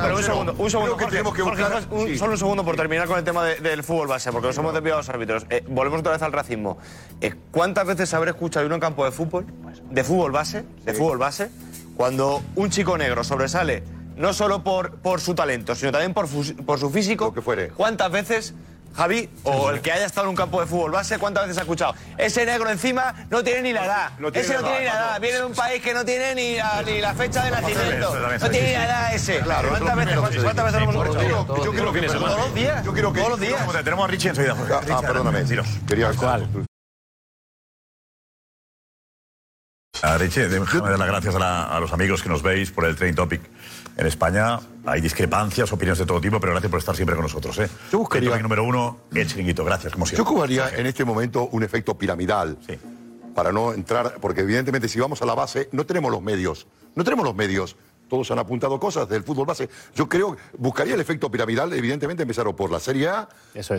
pero un segundo, un segundo, Creo que Jorge, tenemos que Jorge, buscar- un- sí. solo un segundo por terminar con el tema de- del fútbol base, porque nos hemos desviado a los árbitros. Eh, volvemos otra vez al racismo. Eh, ¿Cuántas veces habré escuchado en un campo de fútbol, de fútbol base, de fútbol base, cuando un chico negro sobresale no solo por, por su talento, sino también por, por su físico? ¿Cuántas veces Javi, o el que haya estado en un campo de fútbol base, ¿cuántas veces ha escuchado? Ese negro encima no tiene ni la edad. No ese no tiene ni la edad. no. Viene de un país que no tiene ni la, ni la fecha de nacimiento. No tiene ni la edad ese. Claro, ¿Cuántas es lo veces, que cuántas veces lo hemos escuchado? yo que Todos los días. Yo quiero que Todos los días. Tenemos a Richie enseguida. Ah, perdóname. Quería Richie, déjame dar las gracias a, la- a los amigos que nos veis por el Training Topic en España. Hay discrepancias, opiniones de todo tipo, pero gracias por estar siempre con nosotros. ¿eh? Yo buscaría- El número uno, el chiringuito. Gracias, como Yo siempre. jugaría en este momento un efecto piramidal. Para no entrar, porque evidentemente si vamos a la base, no tenemos los medios. No tenemos los medios. Todos han apuntado cosas del fútbol base. Yo creo, buscaría el efecto piramidal, evidentemente empezar por la Serie A,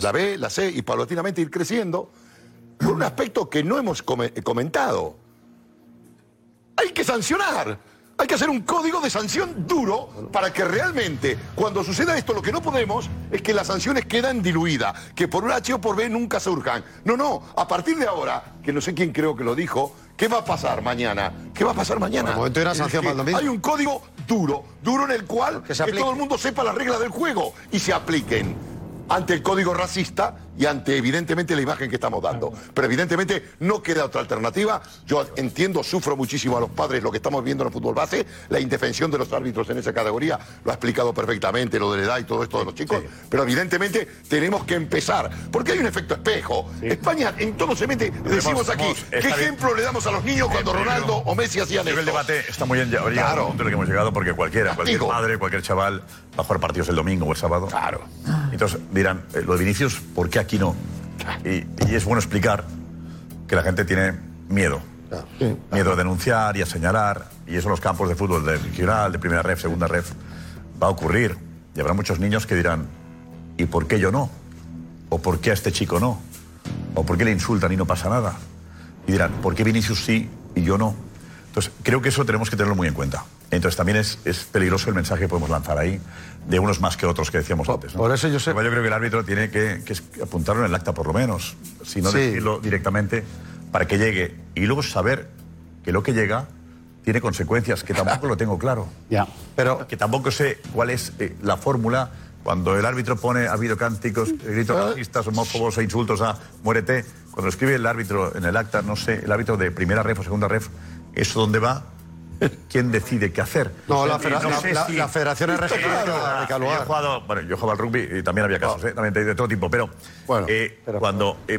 la B, la C y paulatinamente ir creciendo. Por un aspecto que no hemos come- comentado. Hay que sancionar. Hay que hacer un código de sanción duro para que realmente, cuando suceda esto, lo que no podemos es que las sanciones quedan diluidas, que por un H o por B nunca surjan. No, no, a partir de ahora, que no sé quién creo que lo dijo, ¿qué va a pasar mañana? ¿Qué va a pasar mañana? Por el momento hay una Es sanción que para el domingo. Hay un código duro, duro en el cual que, todo el mundo sepa las reglas del juego y se apliquen ante el código racista y ante evidentemente la imagen que estamos dando. Pero evidentemente no queda otra alternativa. Yo entiendo, sufro muchísimo a los padres lo que estamos viendo en el fútbol base, la indefensión de los árbitros en esa categoría, lo ha explicado perfectamente, lo de la edad y todo esto de los chicos, pero evidentemente tenemos que empezar, porque hay un efecto espejo. España en todo se mete, decimos aquí, ¿qué ejemplo le damos a los niños cuando Ronaldo o Messi hacían esto? el debate está muy llegado Claro. punto en el que hemos llegado porque cualquiera, cualquier padre, cualquier chaval va a jugar partidos el domingo o el sábado. Claro. Entonces dirán, eh, lo de Vinicius, ¿por qué aquí no? Y, y es bueno explicar que la gente tiene miedo. Miedo a denunciar y a señalar. Y eso en los campos de fútbol de regional, de primera ref, segunda ref, va a ocurrir. Y habrá muchos niños que dirán, ¿y por qué yo no? ¿O por qué a este chico no? ¿O por qué le insultan y no pasa nada? Y dirán, ¿por qué Vinicius sí y yo no? Entonces, creo que eso tenemos que tenerlo muy en cuenta. Entonces, también es, es peligroso el mensaje que podemos lanzar ahí, de unos más que otros que decíamos antes. ¿no? por eso yo sé- Yo creo que el árbitro tiene que, que apuntarlo en el acta, por lo menos, si no Sí. decirlo directamente, para que llegue. Y luego saber que lo que llega tiene consecuencias, que tampoco lo tengo claro. (laughs) Ya. Pero que tampoco sé cuál es eh, la fórmula cuando el árbitro pone, ha habido cánticos, (laughs) gritos racistas, homófobos e insultos a muérete. Cuando escribe el árbitro en el acta, no sé, el árbitro de primera ref o segunda ref, ¿eso dónde va? ¿Quién decide qué hacer? No, la federa- la- sé la- la Federación es de yo he jugado, bueno, yo jugaba al rugby y también había casos, ¿eh? también de todo tipo, pero, eh, cuando eh,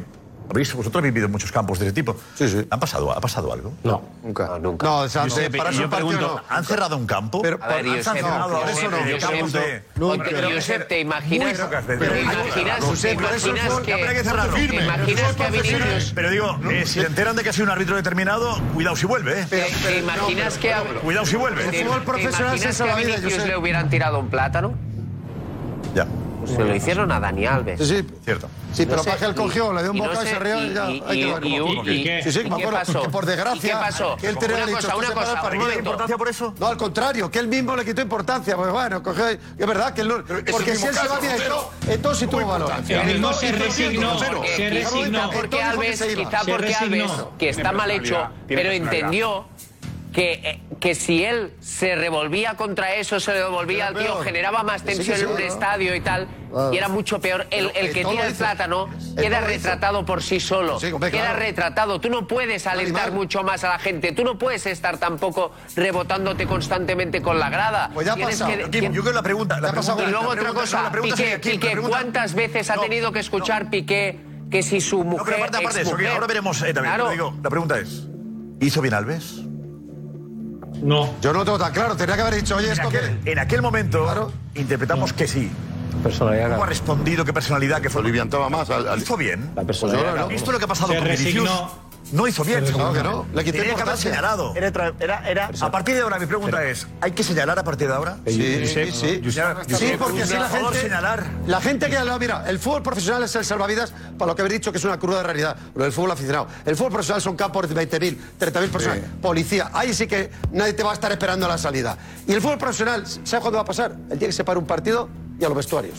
habéis, vosotros habéis vivido en muchos campos de ese tipo, ¿Han pasado, ¿ha pasado algo? No. Nunca. nunca. No, o sea, Josep, para eso pregunto, no. ¿han cerrado un campo? Pero, A ver, ¿han Josep, sancionado? no, Por eso no. Campos de- Pero- Josep, ¿te imaginas, te Pero- imaginas, te Josep, pero eso que, habría que cerrarlo. te imaginas que a Vinicius... Pero digo, eh, si se enteran de que ha sido un árbitro determinado, cuidado si vuelve, ¿eh? ¿Te, te imaginas que Cuidado si vuelve. ¿te, te a Vinicius le hubieran tirado un plátano? Ya. Se lo hicieron a Dani Alves. Sí, sí. Cierto. Sí, pero No sé, para que él y- cogió, le dio un no bocado y se rió y- y ya. y- hay que ver cómo- Sí, sí, ¿y me qué acuerdo. pasó? Que por desgracia. ¿Y qué pasó? Que él tenía Una dicho, cosa, "Usted una para cosa, un partido". momento. por eso? No, al contrario, que él mismo le quitó importancia. Pues bueno, cogió. Es verdad que él no. Porque si él se va Rosero. entonces sí tuvo valor. Él mismo se resignó, se Quizá resignó. porque Alves, quizá porque Alves, que está mal hecho, pero entendió que, eh, que si él se revolvía contra eso, se revolvía al tío, generaba más tensión sí, en un ¿no? estadio y tal, Claro. y era mucho peor. El, el que tira el plátano queda retratado por sí solo. Sí, hombre, Queda claro. retratado. Tú no puedes alentar Animal. mucho más a la gente. Tú no puedes estar tampoco rebotándote constantemente con la grada. Pues ya pasado. que- Kim, yo creo que la pregunta... La pregunta- y luego otra cosa, no, Piqué, sería, Kim, Piqué, ¿cuántas veces ha No, tenido que escuchar Piqué que si su No, mujer, pero aparte, aparte de eso, que ahora veremos eh, también. Claro. digo, la pregunta es, ¿hizo bien Alves? No. Yo no lo tengo tan claro. Tenía que haber dicho, oye, En esto que. aquel, en aquel momento Claro. interpretamos que sí. Personalidad. ¿Cómo ha respondido? ¿Qué personalidad? ¿Qué fue? Oliviantaba más al, al- ¿Hizo bien? La personalidad. Pues yo no, ¿Visto lo que ha pasado Se con Vinicius? No hizo bien. Claro que no. Le quité Tenía que haber señalado. Era, era, era A partir de ahora, mi pregunta es, ¿hay que señalar a partir de ahora? Sí, sí, sí. Josep, Sí, porque así la gente. señalar. La gente que lo mira, el fútbol profesional es el salvavidas, para lo que habéis dicho que es una cruda realidad, lo del fútbol aficionado. El fútbol profesional son campos de 20.000, 30.000 personas. Policía, ahí sí que nadie te va a estar esperando a la salida. Y el fútbol profesional, ¿sabes cuándo va a pasar? El día que se para un partido y a los vestuarios.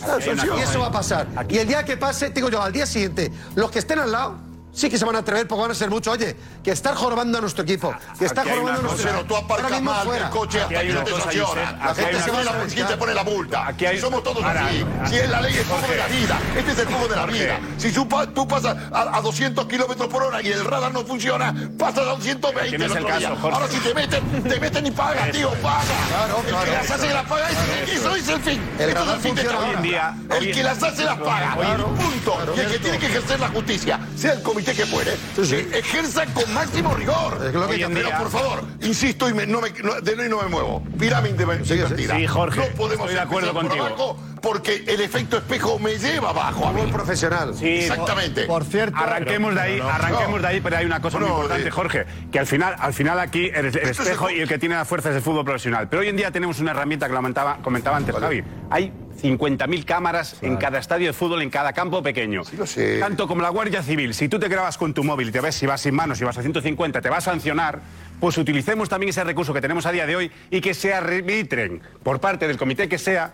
Y eso va a pasar. Y el día que pase, digo yo, al día siguiente, los que estén al lado. Sí que se van a atrever porque van a ser muchos. Oye, que estar jorobando a nuestro equipo, que está jorobando a nuestro Pero tú aparcas mal fuera. el coche hasta que no te sancionan. La gente se va a la ¿Quién te pone la multa? Aquí hay- Si somos todos Ahora, así. Si es la ley, es juego de la vida. Este es el juego de la vida. Si tú, pa- tú pasas a, a 200 kilómetros por hora y el radar no funciona, pasas a 220 Que no es el otro caso, día. Jorge. Ahora si te meten, te meten y pagas, tío, paga. Claro, el que claro, las hace las paga, eso es el fin. El Esto es el fin de funciona esta hoy en vida. día. El que las hace las paga. Punto. Y el que tiene que ejercer la justicia, sea el comité que fuere, ejerza con máximo rigor. Es lo que hay que Pero por favor, insisto y me- no me, no- de no y no me muevo. Pirámide invertida. Sí, Jorge, No podemos estoy de acuerdo contigo. abajo porque el efecto espejo me lleva abajo a mí. Profesional. Sí, Exactamente. Por cierto, Arranquemos de ahí, arranquemos de ahí, pero hay una cosa muy importante, eh. Jorge, que al final, al final aquí el, el es espejo el- y el que tiene la fuerza es el fútbol profesional. Pero hoy en día tenemos una herramienta que lo comentaba, comentaba antes Javi. Hay 50.000 cámaras en cada estadio de fútbol, en cada campo pequeño. lo sé. Tanto como la Guardia Civil, si tú te grabas con tu móvil y te ves si vas sin manos, si vas a 150, te va a sancionar, pues utilicemos también ese recurso que tenemos a día de hoy y que se arbitren por parte del comité que sea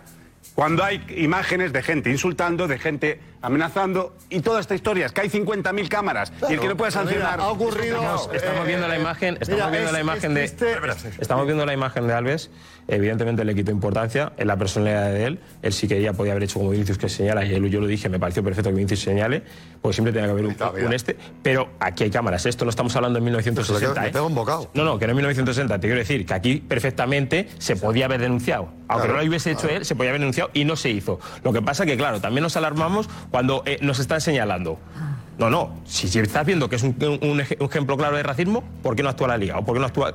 cuando hay imágenes de gente insultando, de gente amenazando y toda esta historia es que hay 50.000 cámaras y el que no puede sancionar. Estamos, estamos viendo la imagen, estamos mira, viendo es- la imagen es de. Estamos viendo la imagen de Alves. Evidentemente le quitó importancia en la personalidad de él. Él sí que ya podía haber hecho como Vinicius que señala, y él- yo lo dije, me pareció perfecto que Vinicius señale, porque siempre tenía que haber un, un este. Pero aquí hay cámaras. Esto no estamos hablando en 1960. Le ¿eh? pega un bocado. No, no, que no en 1960. Te quiero decir que aquí perfectamente se podía haber denunciado. Aunque Claro, no lo hubiese hecho claro. él, se podía haber denunciado y no se hizo. Lo que pasa que, claro, también nos alarmamos cuando eh, nos están señalando. No, no. Si, si estás viendo que es un, un ej- un ejemplo claro de racismo, ¿por qué no actúa la liga? ¿O por qué no actúa.?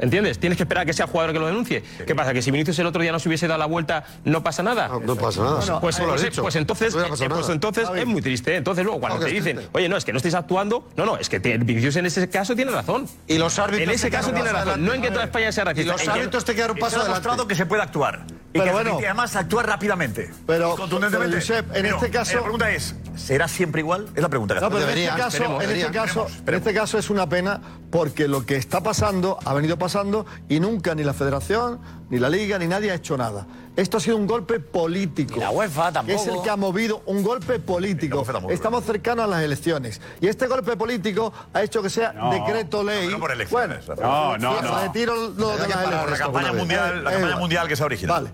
¿Entiendes? Tienes que esperar a que sea el jugador que lo denuncie. ¿Qué pasa? ¿Que si Vinicius el otro día no se hubiese dado la vuelta, no pasa nada? No pasa nada. Bueno, pues, Eso lo has pues, dicho. pues entonces, No eh, pues entonces es muy triste. Entonces luego cuando te dicen, triste. oye, no, es que no estáis actuando, no, no, es que te- Vinicius en ese caso tiene razón. Y los árbitros En ese caso tiene razón. No en que toda. España sea racista. Y los árbitros te Y paso se ha adelante. demostrado que se puede actuar. Y Pero que bueno. y además actuar rápidamente. Pero- contundentemente. pero, Josep, en Pero, este caso- eh, La pregunta es: ¿será siempre igual? Es la pregunta que No, pero en este caso, en este caso, en este caso es una pena porque lo que está pasando ha venido pasando y nunca ni la Federación, ni la Liga, ni nadie ha hecho nada. Esto ha sido un golpe político. la UEFA Que es el tampoco. que ha movido un golpe político. Estamos cercanos a las elecciones. Y este golpe político ha hecho que sea No, decreto ley. no por elecciones. Bueno, No, no, no. retiro lo de Hay que las parar la elecciones. campaña mundial- la eh, campaña mundial que sea original. Vale.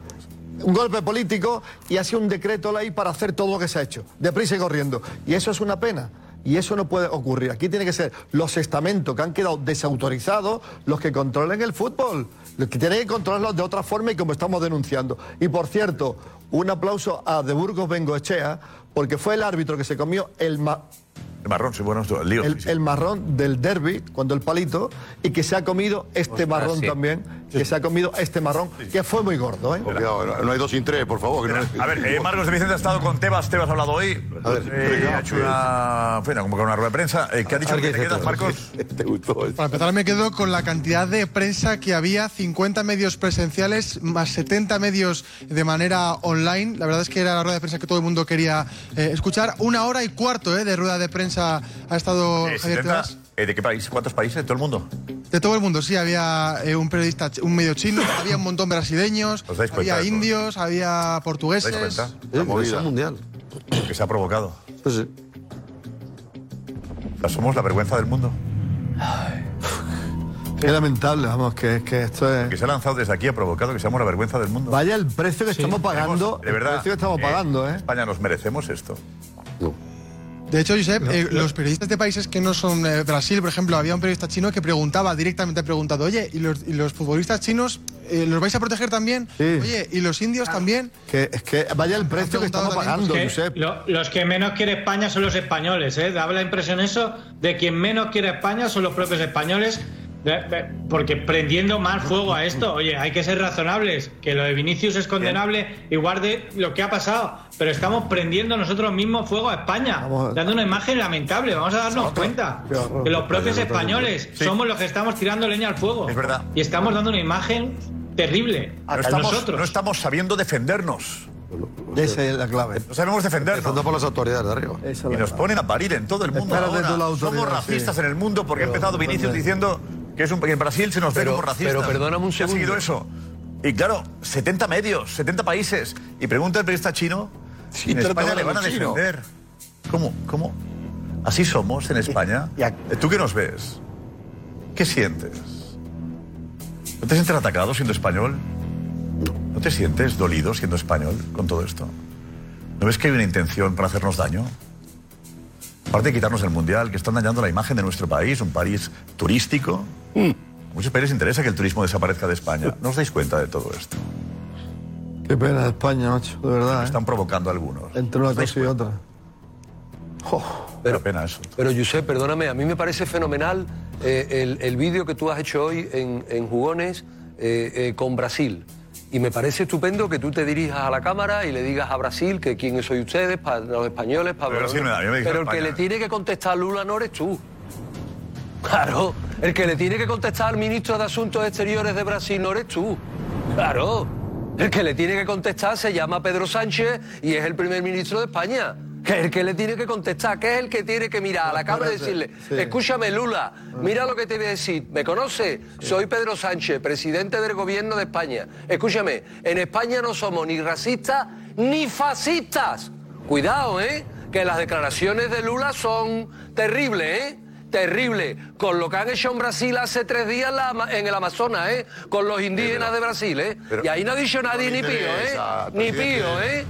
Un golpe político y ha sido un decreto ley para hacer todo lo que se ha hecho, deprisa y corriendo. Y eso es una pena. Y eso no puede ocurrir. Aquí tiene que ser los estamentos que han quedado desautorizados los que controlen el fútbol. Los que tienen que controlarlo de otra forma y como estamos denunciando. Y por cierto, un aplauso a De Burgos Bengoechea, porque fue el árbitro que se comió el, ma- El marrón, sí, bueno, esto, el lío. el, el marrón del derby, cuando el palito, y que se ha comido este Ostras, marrón sí. también, que se ha comido este marrón, que fue muy gordo. ¿eh? Cuidado, no, no hay dos sin tres, por favor. que no- A ver, eh, Marcos de Vicente ha estado con Tebas. Tebas ha hablado hoy. Eh, ha hecho una, bueno, como que una rueda de prensa. Eh, ¿Qué ha dicho que te quedas, Marcos? (laughs) ¿Te gustó? Para empezar me quedo con la cantidad de prensa que había, 50 medios presenciales más 70 medios de manera online. La verdad es que era la rueda de prensa que todo el mundo quería eh, escuchar. Una hora y cuarto eh, de rueda de prensa ha estado Eh, Javier 70, Tebas. Eh, ¿De qué país? ¿Cuántos países? ¿De todo el mundo? De todo el mundo, sí, había eh, un periodista, un medio chino, (laughs) había un montón brasileños, ¿Os dais cuenta había de indios, había ¿Os portugueses. dais cuenta? La movida mundial. Que se ha provocado. Pues sí. O sea, somos la vergüenza del mundo. Qué lamentable, vamos, que, que esto es... Que se ha lanzado desde aquí ha provocado que seamos la vergüenza del mundo. Vaya el precio que estamos pagando, De verdad. el precio que estamos eh, pagando, ¿eh? España nos merecemos esto. De hecho, Josep, eh, los periodistas de países que no son eh, Brasil, por ejemplo, había un periodista chino que preguntaba, directamente ha preguntado, oye, ¿y los, y los futbolistas chinos eh, los vais a proteger también? Oye, ¿y los indios también? Que, es que vaya el precio que estamos pagando, Que Josep. lo- los que menos quiere España son los españoles, ¿eh? Daba la impresión eso de quien menos quiere España son los propios españoles. Porque prendiendo más fuego a esto, oye, hay que ser razonables, que lo de Vinicius es condenable, igual de lo que ha pasado, pero estamos prendiendo nosotros mismos fuego a España, dando una imagen lamentable, vamos a darnos cuenta, que los propios españoles somos los que estamos tirando leña al fuego, Es verdad. y estamos dando una imagen terrible No a estamos, nosotros. no estamos sabiendo defendernos. Esa es la clave. No sabemos defendernos. Empezando por las autoridades de arriba. Y nos ponen a parir en todo el mundo. Ahora. Somos racistas sí. en el mundo porque ha empezado Vinicius diciendo que, es un, que en Brasil se nos ve como racistas. pero perdóname un ¿Qué ha seguido segundo. eso? Y claro, 70 medios, 70 países. Y pregunta el periodista chino Sí, en España le van a defender. ¿Cómo? ¿Cómo? Así somos en España. ¿Tú qué nos ves? ¿Qué sientes? ¿No te sientes atacado siendo español? ¿No te sientes dolido siendo español con todo esto? ¿No ves que hay una intención para hacernos daño? Aparte de quitarnos el mundial, que están dañando la imagen de nuestro país, un país turístico. Mm. A muchos países interesa que el turismo desaparezca de España. ¿No os dais cuenta de todo esto? Qué pena de España, macho, de verdad. ¿eh? Están provocando algunos. Entre una cosa y otra. Pero pena eso. Pero Josep, perdóname, a mí me parece fenomenal eh, el, el vídeo que tú has hecho hoy en, en Jugones eh, eh, con Brasil. Y me parece estupendo que tú te dirijas a la cámara y le digas a Brasil que quiénes sois ustedes, para los españoles, para Pero Brasil me da, yo me dije Pero el que le tiene que contestar a Lula no eres tú. Claro, el que le tiene que contestar al ministro de Asuntos Exteriores de Brasil no eres tú. Claro, el que le tiene que contestar se llama Pedro Sánchez y es el primer ministro de España. Que es el que le tiene que contestar, que es el que tiene que mirar a la cámara y decirle, sí. escúchame Lula, mira lo que te voy a decir, ¿me conoce? Soy Pedro Sánchez, presidente del gobierno de España. Escúchame, en España no somos ni racistas ni fascistas. Cuidado, ¿eh? que las declaraciones de Lula son terribles, ¿eh? Terrible, con lo que han hecho en Brasil hace tres días en la ama- en el Amazonas, ¿eh? Con los indígenas de Brasil, ¿eh? pero- y ahí no ha dicho nadie no me ni pío, ¿eh? Ni pío, ¿eh?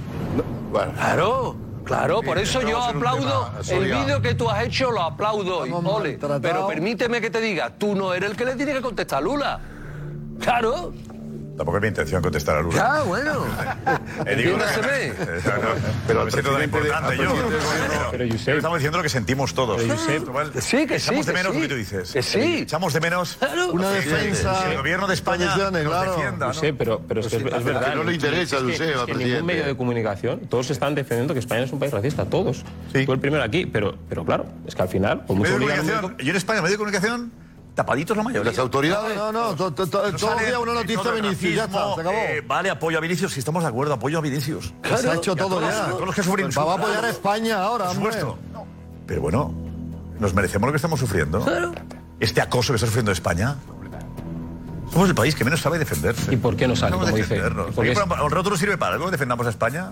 Bueno. Claro, claro, por eso yo aplaudo el vídeo que tú has hecho, lo aplaudo, y Estamos ole. Pero permíteme que te diga, tú no eres el que le tiene que contestar a Lula. Claro. Tampoco es mi intención contestar a Lula. Ya, bueno. (laughs) Eh, digo, eh, (laughs) no, pero me siento tan importante yo. Pero estamos diciendo lo que sentimos todos. Igual, sí, que Echamos sí, de que menos lo que tú dices. Que sí. Echamos de menos Una defensa, el gobierno de España nos defienda. ¿no? Sí, pero, pero es que es, es verdad. que no le interesa, Josep, al en ningún presidente. medio de comunicación todos están defendiendo que España es un país racista, todos. Tú el primero aquí, pero, pero claro, es que al final, de yo en España, medio de comunicación, tapaditos la mayoría. Las autoridades. No, no, to- to- to- todos los sale días una noticia todo Vinicius, ya está, se acabó. eh, vale, apoyo a Vinicius, si estamos de acuerdo, apoyo a Vinicius. se ha hecho todo ya. Todos los que sufren va a apoyar a España ahora, Por hombre. supuesto. Pero bueno, nos merecemos lo que estamos sufriendo. Este acoso que está sufriendo España. Somos el país que menos sabe defenderse. ¿Y por qué no sale, Sabemos como dice? defendernos. Porque es- pero ¿El rótulo sirve para algo? ¿Defendamos a España?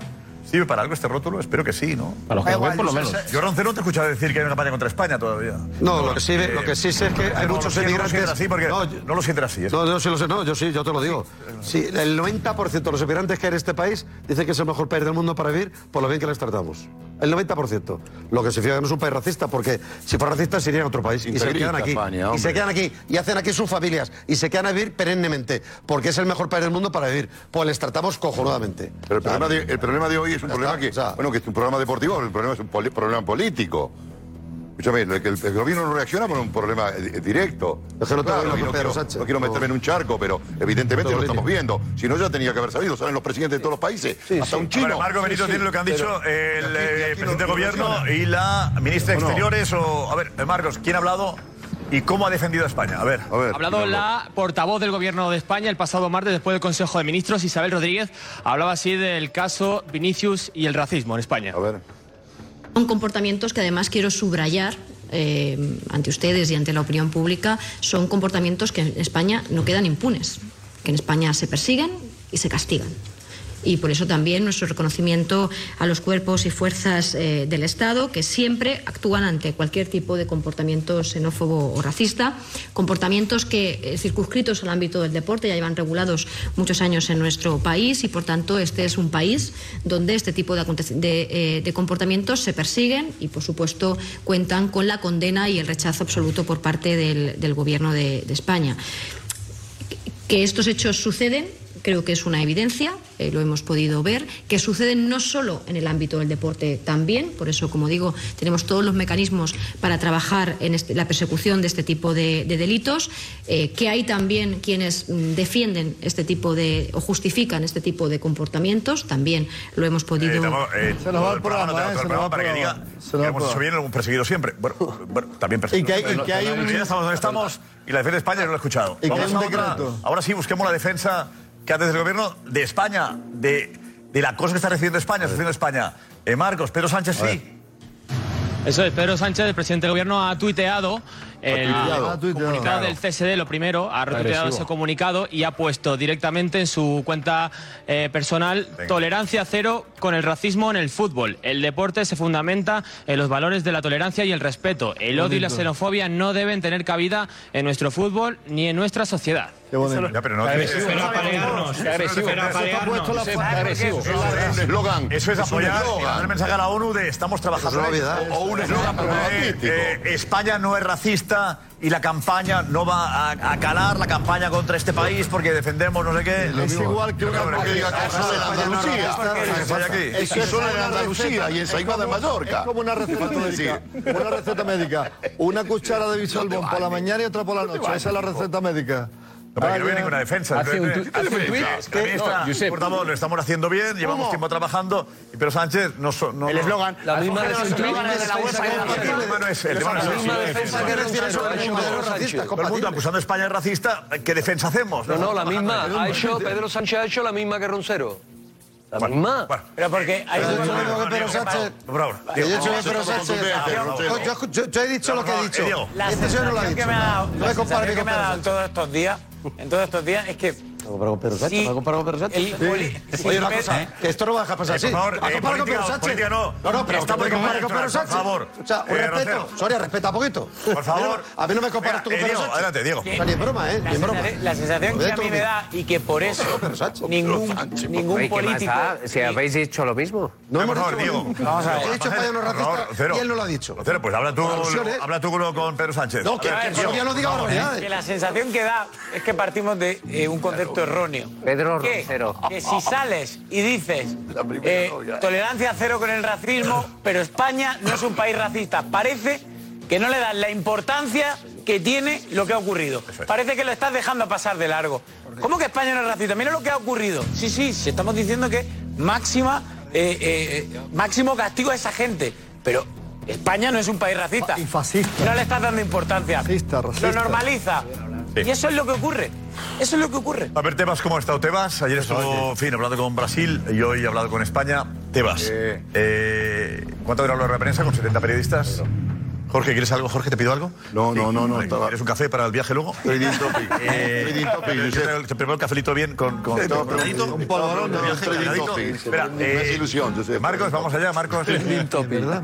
¿Sirve para algo este rótulo? Espero que sí, ¿no? Para los que juegan, por lo menos. Yo, Roncero, no te he escuchado decir que hay una campaña contra España todavía. No, lo que sí, lo que sí sé es que hay no, muchos no, no sientes así porque no lo sientes así. ¿eh? No, yo sí lo sé, no, yo sí, yo te lo digo. Sí, el 90% de los inmigrantes que hay en este país dicen que es el mejor país del mundo para vivir por lo bien que les tratamos. El 90%. Lo que significa que no es un país racista, porque si fuera racista se irían a otro país. Y se quedan aquí. España, y se quedan aquí. Y hacen aquí sus familias. Y se quedan a vivir perennemente. Porque es el mejor país del mundo para vivir. Pues les tratamos cojonudamente. Pero el problema, de, el problema de hoy es un Ya problema está, que, bueno, que es un problema deportivo, el problema es un poli- problema político. Escúchame, el, el- el gobierno no reacciona por un problema eh, directo. No Claro, quiero, Sánchez. no quiero meterme en un charco, pero evidentemente lo estamos viendo. Si no, ya tenía que haber sabido. Saben los presidentes de todos los países, hasta un chino. Bueno, Marco Benito Sí, sí. tiene lo que han Pero- dicho el aquí- eh, aquí presidente de no- gobierno no y la ministra de. Exteriores. O, a ver, eh, Marcos, ¿quién ha hablado y cómo ha defendido a España? A ver. A ver. Ha hablado la portavoz del Gobierno de España el pasado martes después del Consejo de Ministros, Isabel Rodríguez, hablaba así del caso Vinicius y el racismo en España. A ver. Son comportamientos que además quiero subrayar eh, ante ustedes y ante la opinión pública, son comportamientos que en España no quedan impunes, que en España se persiguen y se castigan. Y por eso también nuestro reconocimiento a los cuerpos y fuerzas eh, del Estado que siempre actúan ante cualquier tipo de comportamiento xenófobo o racista, comportamientos que eh, circunscritos al ámbito del deporte ya llevan regulados muchos años en nuestro país y por tanto este es un país donde este tipo de, eh, comportamientos se persiguen y por supuesto cuentan con la condena y el rechazo absoluto por parte del, del Gobierno de- de España. Que estos hechos suceden, creo que es una evidencia, eh, lo hemos podido ver, que suceden no solo en el ámbito del deporte también, por eso, como digo, tenemos todos los mecanismos para trabajar en este- la persecución de este tipo de, de delitos, eh, que hay también quienes mm, defienden este tipo de o justifican este tipo de comportamientos, también lo hemos podido. Eh, estamos, eh, Se nos va el programa, todo eh, el se nos va el para que diga programa. Se que hemos hecho programa. bien, lo hemos perseguido siempre. Bueno, bueno también perseguido. Y que hay- y que hay un- estamos donde estamos y la defensa de España no lo he escuchado. Y que Vamos hay un a otra. Ahora sí, busquemos la defensa que hace el gobierno de España, de, del acoso que está recibiendo España, está recibiendo España. Eh, Marcos, Pedro Sánchez sí. Eso es, Pedro Sánchez, el presidente del gobierno, ha tuiteado el tuiteado. Ha tuiteado. comunicado del CSD, lo primero, ha retuiteado ese comunicado y ha puesto directamente en su cuenta eh, personal tolerancia cero con el racismo en el fútbol. El deporte se fundamenta en los valores de la tolerancia y el respeto. El odio y la xenofobia no deben tener cabida en nuestro fútbol ni en nuestra sociedad. Qué bonito. Ya, pero no Pero apalearnos, Qué agresivo. pero apalearnos. Es eslogan. Eso es apoyar y mandar el mensaje a la ONU de estamos trabajando. O un eslogan Eh, España no es racista y la campaña no va a, a calar la campaña contra este país porque defendemos no sé qué. Es igual que una Claro, que diga que solo en Andalucía. Es que solo en Andalucía y en Saigada de Mallorca. Es como una receta médica. Una receta médica. Una cuchara de bisolbón por la mañana y otra por la noche. Esa es la receta médica. No, pero que no veo ninguna defensa. Hace un tu- hace un tuit Es que no, Josep. portavoz, lo estamos haciendo bien, llevamos tiempo trabajando, y Pedro Sánchez no... so- no El eslogan. La misma defensa- defensa El tema defensa que Sánchez. Todo el mundo acusando a España de racista, ¿qué defensa hacemos? No, no, la misma. Ha hecho, (laughs) Pedro Sánchez ha hecho la misma que Roncero. La misma. Pero porque hay Yo digo que Pedro Sánchez- Por favor, Diego. yo soy Pedro Sánchez. Yo- yo- yo- Yo he dicho lo que he dicho. Diego. La Este señor no lo ha sensación dicho. que me ha dado, No la me compare sensación que me ha dado todos estos días, en todos estos días, es que comparar con Pedro Sánchez. Sí. ¿Me ha comparado con Pedro Sánchez? Oye, una cosa, eh, que esto no va a dejar pasar Eh, así. por favor, ¿Me ha eh, comparado con Pedro Sánchez? política no. No, no, pero Estamos compares con Pedro por Sánchez. favor. O sea, un Eh, respeto. Soria, respeta un poquito. Por favor. A mí no me comparas tú con eh, Pedro Sánchez. adelante, Diego. Ni en broma, ¿eh? La, Ni en broma. sensación- la sensación que a mí me da y que por eso ningún, ningún Oye, ¿qué más político. Si habéis dicho lo mismo. No por favor, Diego. Vamos a ver. He dicho España no Por racista Cero. y él no lo ha dicho. Cero, pues habla tú, Por habla tú con, Pedro Sánchez. No, que- A ver, que Soria no diga barbaridades. Que la sensación que da es que partimos de eh, un concepto erróneo. Pedro ¿Qué? Roncero. Que si sales y dices eh, tolerancia cero con el racismo, pero España no es un país racista, parece que no le das la importancia que tiene lo que ha ocurrido. Parece que lo estás dejando pasar de largo. ¿Cómo que España no es racista? Mira lo que ha ocurrido. Sí, sí, sí estamos diciendo que máxima, eh, eh, máximo castigo a esa gente. Pero España no es un país racista. Y fascista. No le estás dando importancia. Racista, racista. Lo normaliza. Sí. Y eso es lo que ocurre. Eso es lo que ocurre. A ver, Tebas, ¿cómo ha estado Tebas? Ayer estuvo, en fin, hablando con Brasil y hoy ha hablado con España. Tebas, eh, ¿cuánto duró la rueda de prensa con 70 periodistas? Jorge, ¿quieres algo? Jorge, ¿te pido algo? No, no, no, no, ¿Quieres un café para el viaje luego? Trading topic. (laughs) Eh, Trading topic, ¿te- Josep. ¿Te preparo el cafelito bien con, con, un polvorón de viaje Cargadito. trading topic. Espera, hace eh, ilusión. Marcos, vamos allá, Marcos. (laughs) ¿Verdad?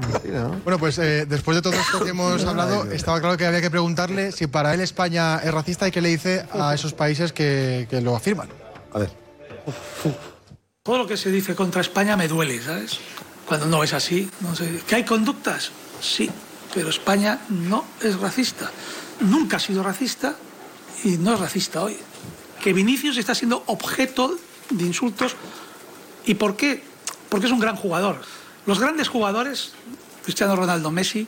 Bueno, pues eh, después de todo esto que hemos hablado, estaba claro que había que preguntarle si para él España es racista y qué le dice a esos países que, que lo afirman. A ver. Todo lo que se dice contra España me duele, ¿sabes? Cuando no es así, no sé. ¿Que hay conductas? Sí, pero España no es racista. Nunca ha sido racista y no es racista hoy. Que Vinicius está siendo objeto de insultos. ¿Y por qué? Porque es un gran jugador. Los grandes jugadores, Cristiano Ronaldo, Messi,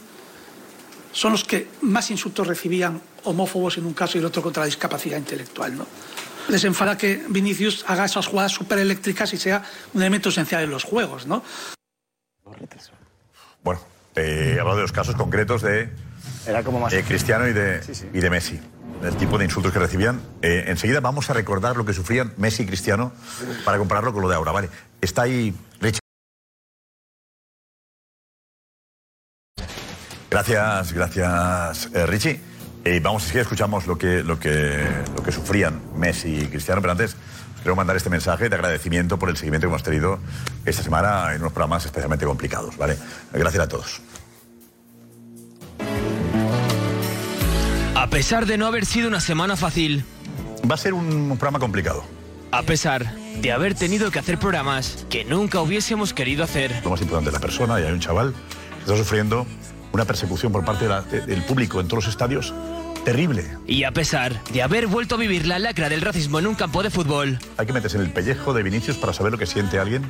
son los que más insultos recibían homófobos en un caso y el otro contra la discapacidad intelectual, ¿no? Les enfada que Vinicius haga esas jugadas súper eléctricas y sea un elemento esencial en los juegos, ¿no? Bueno, eh, he hablado de los casos concretos de eh, Cristiano y de, y de Messi. El tipo de insultos que recibían. Eh, enseguida vamos a recordar lo que sufrían Messi y Cristiano para compararlo con lo de ahora. Vale, está ahí Richie. Gracias, gracias, eh, Richie. Vamos, si escuchamos lo que, lo, que, lo que sufrían Messi y Cristiano, pero antes quiero mandar este mensaje de agradecimiento por el seguimiento que hemos tenido esta semana en unos programas especialmente complicados. ¿vale? Gracias a todos. A pesar de no haber sido una semana fácil. Va a ser un programa complicado. A pesar de haber tenido que hacer programas que nunca hubiésemos querido hacer. Lo más importante es la persona y hay un chaval que está sufriendo una persecución por parte de la- de- del público en todos los estadios terrible. Y a pesar de haber vuelto a vivir la lacra del racismo en un campo de fútbol. Hay que meterse en el pellejo de Vinicius para saber lo que siente alguien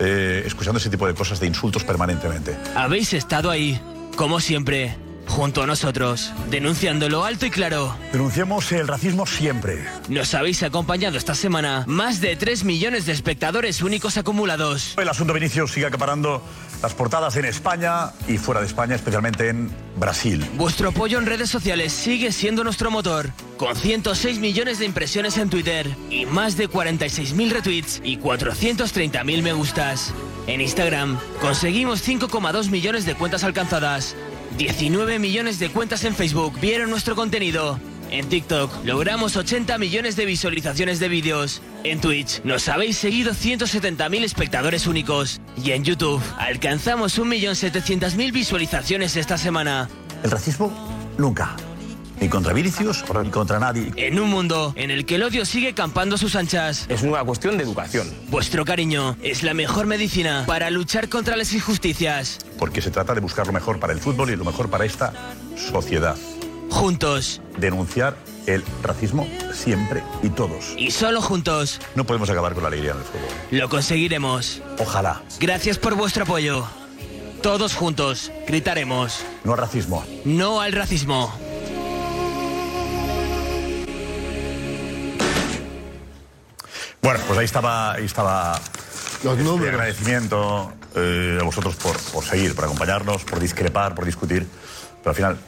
eh, escuchando ese tipo de cosas, de insultos permanentemente. Habéis estado ahí, como siempre, junto a nosotros, denunciándolo alto y claro. Denunciamos el racismo siempre. Nos habéis acompañado esta semana más de 3 millones de espectadores únicos acumulados. El asunto Vinicius sigue acaparando las portadas en España y fuera de España, especialmente en Brasil. Vuestro apoyo en redes sociales sigue siendo nuestro motor, con 106 millones de impresiones en Twitter y más de 46.000 retweets y 430.000 me gustas. En Instagram conseguimos 5,2 millones de cuentas alcanzadas. 19 millones de cuentas en Facebook vieron nuestro contenido. En TikTok logramos 80 millones de visualizaciones de vídeos. En Twitch nos habéis seguido 170.000 espectadores únicos. Y en YouTube alcanzamos 1.700.000 visualizaciones esta semana. El racismo nunca. Ni contra Vinicius ni contra nadie. En un mundo en el que el odio sigue campando a sus anchas. Es una cuestión de educación. Vuestro cariño es la mejor medicina para luchar contra las injusticias. Porque se trata de buscar lo mejor para el fútbol y lo mejor para esta sociedad. Juntos. Denunciar el racismo siempre y todos. Y solo juntos No podemos acabar con la alegría en el fútbol. lo conseguiremos. Ojalá. Gracias por vuestro apoyo. Todos juntos gritaremos No al racismo. no al racismo. Bueno, pues ahí estaba, ahí estaba el agradecimiento eh, a vosotros por, por seguir, por acompañarnos, por discrepar, por discutir, pero al final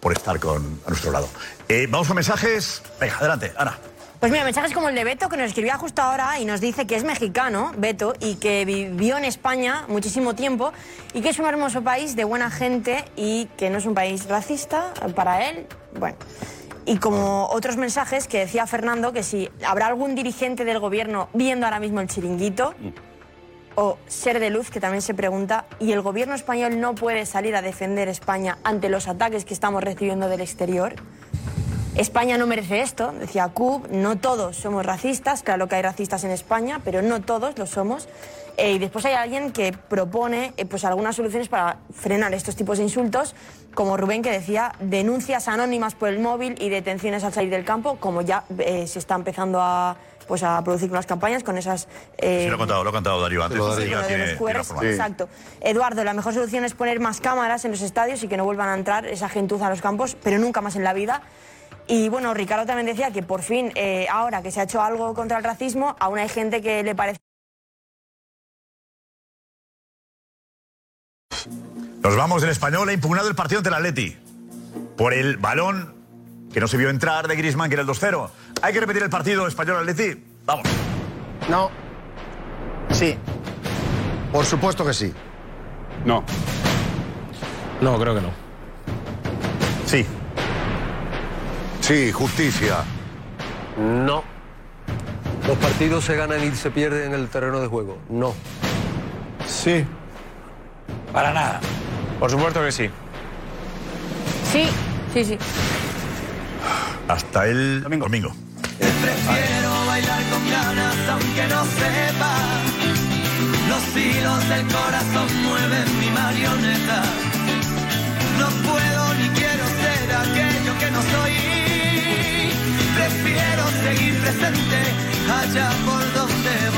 por estar con, a nuestro lado. Eh, vamos con mensajes. Venga, adelante, Ana. Pues mira, mensajes como el de Beto, que nos escribía justo ahora y nos dice que es mexicano, Beto, y que vivió en España muchísimo tiempo y que es un hermoso país de buena gente y que no es un país racista para él. Bueno. Y como otros mensajes que decía Fernando, que si habrá algún dirigente del gobierno viendo ahora mismo el chiringuito, o Ser de Luz, que también se pregunta, ¿y el gobierno español no puede salir a defender España ante los ataques que estamos recibiendo del exterior? España no merece esto, decía Cub, no todos somos racistas, claro que hay racistas en España, pero no todos lo somos. Eh, y después hay alguien que propone eh, pues algunas soluciones para frenar estos tipos de insultos, como Rubén que decía, denuncias anónimas por el móvil y detenciones al salir del campo, como ya eh, se está empezando a, pues, a producir unas campañas con esas... eh, Sí, lo he contado, lo he contado Darío antes. Darío tiene- QRs, tiene. Exacto. Eduardo, la mejor solución es poner más cámaras en los estadios y que no vuelvan a entrar esa gentuza a los campos, pero nunca más en la vida. Y bueno, Ricardo también decía que por fin, eh, ahora que se ha hecho algo contra el racismo, aún hay gente que le parece... Nos vamos del español. Ha impugnado el partido ante el Atleti. Por el balón que no se vio entrar de Griezmann, que era el 2-0. ¿Hay que repetir el partido español-Atleti? Vamos. No. Sí. Por supuesto que sí. No. No, creo que no. Sí. Sí, justicia. No. Los partidos se ganan y se pierden en el terreno de juego. No. Sí. Para nada. Por supuesto que sí. Sí, sí, sí. Hasta el domingo. Prefiero bailar con ganas aunque no sepa. Los hilos del corazón mueven mi marioneta. No puedo ni quiero ser aquello que no soy. Prefiero seguir presente allá por donde